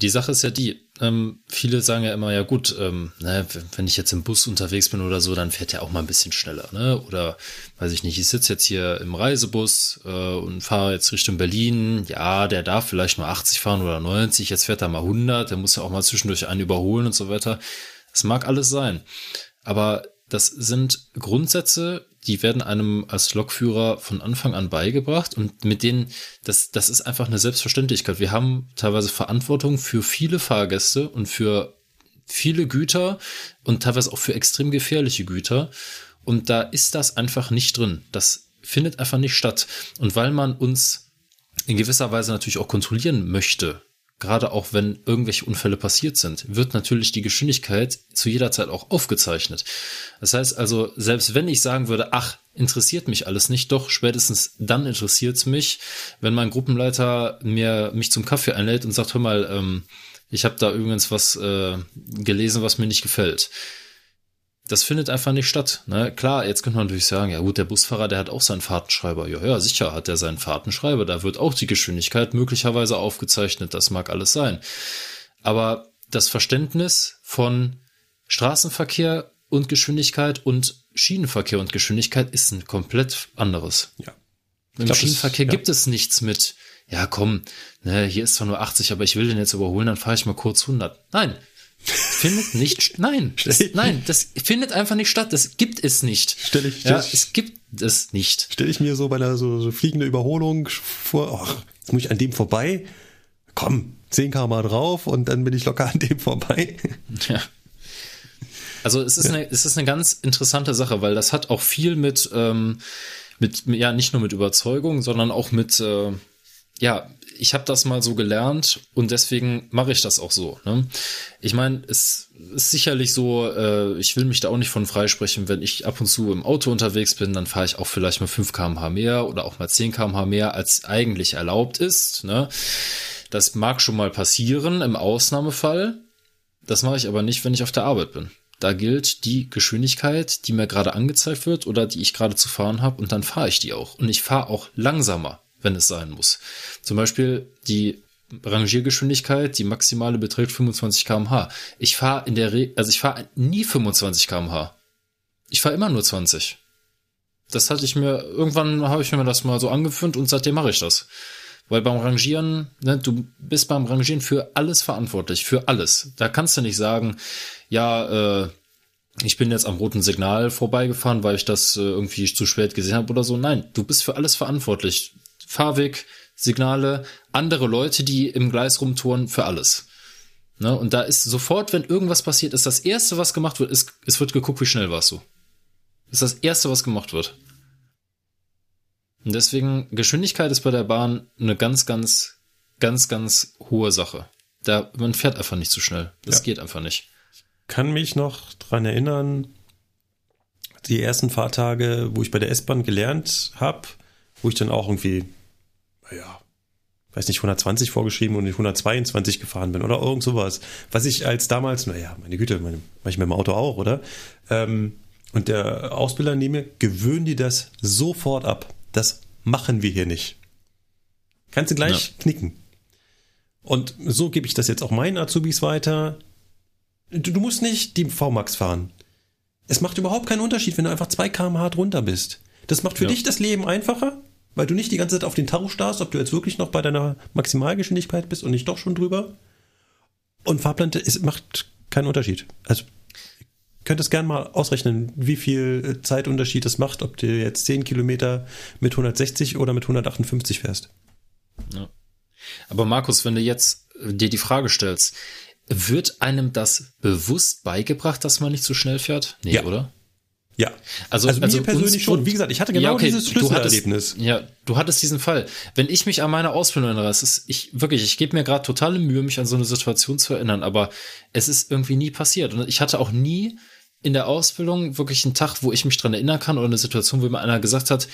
Speaker 1: Die Sache ist ja die, ähm, viele sagen ja immer, ja gut, ähm, ne, wenn ich jetzt im Bus unterwegs bin oder so, dann fährt er auch mal ein bisschen schneller, ne? Oder weiß ich nicht, ich sitze jetzt hier im Reisebus äh, und fahre jetzt Richtung Berlin, ja, der darf vielleicht nur 80 fahren oder 90, jetzt fährt er mal 100, der muss ja auch mal zwischendurch einen überholen und so weiter. Das mag alles sein. Aber das sind Grundsätze, die werden einem als Lokführer von Anfang an beigebracht und mit denen, das, das ist einfach eine Selbstverständlichkeit. Wir haben teilweise Verantwortung für viele Fahrgäste und für viele Güter und teilweise auch für extrem gefährliche Güter. Und da ist das einfach nicht drin. Das findet einfach nicht statt. Und weil man uns in gewisser Weise natürlich auch kontrollieren möchte, gerade auch wenn irgendwelche Unfälle passiert sind, wird natürlich die Geschwindigkeit zu jeder Zeit auch aufgezeichnet. Das heißt also, selbst wenn ich sagen würde, ach, interessiert mich alles nicht, doch spätestens dann interessiert es mich, wenn mein Gruppenleiter mir mich zum Kaffee einlädt und sagt, hör mal, ähm, ich habe da übrigens was äh, gelesen, was mir nicht gefällt das findet einfach nicht statt. Ne? Klar, jetzt könnte man natürlich sagen, ja gut, der Busfahrer, der hat auch seinen Fahrtenschreiber. Ja, ja, sicher hat er seinen Fahrtenschreiber. Da wird auch die Geschwindigkeit möglicherweise aufgezeichnet. Das mag alles sein. Aber das Verständnis von Straßenverkehr und Geschwindigkeit und Schienenverkehr und Geschwindigkeit ist ein komplett anderes.
Speaker 2: Ja.
Speaker 1: Im glaub, Schienenverkehr das, ja. gibt es nichts mit, ja komm, ne, hier ist zwar nur 80, aber ich will den jetzt überholen, dann fahre ich mal kurz 100. Nein, findet nicht, nein, das, nein, das findet einfach nicht statt. Das gibt es nicht.
Speaker 2: Stell ich, stell
Speaker 1: ja, es gibt es nicht.
Speaker 2: Stelle ich mir so bei einer so, so fliegende Überholung vor, ach, jetzt muss ich an dem vorbei. Komm, 10 km drauf und dann bin ich locker an dem vorbei. Ja.
Speaker 1: Also es ist, ja. eine, es ist eine ganz interessante Sache, weil das hat auch viel mit, ähm, mit ja, nicht nur mit Überzeugung, sondern auch mit, äh, ja, ich habe das mal so gelernt und deswegen mache ich das auch so. Ne? Ich meine, es ist sicherlich so, äh, ich will mich da auch nicht von freisprechen, wenn ich ab und zu im Auto unterwegs bin, dann fahre ich auch vielleicht mal 5 kmh mehr oder auch mal 10 kmh mehr, als eigentlich erlaubt ist. Ne? Das mag schon mal passieren im Ausnahmefall. Das mache ich aber nicht, wenn ich auf der Arbeit bin. Da gilt die Geschwindigkeit, die mir gerade angezeigt wird oder die ich gerade zu fahren habe und dann fahre ich die auch. Und ich fahre auch langsamer wenn es sein muss. Zum Beispiel die Rangiergeschwindigkeit, die maximale beträgt 25 km/h. Ich fahre in der Re also ich fahre nie 25 km/h. Ich fahre immer nur 20. Das hatte ich mir, irgendwann habe ich mir das mal so angewöhnt und seitdem mache ich das. Weil beim Rangieren, ne, du bist beim Rangieren für alles verantwortlich, für alles. Da kannst du nicht sagen, ja, äh, ich bin jetzt am roten Signal vorbeigefahren, weil ich das äh, irgendwie zu spät gesehen habe oder so. Nein, du bist für alles verantwortlich. Fahrweg, Signale, andere Leute, die im Gleis rumtouren, für alles. Ne? Und da ist sofort, wenn irgendwas passiert, ist das erste, was gemacht wird, ist, es wird geguckt, wie schnell warst du. ist das erste, was gemacht wird. Und deswegen, Geschwindigkeit ist bei der Bahn eine ganz, ganz, ganz, ganz hohe Sache. Da, man fährt einfach nicht zu schnell. Das ja. geht einfach nicht.
Speaker 2: Ich kann mich noch dran erinnern, die ersten Fahrtage, wo ich bei der S-Bahn gelernt habe, wo ich dann auch irgendwie naja, weiß nicht, 120 vorgeschrieben und ich 122 gefahren bin oder irgend sowas. Was ich als damals, naja, meine Güte, meine, mach ich mit dem Auto auch, oder? Ähm, und der Ausbilder nehme, gewöhn dir das sofort ab. Das machen wir hier nicht. Kannst du gleich ja. knicken. Und so gebe ich das jetzt auch meinen Azubis weiter. Du, du musst nicht die VMAX fahren. Es macht überhaupt keinen Unterschied, wenn du einfach 2 km/h drunter bist. Das macht für ja. dich das Leben einfacher weil du nicht die ganze Zeit auf den Tacho starrst, ob du jetzt wirklich noch bei deiner Maximalgeschwindigkeit bist und nicht doch schon drüber. Und Fahrplan es macht keinen Unterschied. Also könntest gern mal ausrechnen, wie viel äh, Zeitunterschied es macht, ob du jetzt 10 Kilometer mit 160 oder mit 158 fährst.
Speaker 1: Ja. Aber Markus, wenn du jetzt äh, dir die Frage stellst, wird einem das bewusst beigebracht, dass man nicht zu schnell fährt?
Speaker 2: Nee, ja. oder? Ja, also, also, also mir persönlich schon. Wie gesagt, ich hatte genau ja, okay, dieses Schlüsselerlebnis.
Speaker 1: Du hattest, ja, du hattest diesen Fall. Wenn ich mich an meine Ausbildung erinnere, es ist ich wirklich, ich gebe mir gerade totale Mühe, mich an so eine Situation zu erinnern, aber es ist irgendwie nie passiert und ich hatte auch nie in der Ausbildung wirklich einen Tag, wo ich mich dran erinnern kann oder eine Situation, wo mir einer gesagt hat,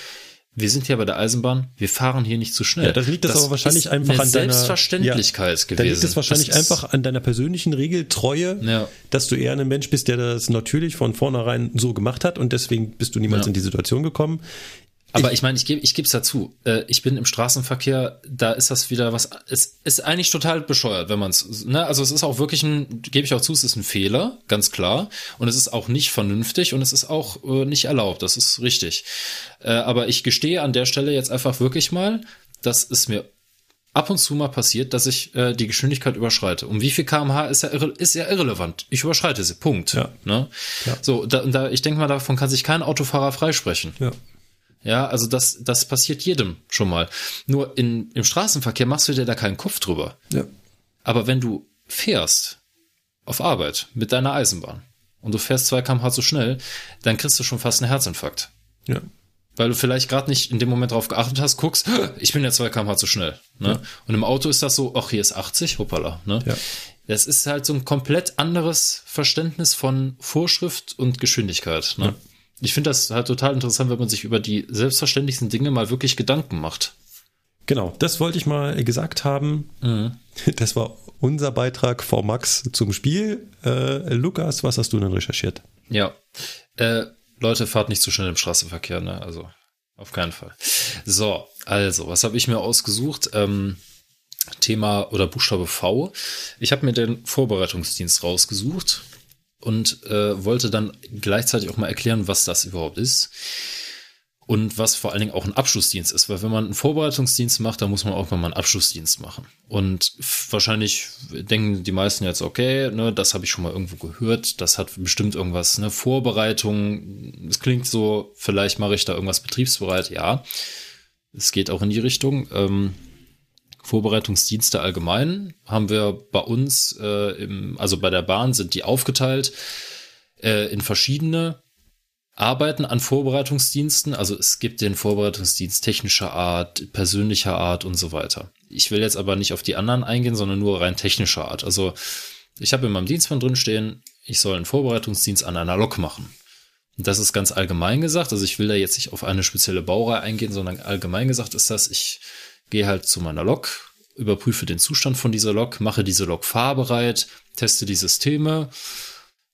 Speaker 1: wir sind hier bei der Eisenbahn, wir fahren hier nicht zu schnell. Ja,
Speaker 2: das liegt das, das aber wahrscheinlich einfach an deiner
Speaker 1: Selbstverständlichkeit ja, gewesen. Da
Speaker 2: liegt es wahrscheinlich das einfach an deiner persönlichen Regeltreue, ja. dass du eher ein Mensch bist, der das natürlich von vornherein so gemacht hat und deswegen bist du niemals ja. in die Situation gekommen.
Speaker 1: Aber ich, ich meine, ich gebe ich gebe es dazu. Äh, ich bin im Straßenverkehr, da ist das wieder was. Es ist eigentlich total bescheuert, wenn man es. Ne? Also es ist auch wirklich ein, gebe ich auch zu, es ist ein Fehler, ganz klar. Und es ist auch nicht vernünftig und es ist auch äh, nicht erlaubt. Das ist richtig. Äh, aber ich gestehe an der Stelle jetzt einfach wirklich mal, dass es mir ab und zu mal passiert, dass ich äh, die Geschwindigkeit überschreite. Um wie viel kmh ist ja, ist ja irrelevant. Ich überschreite sie. Punkt. Ja. Ne? Ja. So, da, da, ich denke mal, davon kann sich kein Autofahrer freisprechen. Ja. Ja, also das, das passiert jedem schon mal. Nur in, im Straßenverkehr machst du dir da keinen Kopf drüber. Ja. Aber wenn du fährst auf Arbeit mit deiner Eisenbahn und du fährst zwei kmh zu schnell, dann kriegst du schon fast einen Herzinfarkt. Ja. Weil du vielleicht gerade nicht in dem Moment drauf geachtet hast, guckst, ich bin ja zwei kmh zu schnell. Ne? Ja. Und im Auto ist das so, ach, hier ist 80, hoppala. Ne? Ja. Das ist halt so ein komplett anderes Verständnis von Vorschrift und Geschwindigkeit. Ne? Ja ich finde das halt total interessant, wenn man sich über die selbstverständlichsten Dinge mal wirklich Gedanken macht.
Speaker 2: Genau, das wollte ich mal gesagt haben. Mhm. Das war unser Beitrag vor Max zum Spiel. Äh, Lukas, was hast du denn recherchiert?
Speaker 1: Ja, äh, Leute, fahrt nicht zu schnell im Straßenverkehr, ne? Also auf keinen Fall. So, also, was habe ich mir ausgesucht? Ähm, Thema oder Buchstabe V. Ich habe mir den Vorbereitungsdienst rausgesucht und äh, wollte dann gleichzeitig auch mal erklären, was das überhaupt ist und was vor allen Dingen auch ein Abschlussdienst ist, weil wenn man einen Vorbereitungsdienst macht, dann muss man auch mal einen Abschlussdienst machen. Und wahrscheinlich denken die meisten jetzt, okay, ne, das habe ich schon mal irgendwo gehört, das hat bestimmt irgendwas, ne, Vorbereitung, es klingt so, vielleicht mache ich da irgendwas betriebsbereit, ja. Es geht auch in die Richtung. Ähm, Vorbereitungsdienste allgemein haben wir bei uns, äh, im, also bei der Bahn sind die aufgeteilt. äh, in verschiedene Arbeiten an Vorbereitungsdiensten. Also es gibt den Vorbereitungsdienst technischer Art, persönlicher Art und so weiter. Ich will jetzt aber nicht auf die anderen eingehen, sondern nur rein technischer Art. Also ich habe in meinem Dienstplan drin stehen, ich soll einen Vorbereitungsdienst an einer Lok machen. Und das ist ganz allgemein gesagt. Also ich will da jetzt nicht auf eine spezielle Baureihe eingehen, sondern allgemein gesagt ist das, ich gehe halt zu meiner Lok, überprüfe den Zustand von dieser Lok, mache diese Lok fahrbereit, teste die Systeme,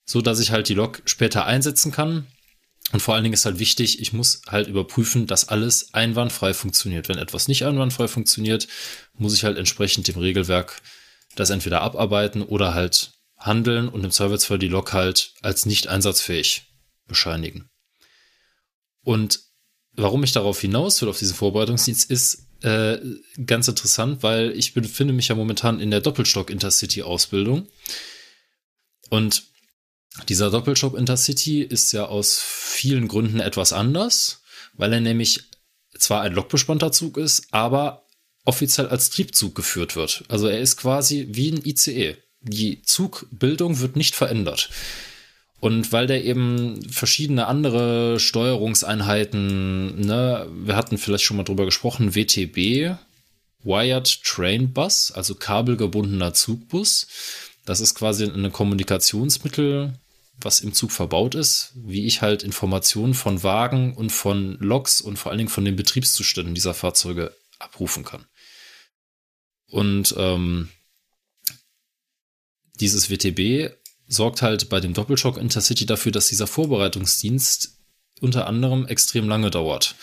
Speaker 1: so dass ich halt die Lok später einsetzen kann. Und vor allen Dingen ist halt wichtig, ich muss halt überprüfen, dass alles einwandfrei funktioniert. Wenn etwas nicht einwandfrei funktioniert, muss ich halt entsprechend dem Regelwerk das entweder abarbeiten oder halt handeln und im Zweifelsfall die Lok halt als nicht einsatzfähig bescheinigen. Und warum ich darauf hinaus will, auf diesen Vorbereitungsdienst, ist äh, ganz interessant, weil ich befinde mich ja momentan in der Doppelstock-Intercity-Ausbildung. Und dieser Doppelstock Intercity ist ja aus vielen Gründen etwas anders, weil er nämlich zwar ein lokbespannter Zug ist, aber offiziell als Triebzug geführt wird. Also er ist quasi wie ein ICE. Die Zugbildung wird nicht verändert. Und weil der eben verschiedene andere Steuerungseinheiten, ne, wir hatten vielleicht schon mal drüber gesprochen, WTB, Wired Train Bus, also kabelgebundener Zugbus. Das ist quasi ein Kommunikationsmittel, was im Zug verbaut ist, wie ich halt Informationen von Wagen und von Loks und vor allen Dingen von den Betriebszuständen dieser Fahrzeuge abrufen kann. Und ähm, dieses WTB sorgt halt bei dem Doppelschock Intercity dafür, dass dieser Vorbereitungsdienst unter anderem extrem lange dauert.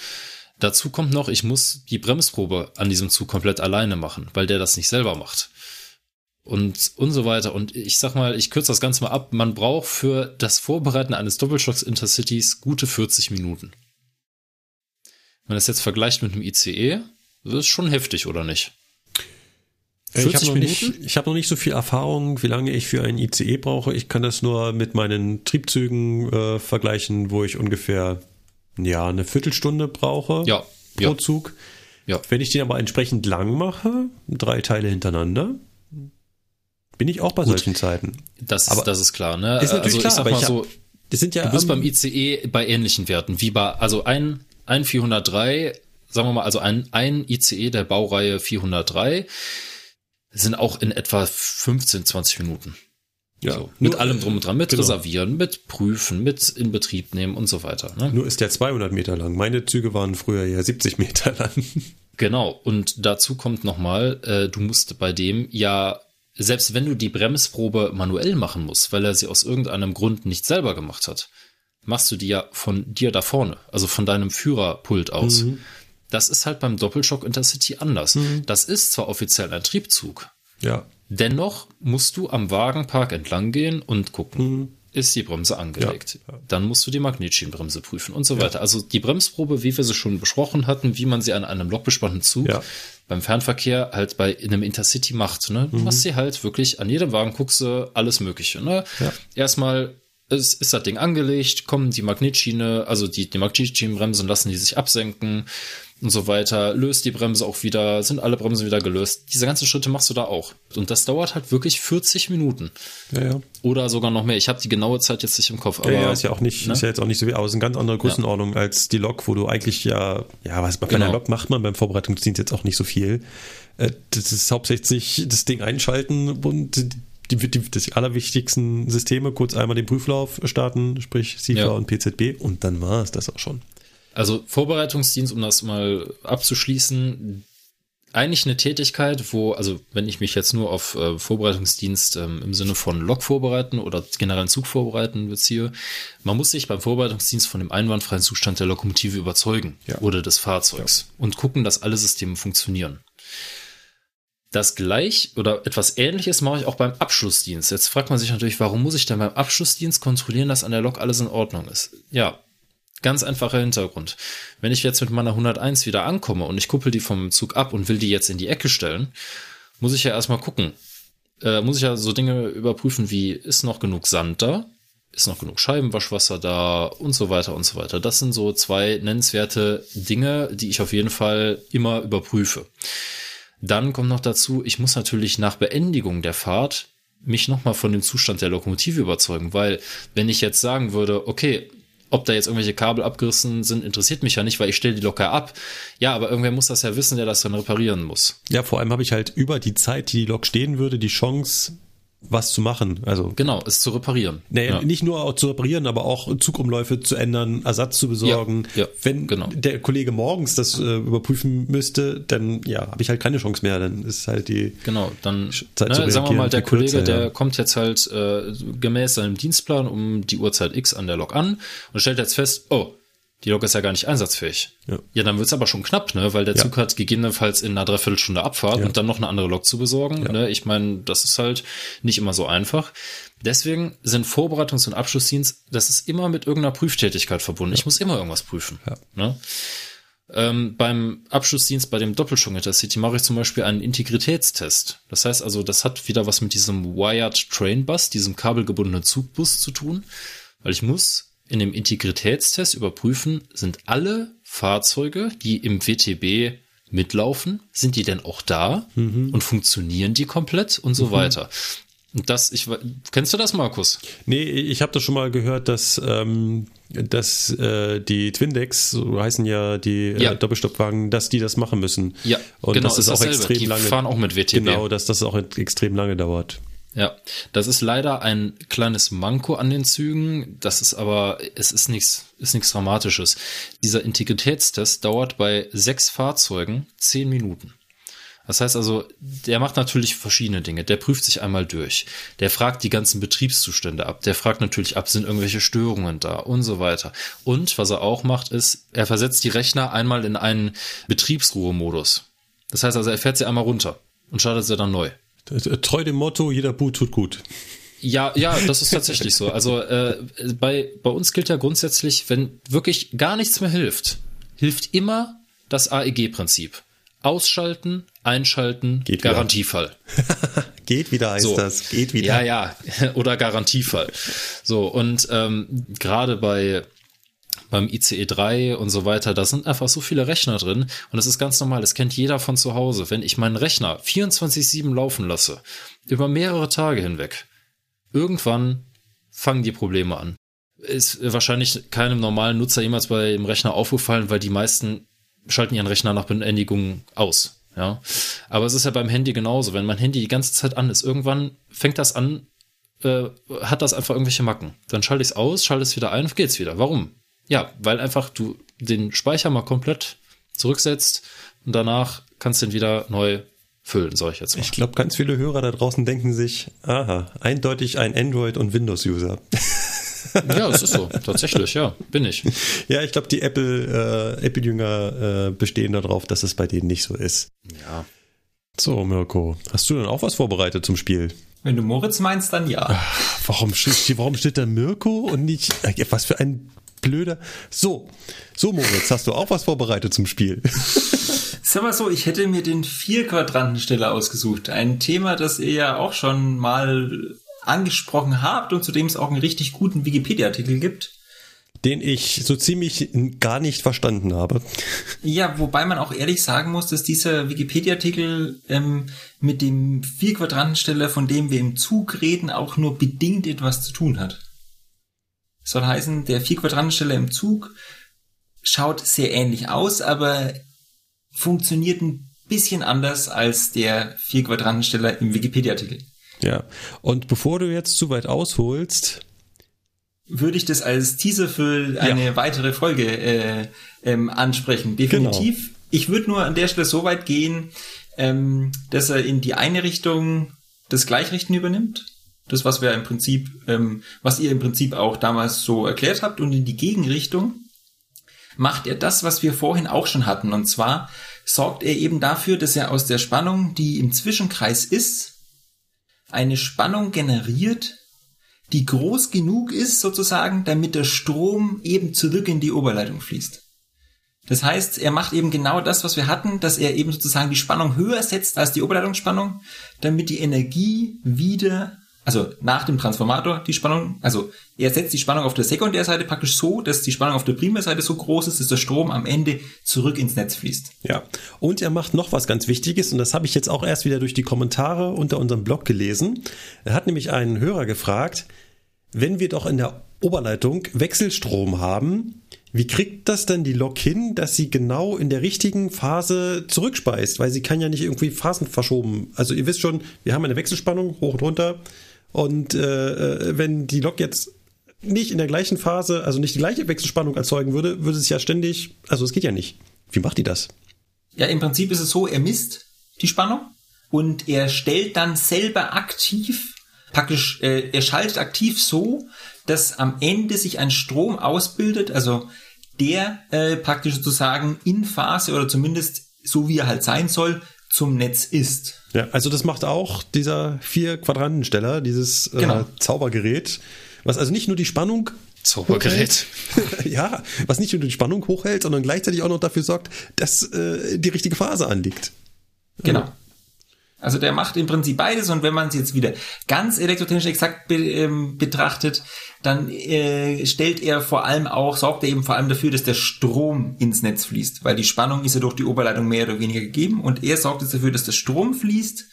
Speaker 1: Dazu kommt noch, ich muss die Bremsprobe an diesem Zug komplett alleine machen, weil der das nicht selber macht. Und, und so weiter. Und ich sag mal, ich kürze das Ganze mal ab. Man braucht für das Vorbereiten eines Doppelschocks Intercities gute 40 Minuten. Wenn man das jetzt vergleicht mit einem ICE, das ist schon heftig, oder nicht?
Speaker 2: 40 ich habe noch, nicht, hab noch nicht so viel Erfahrung, wie lange ich für einen ICE brauche. Ich kann das nur mit meinen Triebzügen äh, vergleichen, wo ich ungefähr ja, eine Viertelstunde brauche
Speaker 1: ja,
Speaker 2: pro ja. Zug. Ja. Wenn ich den aber entsprechend lang mache, drei Teile hintereinander, bin ich auch bei Gut, solchen Zeiten.
Speaker 1: Das, aber das ist klar, ne?
Speaker 2: Ist natürlich also, klar, aber ich so,
Speaker 1: das sind ja, du bist um, beim ICE bei ähnlichen Werten, wie bei, also ein, ein 403, sagen wir mal, also ein, ein ICE der Baureihe 403, sind auch in etwa 15, 20 Minuten. Ja, so, mit nur, allem drum und dran, mit genau. reservieren, mit prüfen, mit in Betrieb nehmen und so weiter. Ne?
Speaker 2: Nur ist der 200 Meter lang. Meine Züge waren früher ja 70 Meter lang.
Speaker 1: Genau. Und dazu kommt nochmal, äh, du musst bei dem ja, selbst wenn du die Bremsprobe manuell machen musst, weil er sie aus irgendeinem Grund nicht selber gemacht hat, machst du die ja von dir da vorne, also von deinem Führerpult aus. Mhm. Das ist halt beim Doppelschock Intercity anders. Mhm. Das ist zwar offiziell ein Triebzug.
Speaker 2: Ja.
Speaker 1: Dennoch musst du am Wagenpark entlang gehen und gucken, mhm. ist die Bremse angelegt. Ja, ja. Dann musst du die Magnetschienenbremse prüfen und so ja. weiter. Also die Bremsprobe, wie wir sie schon besprochen hatten, wie man sie an einem lokbespannten Zug beim Fernverkehr halt bei in einem Intercity macht. Ne? Du mhm. machst sie halt wirklich an jedem Wagen, guckst du alles Mögliche. Ne? Erstmal ist, ist das Ding angelegt, kommen die Magnetschiene, also die, die Magnetschienenbremsen lassen die sich absenken und so weiter, löst die Bremse auch wieder, sind alle Bremsen wieder gelöst. Diese ganzen Schritte machst du da auch. Und das dauert halt wirklich 40 Minuten.
Speaker 2: Ja, ja.
Speaker 1: Oder sogar noch mehr. Ich habe die genaue Zeit jetzt nicht im Kopf.
Speaker 2: Aber, ja, ja, ist ja auch nicht, ne? ist ja jetzt auch nicht so wie aus, eine ganz andere Größenordnung als die Lok, wo du eigentlich ja, ja, was bei genau. einer Lok macht man beim Vorbereitungsdienst jetzt auch nicht so viel. Äh, das ist hauptsächlich das Ding einschalten und die, die, das allerwichtigsten Systeme, kurz einmal den Prüflauf starten, sprich SIFA und PZB und dann war es das auch schon.
Speaker 1: Also Vorbereitungsdienst, um das mal abzuschließen, eigentlich eine Tätigkeit, wo, also wenn ich mich jetzt nur auf äh, Vorbereitungsdienst ähm, im Sinne von Lok vorbereiten oder generellen Zug vorbereiten beziehe, man muss sich beim Vorbereitungsdienst von dem einwandfreien Zustand der Lokomotive überzeugen ja. oder des Fahrzeugs ja. und gucken, dass alle Systeme funktionieren. Das gleich oder etwas ähnliches mache ich auch beim Abschlussdienst. Jetzt fragt man sich natürlich, warum muss ich denn beim Abschlussdienst kontrollieren, dass an der Lok alles in Ordnung ist? Ja, Ganz einfacher Hintergrund. Wenn ich jetzt mit meiner 101 wieder ankomme und ich kuppel die vom Zug ab und will die jetzt in die Ecke stellen, muss ich ja erstmal gucken. Äh, muss ich ja so Dinge überprüfen wie, ist noch genug Sand da? Ist noch genug Scheibenwaschwasser da? Und so weiter und so weiter. Das sind so zwei nennenswerte Dinge, die ich auf jeden Fall immer überprüfe. Dann kommt noch dazu, ich muss natürlich nach Beendigung der Fahrt mich nochmal von dem Zustand der Lokomotive überzeugen, weil wenn ich jetzt sagen würde, okay, ob da jetzt irgendwelche Kabel abgerissen sind, interessiert mich ja nicht, weil ich stelle die locker ab. Ja, aber irgendwer muss das ja wissen, der das dann reparieren muss.
Speaker 2: Ja, vor allem habe ich halt über die Zeit, die die Lok stehen würde, die Chance, was zu machen. Also
Speaker 1: genau, es zu reparieren.
Speaker 2: Nee, ja. nicht nur zu reparieren, aber auch Zugumläufe zu ändern, Ersatz zu besorgen. Ja, ja, Wenn genau. der Kollege morgens das äh, überprüfen müsste, dann ja, habe ich halt keine Chance mehr. Dann ist halt die
Speaker 1: genau. Dann Zeit ne, sagen wir mal, der Kollege, der kommt jetzt halt äh, gemäß seinem Dienstplan um die Uhrzeit X an der Lok an und stellt jetzt fest, oh die Lok ist ja gar nicht einsatzfähig. Ja, ja dann wird's aber schon knapp, ne? Weil der ja. Zug hat gegebenenfalls in einer Dreiviertelstunde Abfahrt ja. und dann noch eine andere Lok zu besorgen. Ne? Ich meine, das ist halt nicht immer so einfach. Deswegen sind Vorbereitungs- und Abschlussdienst, das ist immer mit irgendeiner Prüftätigkeit verbunden. Ich muss immer irgendwas prüfen. Ne? Ähm, beim Abschlussdienst bei dem Doppelschwung-Intercity mache ich zum Beispiel einen Integritätstest. Das heißt also, das hat wieder was mit diesem Wired Train Bus, diesem kabelgebundenen Zugbus zu tun, weil ich muss in dem Integritätstest überprüfen, sind alle Fahrzeuge, die im WTB mitlaufen, sind die denn auch da mhm. und funktionieren die komplett und so mhm. weiter. Und das, ich kennst du das, Markus?
Speaker 2: Nee, ich habe das schon mal gehört, dass, ähm, dass äh, die Twindex, so heißen ja die äh, ja. Doppelstockwagen, dass die das machen müssen.
Speaker 1: Ja,
Speaker 2: und genau, das ist auch extrem
Speaker 1: die
Speaker 2: lange.
Speaker 1: fahren auch mit WTB.
Speaker 2: Genau, dass das auch extrem lange dauert.
Speaker 1: Ja, das ist leider ein kleines Manko an den Zügen. Das ist aber, es ist nichts, ist nichts Dramatisches. Dieser Integritätstest dauert bei sechs Fahrzeugen zehn Minuten. Das heißt also, der macht natürlich verschiedene Dinge. Der prüft sich einmal durch. Der fragt die ganzen Betriebszustände ab. Der fragt natürlich ab, sind irgendwelche Störungen da und so weiter. Und was er auch macht, ist, er versetzt die Rechner einmal in einen Betriebsruhemodus. Das heißt also, er fährt sie einmal runter und startet sie dann neu.
Speaker 2: Treu dem Motto, jeder Boot tut gut.
Speaker 1: Ja, ja, das ist tatsächlich so. Also äh, bei, bei uns gilt ja grundsätzlich, wenn wirklich gar nichts mehr hilft, hilft immer das AEG-Prinzip. Ausschalten, einschalten, Geht Garantiefall.
Speaker 2: Geht wieder heißt so. das. Geht wieder.
Speaker 1: Ja, ja. Oder Garantiefall. So, und ähm, gerade bei beim ICE 3 und so weiter, da sind einfach so viele Rechner drin und das ist ganz normal, das kennt jeder von zu Hause. Wenn ich meinen Rechner 24-7 laufen lasse, über mehrere Tage hinweg, irgendwann fangen die Probleme an. Ist wahrscheinlich keinem normalen Nutzer jemals bei dem Rechner aufgefallen, weil die meisten schalten ihren Rechner nach Beendigung aus. Ja, aber es ist ja beim Handy genauso. Wenn mein Handy die ganze Zeit an ist, irgendwann fängt das an, äh, hat das einfach irgendwelche Macken. Dann schalte ich es aus, schalte es wieder ein, geht's wieder. Warum? Ja, weil einfach du den Speicher mal komplett zurücksetzt und danach kannst du ihn wieder neu füllen, soll ich jetzt
Speaker 2: mal. Ich glaube, ganz viele Hörer da draußen denken sich, aha, eindeutig ein Android- und Windows-User.
Speaker 1: ja, es ist so, tatsächlich, ja, bin ich.
Speaker 2: Ja, ich glaube, die Apple, äh, Apple-Jünger äh, bestehen darauf, dass es bei denen nicht so ist.
Speaker 1: Ja.
Speaker 2: So, Mirko, hast du denn auch was vorbereitet zum Spiel?
Speaker 4: Wenn du Moritz meinst, dann ja.
Speaker 2: Warum steht, warum steht da Mirko und nicht, äh, was für ein blöder. So, so Moritz, hast du auch was vorbereitet zum Spiel?
Speaker 4: Sag mal so, ich hätte mir den Vier-Quadrantensteller ausgesucht. Ein Thema, das ihr ja auch schon mal angesprochen habt und zu dem es auch einen richtig guten Wikipedia-Artikel gibt.
Speaker 2: Den ich so ziemlich gar nicht verstanden habe.
Speaker 4: Ja, wobei man auch ehrlich sagen muss, dass dieser Wikipedia-Artikel ähm, mit dem Vier-Quadrantensteller, von dem wir im Zug reden, auch nur bedingt etwas zu tun hat soll heißen, der Vier-Quadrantensteller im Zug schaut sehr ähnlich aus, aber funktioniert ein bisschen anders als der Vier-Quadrantensteller im Wikipedia-Artikel.
Speaker 2: Ja, und bevor du jetzt zu weit ausholst,
Speaker 4: würde ich das als Teaser für eine ja. weitere Folge äh, ähm, ansprechen. Definitiv. Genau. Ich würde nur an der Stelle so weit gehen, ähm, dass er in die eine Richtung das Gleichrichten übernimmt das, was wir im Prinzip, ähm, was ihr im Prinzip auch damals so erklärt habt und in die Gegenrichtung macht er das, was wir vorhin auch schon hatten. Und zwar sorgt er eben dafür, dass er aus der Spannung, die im Zwischenkreis ist, eine Spannung generiert, die groß genug ist sozusagen, damit der Strom eben zurück in die Oberleitung fließt. Das heißt, er macht eben genau das, was wir hatten, dass er eben sozusagen die Spannung höher setzt als die Oberleitungsspannung, damit die Energie wieder also nach dem Transformator die Spannung, also er setzt die Spannung auf der Sekundärseite praktisch so, dass die Spannung auf der Primärseite so groß ist, dass der Strom am Ende zurück ins Netz fließt.
Speaker 2: Ja, und er macht noch was ganz Wichtiges und das habe ich jetzt auch erst wieder durch die Kommentare unter unserem Blog gelesen. Er hat nämlich einen Hörer gefragt, wenn wir doch in der Oberleitung Wechselstrom haben, wie kriegt das denn die Lok hin, dass sie genau in der richtigen Phase zurückspeist? Weil sie kann ja nicht irgendwie Phasen verschoben. Also ihr wisst schon, wir haben eine Wechselspannung hoch und runter und äh, äh, wenn die Lok jetzt nicht in der gleichen Phase, also nicht die gleiche Wechselspannung erzeugen würde, würde es ja ständig, also es geht ja nicht. Wie macht die das?
Speaker 4: Ja, im Prinzip ist es so, er misst die Spannung und er stellt dann selber aktiv, praktisch, äh, er schaltet aktiv so, dass am Ende sich ein Strom ausbildet, also der äh, praktisch sozusagen in Phase oder zumindest so wie er halt sein soll, zum Netz ist.
Speaker 2: Ja, also das macht auch dieser vier Quadrantensteller, dieses äh, genau. Zaubergerät, was also nicht nur die Spannung
Speaker 1: Zaubergerät.
Speaker 2: ja, was nicht nur die Spannung hochhält, sondern gleichzeitig auch noch dafür sorgt, dass äh, die richtige Phase anliegt.
Speaker 4: Genau. Also der macht im Prinzip beides und wenn man es jetzt wieder ganz elektrotechnisch exakt be ähm, betrachtet, dann äh, stellt er vor allem auch, sorgt er eben vor allem dafür, dass der Strom ins Netz fließt, weil die Spannung ist ja durch die Oberleitung mehr oder weniger gegeben und er sorgt jetzt dafür, dass der Strom fließt.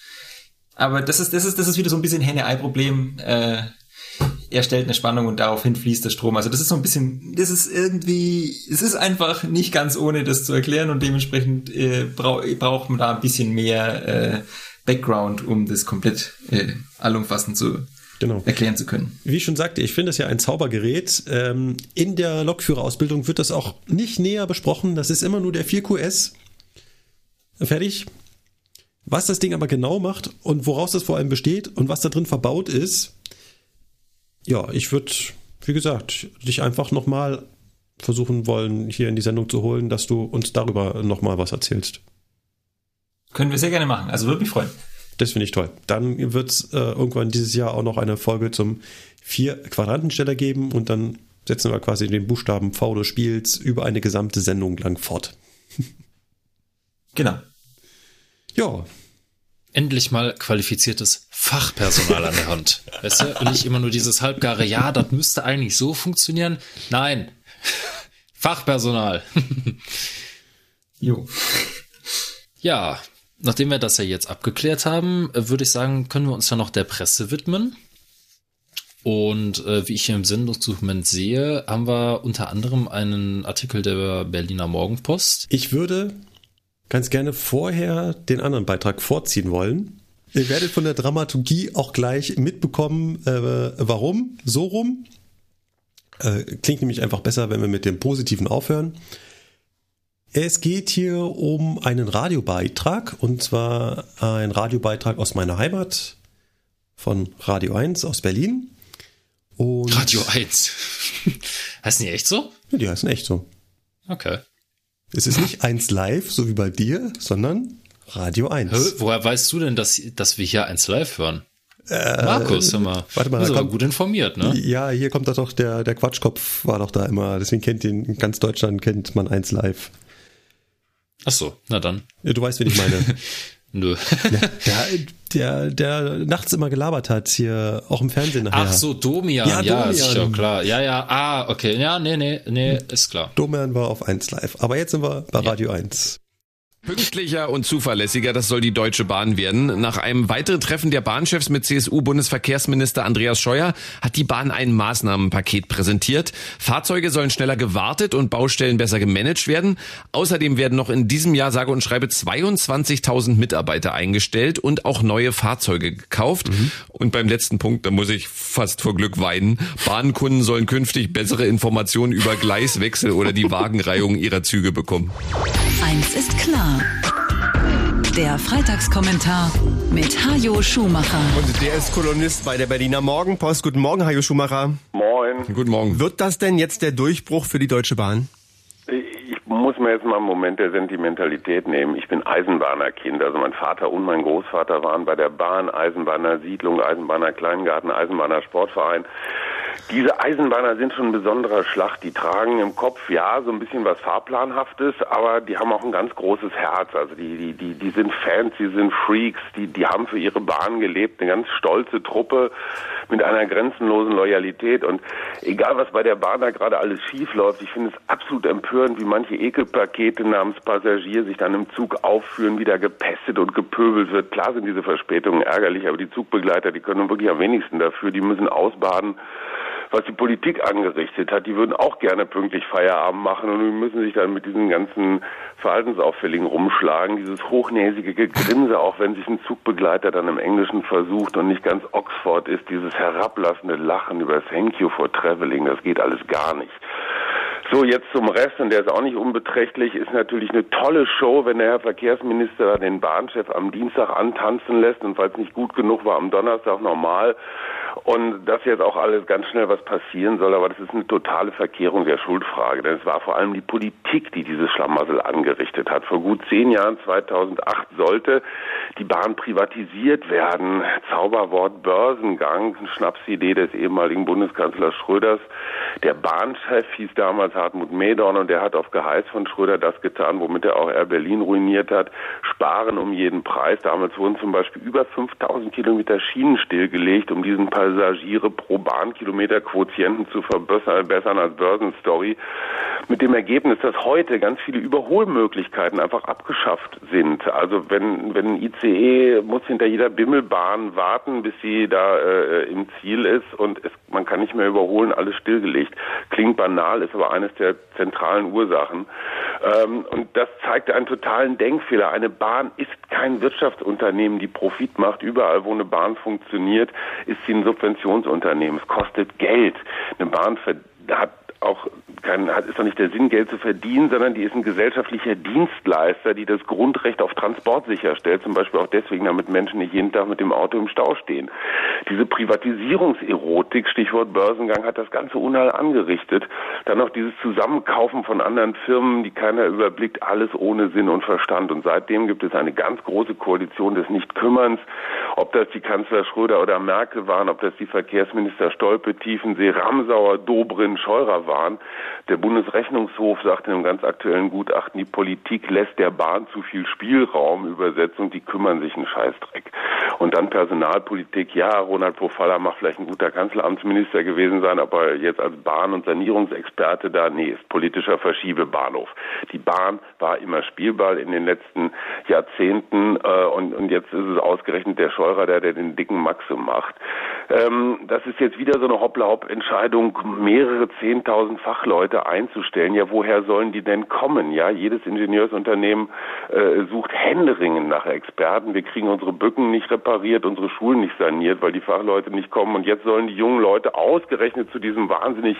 Speaker 4: Aber das ist, das ist, das ist wieder so ein bisschen Henne-Ei-Problem. Äh, er stellt eine Spannung und daraufhin fließt der Strom. Also das ist so ein bisschen, das ist irgendwie, es ist einfach nicht ganz ohne das zu erklären und dementsprechend äh, brau braucht man da ein bisschen mehr äh, Background, um das komplett äh, allumfassend zu genau. erklären zu können.
Speaker 2: Wie ich schon sagte, ich finde es ja ein Zaubergerät. Ähm, in der Lokführerausbildung wird das auch nicht näher besprochen. Das ist immer nur der 4QS. Fertig. Was das Ding aber genau macht und woraus das vor allem besteht und was da drin verbaut ist, ja, ich würde, wie gesagt, dich einfach nochmal versuchen wollen, hier in die Sendung zu holen, dass du uns darüber nochmal was erzählst.
Speaker 4: Können wir sehr gerne machen. Also würde mich freuen.
Speaker 2: Das finde ich toll. Dann wird es äh, irgendwann dieses Jahr auch noch eine Folge zum vier Quadrantensteller geben und dann setzen wir quasi den Buchstaben V des Spiels über eine gesamte Sendung lang fort.
Speaker 4: genau.
Speaker 1: Ja. Endlich mal qualifiziertes Fachpersonal an der Hand. Weißt du? Und nicht immer nur dieses halbgare, ja, das müsste eigentlich so funktionieren. Nein. Fachpersonal. jo. Ja, nachdem wir das ja jetzt abgeklärt haben, äh, würde ich sagen, können wir uns ja noch der Presse widmen. Und äh, wie ich hier im Sendungsdokument sehe, haben wir unter anderem einen Artikel der Berliner Morgenpost.
Speaker 2: Ich würde ganz gerne vorher den anderen Beitrag vorziehen wollen. Ihr werdet von der Dramaturgie auch gleich mitbekommen, äh, warum, so rum. Äh, klingt nämlich einfach besser, wenn wir mit dem Positiven aufhören. Es geht hier um einen Radiobeitrag und zwar ein Radiobeitrag aus meiner Heimat von Radio 1 aus Berlin.
Speaker 1: Und Radio 1. heißen die echt so?
Speaker 2: Ja, die heißen echt so.
Speaker 1: Okay.
Speaker 2: Es ist nicht 1 live, so wie bei dir, sondern Radio 1. Hä,
Speaker 1: woher weißt du denn, dass, dass wir hier 1 live hören? Äh, Markus, mal.
Speaker 2: Warte mal,
Speaker 1: du bist gut informiert, ne?
Speaker 2: Ja, hier kommt doch der, der Quatschkopf war doch da immer. Deswegen kennt ihn, in ganz Deutschland kennt man 1 live.
Speaker 1: Ach so, na dann.
Speaker 2: Ja, du weißt, wen ich meine.
Speaker 1: Nö.
Speaker 2: der, der, der nachts immer gelabert hat, hier auch im Fernsehen
Speaker 1: nachher. Ach so, Domian, ja, ja Domian. ist schon klar. Ja, ja, ah, okay. Ja, nee, nee, nee, ist klar.
Speaker 2: Domian war auf 1 live. Aber jetzt sind wir bei Radio 1.
Speaker 5: Pünktlicher und zuverlässiger, das soll die Deutsche Bahn werden. Nach einem weiteren Treffen der Bahnchefs mit CSU-Bundesverkehrsminister Andreas Scheuer hat die Bahn ein Maßnahmenpaket präsentiert. Fahrzeuge sollen schneller gewartet und Baustellen besser gemanagt werden. Außerdem werden noch in diesem Jahr, sage und schreibe, 22.000 Mitarbeiter eingestellt und auch neue Fahrzeuge gekauft. Mhm. Und beim letzten Punkt, da muss ich fast vor Glück weinen. Bahnkunden sollen künftig bessere Informationen über Gleiswechsel oder die Wagenreihung ihrer Züge bekommen.
Speaker 6: Eins ist klar. Der Freitagskommentar mit Hajo Schumacher.
Speaker 2: Und der ist Kolumnist bei der Berliner Morgenpost. Guten Morgen, Hajo Schumacher.
Speaker 7: Moin.
Speaker 2: Guten Morgen. Wird das denn jetzt der Durchbruch für die Deutsche Bahn?
Speaker 7: Ich muss mir jetzt mal einen Moment der Sentimentalität nehmen. Ich bin Eisenbahnerkind. Also mein Vater und mein Großvater waren bei der Bahn, Eisenbahner Siedlung, Eisenbahner Kleingarten, Eisenbahner Sportverein. Diese Eisenbahner sind schon ein besonderer Schlag. Die tragen im Kopf, ja, so ein bisschen was Fahrplanhaftes, aber die haben auch ein ganz großes Herz. Also die, die, die, die sind Fans, die sind Freaks, die, die haben für ihre Bahn gelebt, eine ganz stolze Truppe mit einer grenzenlosen Loyalität. Und egal, was bei der Bahn da gerade alles schief läuft, ich finde es absolut empörend, wie manche Ekelpakete namens Passagier sich dann im Zug aufführen, wieder gepestet und gepöbelt wird. Klar sind diese Verspätungen ärgerlich, aber die Zugbegleiter, die können wirklich am wenigsten dafür. Die müssen ausbaden was die Politik angerichtet hat. Die würden auch gerne pünktlich Feierabend machen und die müssen sich dann mit diesen ganzen Verhaltensauffälligen rumschlagen. Dieses hochnäsige Gegrinse, auch wenn sich ein Zugbegleiter dann im Englischen versucht und nicht ganz Oxford ist, dieses herablassende Lachen über Thank you for traveling, das geht alles gar nicht. So, jetzt zum Rest, und der ist auch nicht unbeträchtlich, ist natürlich eine tolle Show, wenn der Herr Verkehrsminister den Bahnchef am Dienstag antanzen lässt und falls nicht gut genug war, am Donnerstag normal. Und dass jetzt auch alles ganz schnell was passieren soll, aber das ist eine totale Verkehrung der Schuldfrage. Denn es war vor allem die Politik, die dieses Schlamassel angerichtet hat. Vor gut zehn Jahren, 2008, sollte die Bahn privatisiert werden. Zauberwort Börsengang, eine Schnapsidee des ehemaligen Bundeskanzlers Schröders. Der Bahnchef hieß damals Hartmut Medorn und der hat auf Geheiß von Schröder das getan, womit er auch Air Berlin ruiniert hat. Sparen um jeden Preis. Damals wurden zum Beispiel über 5000 Kilometer Schienen stillgelegt, um diesen Passagiere pro Bahnkilometer Quotienten zu verbessern als Börsenstory. Mit dem Ergebnis, dass heute ganz viele Überholmöglichkeiten einfach abgeschafft sind. Also wenn, wenn ein ICE muss hinter jeder Bimmelbahn warten, bis sie da äh, im Ziel ist und es, man kann nicht mehr überholen, alles stillgelegt. Klingt banal, ist aber eines der zentralen Ursachen. Ähm, und das zeigt einen totalen Denkfehler. Eine Bahn ist kein Wirtschaftsunternehmen, die Profit macht. Überall, wo eine Bahn funktioniert, ist sie ein Subventionsunternehmen. Es kostet Geld. Eine Bahn hat auch kein, ist doch nicht der Sinn, Geld zu verdienen, sondern die ist ein gesellschaftlicher Dienstleister, die das Grundrecht auf Transport sicherstellt, zum Beispiel auch deswegen, damit Menschen nicht jeden Tag mit dem Auto im Stau stehen. Diese Privatisierungserotik, Stichwort Börsengang, hat das ganze Unheil angerichtet. Dann noch dieses Zusammenkaufen von anderen Firmen, die keiner überblickt, alles ohne Sinn und Verstand. Und seitdem gibt es eine ganz große Koalition des Nichtkümmerns, ob das die Kanzler Schröder oder Merkel waren, ob das die Verkehrsminister Stolpe, Tiefensee, Ramsauer, Dobrin, Scheurer waren. Der Bundesrechnungshof sagt in einem ganz aktuellen Gutachten, die Politik lässt der Bahn zu viel Spielraum, Übersetzung, die kümmern sich einen Scheißdreck. Und dann Personalpolitik, ja, Ronald Pofalla mag vielleicht ein guter Kanzleramtsminister gewesen sein, aber jetzt als Bahn- und Sanierungsexperte da, nee, ist politischer Verschiebebahnhof. Die Bahn war immer Spielball in den letzten Jahrzehnten äh, und, und jetzt ist es ausgerechnet der Scheurer, der, der den dicken Maxe macht. Ähm, das ist jetzt wieder so eine Hoppla-Hopp-Entscheidung, mehrere zehntausend Fachleute einzustellen. Ja, woher sollen die denn kommen? Ja, jedes Ingenieursunternehmen äh, sucht händeringend nach Experten. Wir kriegen unsere Bücken nicht repariert, unsere Schulen nicht saniert, weil die Fachleute nicht kommen. Und jetzt sollen die jungen Leute ausgerechnet zu diesem wahnsinnig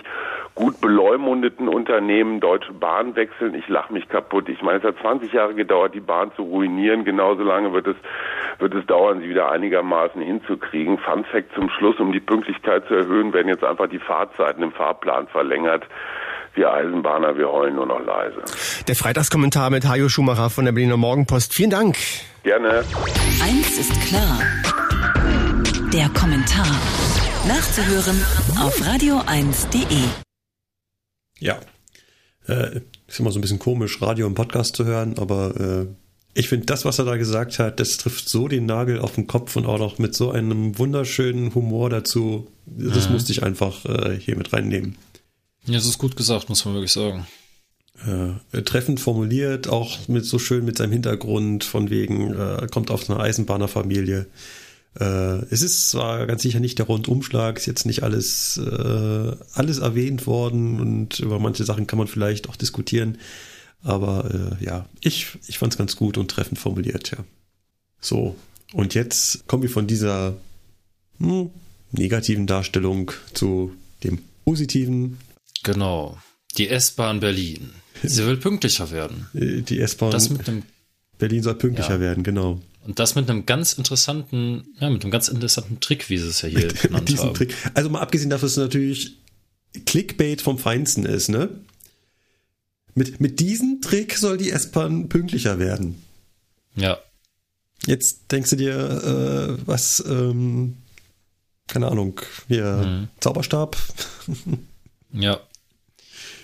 Speaker 7: gut beleumundeten Unternehmen Deutsche Bahn wechseln. Ich lache mich kaputt. Ich meine, es hat 20 Jahre gedauert, die Bahn zu ruinieren. Genauso lange wird es, wird es dauern, sie wieder einigermaßen hinzukriegen. Fun Fact zum Schluss, um die Pünktlichkeit zu erhöhen, werden jetzt einfach die Fahrzeiten im Fahrplan verlängert. Wir Eisenbahner, wir heulen nur noch leise.
Speaker 2: Der Freitagskommentar mit Hajo Schumacher von der Berliner Morgenpost. Vielen Dank.
Speaker 7: Gerne.
Speaker 6: Eins ist klar. Der Kommentar. Nachzuhören auf radio1.de.
Speaker 2: Ja. Äh, ist immer so ein bisschen komisch, Radio im Podcast zu hören, aber äh, ich finde, das, was er da gesagt hat, das trifft so den Nagel auf den Kopf und auch noch mit so einem wunderschönen Humor dazu. Das mhm. musste ich einfach äh, hier mit reinnehmen.
Speaker 1: Ja, das ist gut gesagt, muss man wirklich sagen.
Speaker 2: Äh, treffend formuliert, auch mit so schön mit seinem Hintergrund von wegen, äh, kommt aus einer Eisenbahnerfamilie. Äh, es ist zwar ganz sicher nicht der Rundumschlag, ist jetzt nicht alles, äh, alles erwähnt worden und über manche Sachen kann man vielleicht auch diskutieren. Aber äh, ja, ich, ich fand es ganz gut und treffend formuliert, ja. So, und jetzt kommen wir von dieser hm, negativen Darstellung zu dem positiven.
Speaker 1: Genau. Die S-Bahn Berlin. Sie will pünktlicher werden.
Speaker 2: Die S-Bahn Berlin soll pünktlicher ja. werden, genau.
Speaker 1: Und das mit einem ganz interessanten, ja, mit einem ganz interessanten Trick, wie sie es ja hier mit, genannt mit haben. Trick.
Speaker 2: Also mal abgesehen davon, dass es natürlich Clickbait vom Feinsten ist, ne? Mit, mit diesem Trick soll die S-Bahn pünktlicher werden.
Speaker 1: Ja.
Speaker 2: Jetzt denkst du dir, äh, was, ähm, keine Ahnung, hier mhm. Zauberstab.
Speaker 1: ja.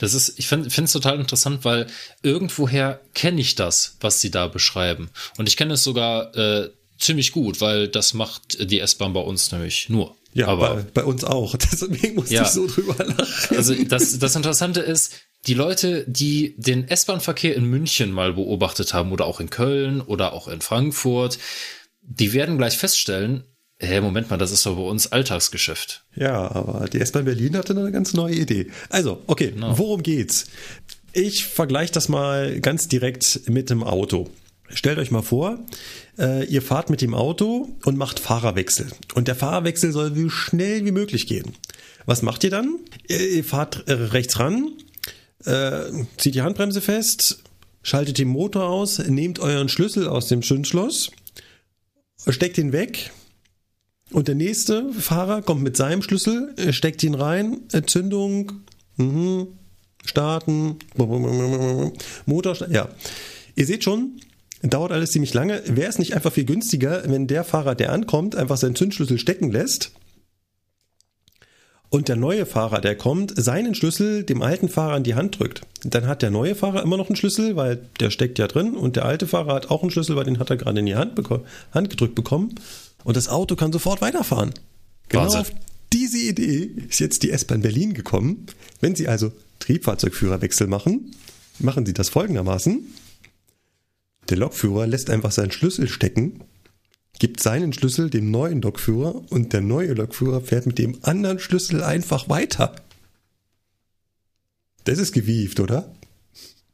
Speaker 1: Das ist, ich finde es total interessant, weil irgendwoher kenne ich das, was sie da beschreiben. Und ich kenne es sogar äh, ziemlich gut, weil das macht die S-Bahn bei uns nämlich nur.
Speaker 2: Ja, aber bei, bei uns auch. Deswegen musste ja, ich so drüber lachen.
Speaker 1: Also das, das Interessante ist, die Leute, die den S-Bahn-Verkehr in München mal beobachtet haben oder auch in Köln oder auch in Frankfurt, die werden gleich feststellen, hä, Moment mal, das ist doch bei uns Alltagsgeschäft.
Speaker 2: Ja, aber die S-Bahn Berlin hatte eine ganz neue Idee. Also, okay, genau. worum geht's? Ich vergleiche das mal ganz direkt mit dem Auto. Stellt euch mal vor, äh, ihr fahrt mit dem Auto und macht Fahrerwechsel. Und der Fahrerwechsel soll so schnell wie möglich gehen. Was macht ihr dann? Ihr fahrt äh, rechts ran, äh, zieht die Handbremse fest, schaltet den Motor aus, nehmt euren Schlüssel aus dem Zündschloss, steckt ihn weg, und der nächste Fahrer kommt mit seinem Schlüssel, steckt ihn rein, Zündung, mhm, starten, Motor, ja. Ihr seht schon, dauert alles ziemlich lange. Wäre es nicht einfach viel günstiger, wenn der Fahrer, der ankommt, einfach seinen Zündschlüssel stecken lässt und der neue Fahrer, der kommt, seinen Schlüssel dem alten Fahrer in die Hand drückt. Dann hat der neue Fahrer immer noch einen Schlüssel, weil der steckt ja drin und der alte Fahrer hat auch einen Schlüssel, weil den hat er gerade in die Hand, Hand gedrückt bekommen und das Auto kann sofort weiterfahren. Genau Wahnsinn. auf diese Idee ist jetzt die S-Bahn Berlin gekommen. Wenn Sie also Triebfahrzeugführerwechsel machen, machen Sie das folgendermaßen. Der Lokführer lässt einfach seinen Schlüssel stecken, gibt seinen Schlüssel dem neuen Lokführer und der neue Lokführer fährt mit dem anderen Schlüssel einfach weiter. Das ist gewieft, oder?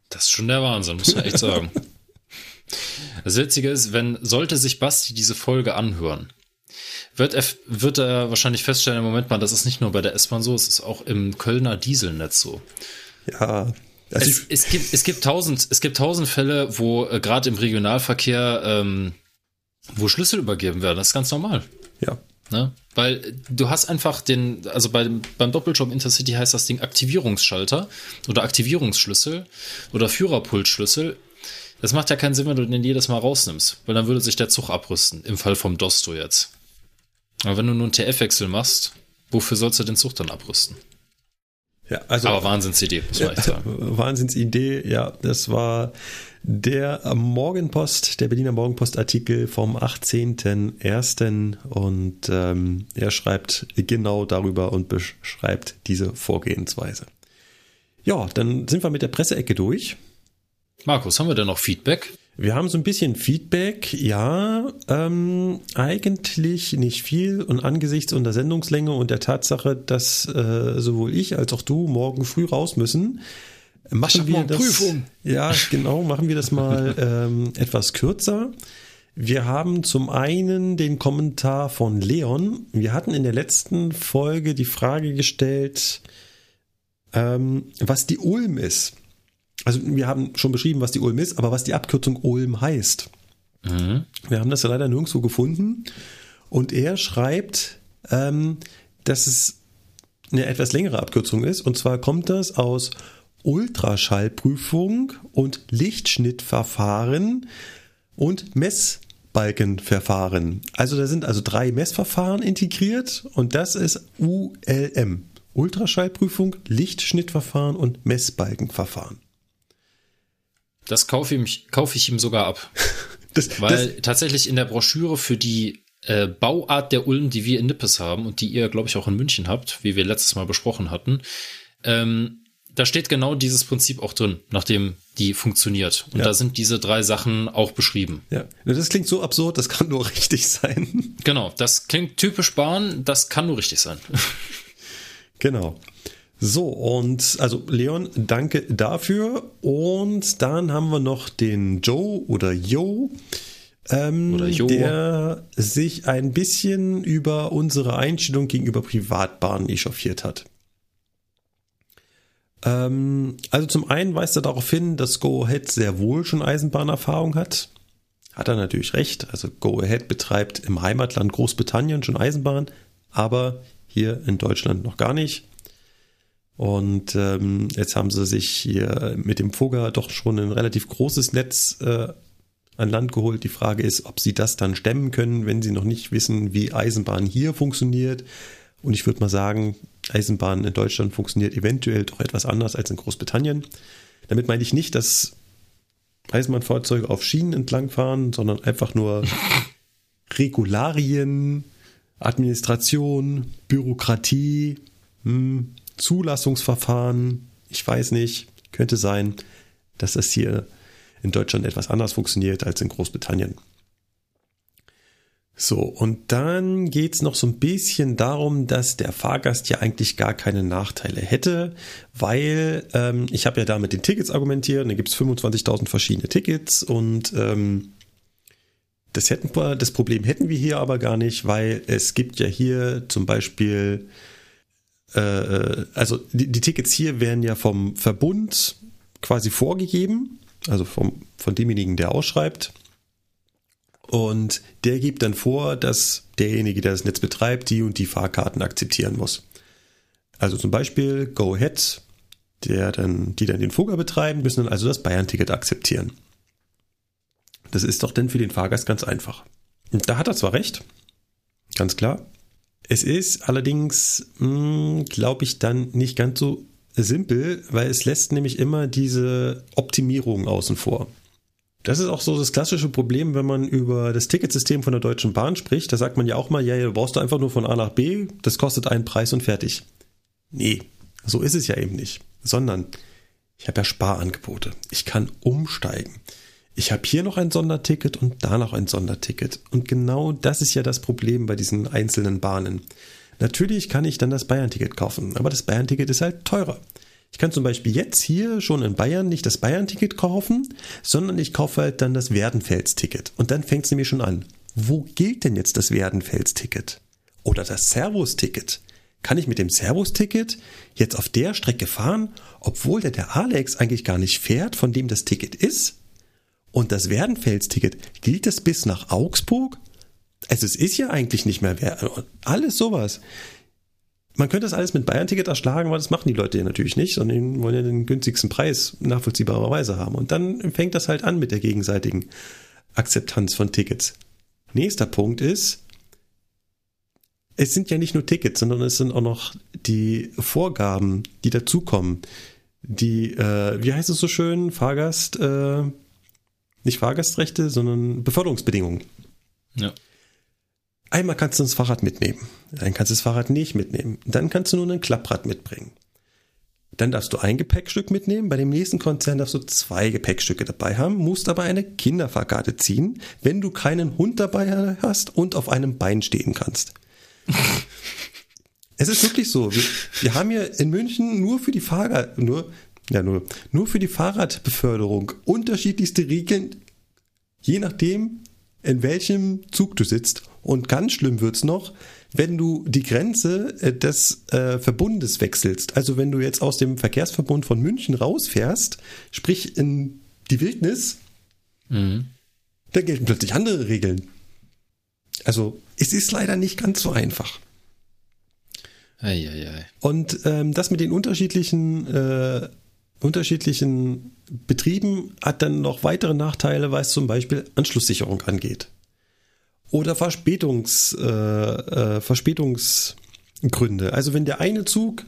Speaker 1: Das ist schon der Wahnsinn, muss man echt sagen. Das Witzige ist, wenn, sollte sich Basti diese Folge anhören, wird er, wird er wahrscheinlich feststellen, im Moment mal, das ist nicht nur bei der S-Bahn so, es ist auch im Kölner Dieselnetz so.
Speaker 2: Ja.
Speaker 1: Also es, es, gibt, es gibt tausend, es gibt tausend Fälle, wo äh, gerade im Regionalverkehr, ähm, wo Schlüssel übergeben werden. Das ist ganz normal.
Speaker 2: Ja.
Speaker 1: Ne? Weil du hast einfach den, also bei, beim Doppeljob Intercity heißt das Ding Aktivierungsschalter oder Aktivierungsschlüssel oder Führerpultschlüssel. Das macht ja keinen Sinn, wenn du den jedes Mal rausnimmst, weil dann würde sich der Zug abrüsten, im Fall vom Dosto jetzt. Aber wenn du nur einen TF-Wechsel machst, wofür sollst du den Zug dann abrüsten?
Speaker 2: Ja, also.
Speaker 1: Aber Wahnsinnsidee, muss man echt sagen.
Speaker 2: Wahnsinnsidee, ja, das war der Morgenpost, der Berliner Morgenpost-Artikel vom 18.01. Und ähm, er schreibt genau darüber und beschreibt diese Vorgehensweise. Ja, dann sind wir mit der Presseecke durch.
Speaker 1: Markus, haben wir denn noch Feedback?
Speaker 2: Wir haben so ein bisschen Feedback, ja, ähm, eigentlich nicht viel und angesichts unserer Sendungslänge und der Tatsache, dass äh, sowohl ich als auch du morgen früh raus müssen, machen wir das. Prüfung. Ja, genau, machen wir das mal ähm, etwas kürzer. Wir haben zum einen den Kommentar von Leon. Wir hatten in der letzten Folge die Frage gestellt, ähm, was die Ulm ist. Also wir haben schon beschrieben, was die Ulm ist, aber was die Abkürzung Ulm heißt. Mhm. Wir haben das ja leider nirgendwo gefunden. Und er schreibt, ähm, dass es eine etwas längere Abkürzung ist. Und zwar kommt das aus Ultraschallprüfung und Lichtschnittverfahren und Messbalkenverfahren. Also da sind also drei Messverfahren integriert und das ist ULM. Ultraschallprüfung, Lichtschnittverfahren und Messbalkenverfahren.
Speaker 1: Das kaufe ich, kaufe ich ihm sogar ab. das, Weil das, tatsächlich in der Broschüre für die äh, Bauart der Ulm, die wir in Nippes haben und die ihr, glaube ich, auch in München habt, wie wir letztes Mal besprochen hatten, ähm, da steht genau dieses Prinzip auch drin, nachdem die funktioniert. Und ja. da sind diese drei Sachen auch beschrieben.
Speaker 2: Ja, das klingt so absurd, das kann nur richtig sein.
Speaker 1: Genau, das klingt typisch Bahn, das kann nur richtig sein.
Speaker 2: genau. So, und also Leon, danke dafür. Und dann haben wir noch den Joe oder Joe, ähm, jo. der sich ein bisschen über unsere Einstellung gegenüber Privatbahnen echauffiert hat. Ähm, also zum einen weist er darauf hin, dass Go Ahead sehr wohl schon Eisenbahnerfahrung hat. Hat er natürlich recht. Also Go Ahead betreibt im Heimatland Großbritannien schon Eisenbahn, aber hier in Deutschland noch gar nicht. Und ähm, jetzt haben sie sich hier mit dem Fugger doch schon ein relativ großes Netz äh, an Land geholt. Die Frage ist, ob sie das dann stemmen können, wenn sie noch nicht wissen, wie Eisenbahn hier funktioniert. Und ich würde mal sagen, Eisenbahn in Deutschland funktioniert eventuell doch etwas anders als in Großbritannien. Damit meine ich nicht, dass Eisenbahnfahrzeuge auf Schienen entlangfahren, sondern einfach nur Regularien, Administration, Bürokratie, hm, Zulassungsverfahren, ich weiß nicht, könnte sein, dass das hier in Deutschland etwas anders funktioniert als in Großbritannien. So, und dann geht's noch so ein bisschen darum, dass der Fahrgast ja eigentlich gar keine Nachteile hätte, weil ähm, ich habe ja da mit den Tickets argumentiert, da gibt's 25.000 verschiedene Tickets und ähm, das, hätten wir, das Problem hätten wir hier aber gar nicht, weil es gibt ja hier zum Beispiel, äh, äh also die, die Tickets hier werden ja vom Verbund quasi vorgegeben, also vom, von demjenigen, der ausschreibt. Und der gibt dann vor, dass derjenige, der das Netz betreibt, die und die Fahrkarten akzeptieren muss. Also zum Beispiel Go Ahead, der dann, die dann den Fugger betreiben, müssen dann also das Bayern-Ticket akzeptieren. Das ist doch denn für den Fahrgast ganz einfach. Und da hat er zwar recht, ganz klar. Es ist allerdings, hm, glaube ich, dann nicht ganz so simpel, weil es lässt nämlich immer diese Optimierung außen vor. Das ist auch so das klassische Problem, wenn man über das Ticketsystem von der Deutschen Bahn spricht. Da sagt man ja auch mal, ja, du brauchst du einfach nur von A nach B, das kostet einen Preis und fertig. Nee, so ist es ja eben nicht. Sondern ich habe ja Sparangebote. Ich kann umsteigen. Ich habe hier noch ein Sonderticket und da noch ein Sonderticket. Und genau das ist ja das Problem bei diesen einzelnen Bahnen. Natürlich kann ich dann das Bayern-Ticket kaufen, aber das Bayern-Ticket ist halt teurer. Ich kann zum Beispiel jetzt hier schon in Bayern nicht das Bayern-Ticket kaufen, sondern ich kaufe halt dann das Werdenfels-Ticket. Und dann fängt es nämlich schon an. Wo gilt denn jetzt das Werdenfels-Ticket? Oder das Servus-Ticket? Kann ich mit dem Servus-Ticket jetzt auf der Strecke fahren, obwohl der, der Alex eigentlich gar nicht fährt, von dem das Ticket ist? Und das Werdenfels-Ticket, gilt das bis nach Augsburg? Also es ist ja eigentlich nicht mehr wert. Alles sowas. Man könnte das alles mit Bayern-Ticket erschlagen, aber das machen die Leute ja natürlich nicht, sondern die wollen ja den günstigsten Preis nachvollziehbarerweise haben. Und dann fängt das halt an mit der gegenseitigen Akzeptanz von Tickets. Nächster Punkt ist, es sind ja nicht nur Tickets, sondern es sind auch noch die Vorgaben, die dazukommen. Die, äh, wie heißt es so schön, Fahrgast, äh, nicht Fahrgastrechte, sondern Beförderungsbedingungen. Ja. Einmal kannst du das Fahrrad mitnehmen, dann kannst du das Fahrrad nicht mitnehmen, dann kannst du nur ein Klapprad mitbringen. Dann darfst du ein Gepäckstück mitnehmen, bei dem nächsten Konzern darfst du zwei Gepäckstücke dabei haben, musst aber eine Kinderfahrkarte ziehen, wenn du keinen Hund dabei hast und auf einem Bein stehen kannst. es ist wirklich so. Wir, wir, haben hier in München nur für die Fahrrad, nur, ja, nur, nur für die Fahrradbeförderung unterschiedlichste Regeln, je nachdem, in welchem Zug du sitzt und ganz schlimm wird's noch, wenn du die Grenze äh, des äh, Verbundes wechselst. Also wenn du jetzt aus dem Verkehrsverbund von München rausfährst, sprich in die Wildnis, mhm. da gelten plötzlich andere Regeln. Also es ist leider nicht ganz so einfach.
Speaker 1: Eieiei.
Speaker 2: Und ähm, das mit den unterschiedlichen äh, unterschiedlichen Betrieben hat dann noch weitere Nachteile, was zum Beispiel Anschlusssicherung angeht oder Verspätungs, äh, äh, Verspätungsgründe. Also wenn der eine Zug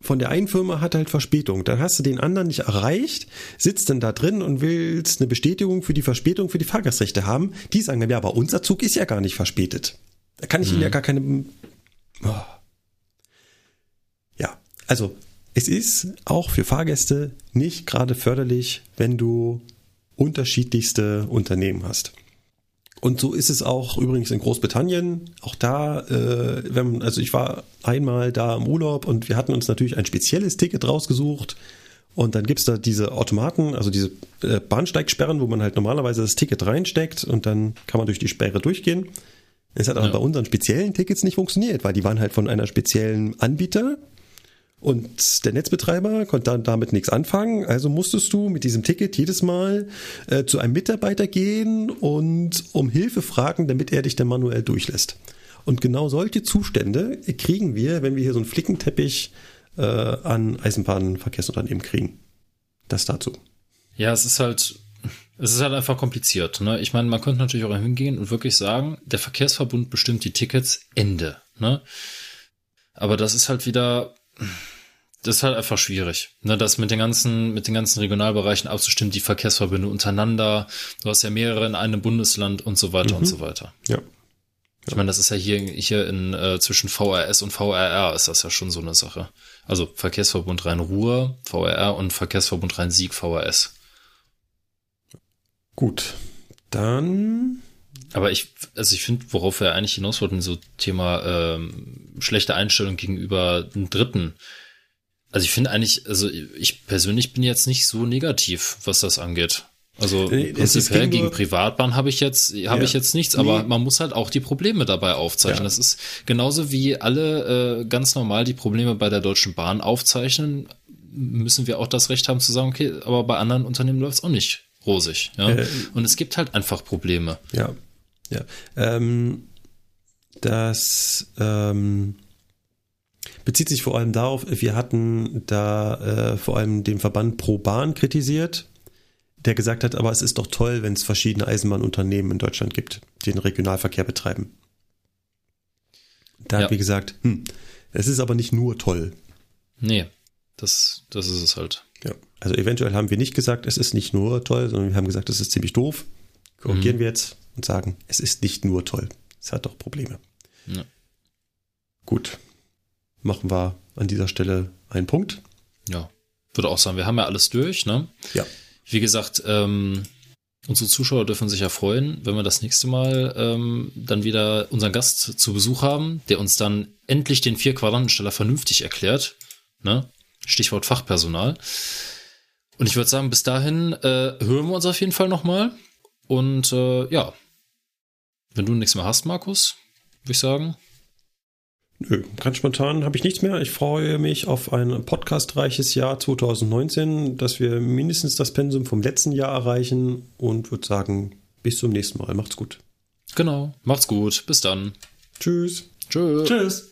Speaker 2: von der einen Firma hat halt Verspätung, dann hast du den anderen nicht erreicht, sitzt dann da drin und willst eine Bestätigung für die Verspätung für die Fahrgastrechte haben. Die sagen dann, ja, aber unser Zug ist ja gar nicht verspätet. Da kann ich mhm. Ihnen ja gar keine. Oh. Ja, also es ist auch für Fahrgäste nicht gerade förderlich, wenn du unterschiedlichste Unternehmen hast. Und so ist es auch übrigens in Großbritannien. Auch da, äh, wenn, also ich war einmal da im Urlaub und wir hatten uns natürlich ein spezielles Ticket rausgesucht. Und dann gibt's da diese Automaten, also diese äh, Bahnsteigsperren, wo man halt normalerweise das Ticket reinsteckt und dann kann man durch die Sperre durchgehen. Es hat aber ja. bei unseren speziellen Tickets nicht funktioniert, weil die waren halt von einer speziellen Anbieter und der Netzbetreiber konnte dann damit nichts anfangen, also musstest du mit diesem Ticket jedes Mal äh, zu einem Mitarbeiter gehen und um Hilfe fragen, damit er dich dann manuell durchlässt. Und genau solche Zustände kriegen wir, wenn wir hier so einen Flickenteppich äh, an Eisenbahnverkehrsunternehmen kriegen. Das dazu.
Speaker 1: Ja, es ist halt es ist halt einfach kompliziert. Ne? Ich meine, man könnte natürlich auch hingehen und wirklich sagen, der Verkehrsverbund bestimmt die Tickets, Ende. Ne? Aber das ist halt wieder, das ist halt einfach schwierig, ne, das mit den ganzen, mit den ganzen Regionalbereichen abzustimmen, die Verkehrsverbünde untereinander. Du hast ja mehrere in einem Bundesland und so weiter mhm. und so weiter.
Speaker 2: Ja.
Speaker 1: Ich meine, das ist ja hier, hier in, äh, zwischen VRS und VRR ist das ja schon so eine Sache. Also Verkehrsverbund Rhein-Ruhr, VRR und Verkehrsverbund Rhein-Sieg, VRS.
Speaker 2: Gut. Dann.
Speaker 1: Aber ich, also ich finde, worauf wir eigentlich hinaus wollten, so Thema ähm, schlechte Einstellung gegenüber einem Dritten. Also ich finde eigentlich, also ich persönlich bin jetzt nicht so negativ, was das angeht. Also prinzipiell gegen Privatbahn habe ich jetzt habe ja, ich jetzt nichts, aber nee. man muss halt auch die Probleme dabei aufzeichnen. Ja. Das ist genauso wie alle äh, ganz normal die Probleme bei der Deutschen Bahn aufzeichnen, müssen wir auch das Recht haben zu sagen, okay, aber bei anderen Unternehmen läuft es auch nicht rosig. Ja? Äh, Und es gibt halt einfach Probleme.
Speaker 2: Ja, ja. Ähm, das ähm, bezieht sich vor allem darauf, wir hatten da äh, vor allem den Verband Pro Bahn kritisiert der gesagt hat, aber es ist doch toll, wenn es verschiedene Eisenbahnunternehmen in Deutschland gibt, die den Regionalverkehr betreiben. Da ja. hat wie gesagt, hm, es ist aber nicht nur toll.
Speaker 1: Nee, das, das ist es halt.
Speaker 2: Ja, also eventuell haben wir nicht gesagt, es ist nicht nur toll, sondern wir haben gesagt, es ist ziemlich doof. Korrigieren mhm. wir jetzt und sagen, es ist nicht nur toll. Es hat doch Probleme. Ja. Gut. Machen wir an dieser Stelle einen Punkt.
Speaker 1: Ja. Würde auch sagen, wir haben ja alles durch, ne?
Speaker 2: Ja.
Speaker 1: Wie gesagt, ähm, unsere Zuschauer dürfen sich ja freuen, wenn wir das nächste Mal ähm, dann wieder unseren Gast zu Besuch haben, der uns dann endlich den Vier-Quadrantensteller vernünftig erklärt. Ne? Stichwort Fachpersonal. Und ich würde sagen, bis dahin äh, hören wir uns auf jeden Fall nochmal. Und äh, ja, wenn du nichts mehr hast, Markus, würde ich sagen,
Speaker 2: Nö, ganz spontan habe ich nichts mehr. Ich freue mich auf ein podcastreiches Jahr 2019, dass wir mindestens das Pensum vom letzten Jahr erreichen und würde sagen, bis zum nächsten Mal. Macht's gut.
Speaker 1: Genau, macht's gut. Bis dann.
Speaker 2: Tschüss.
Speaker 1: Tschüss. Tschüss.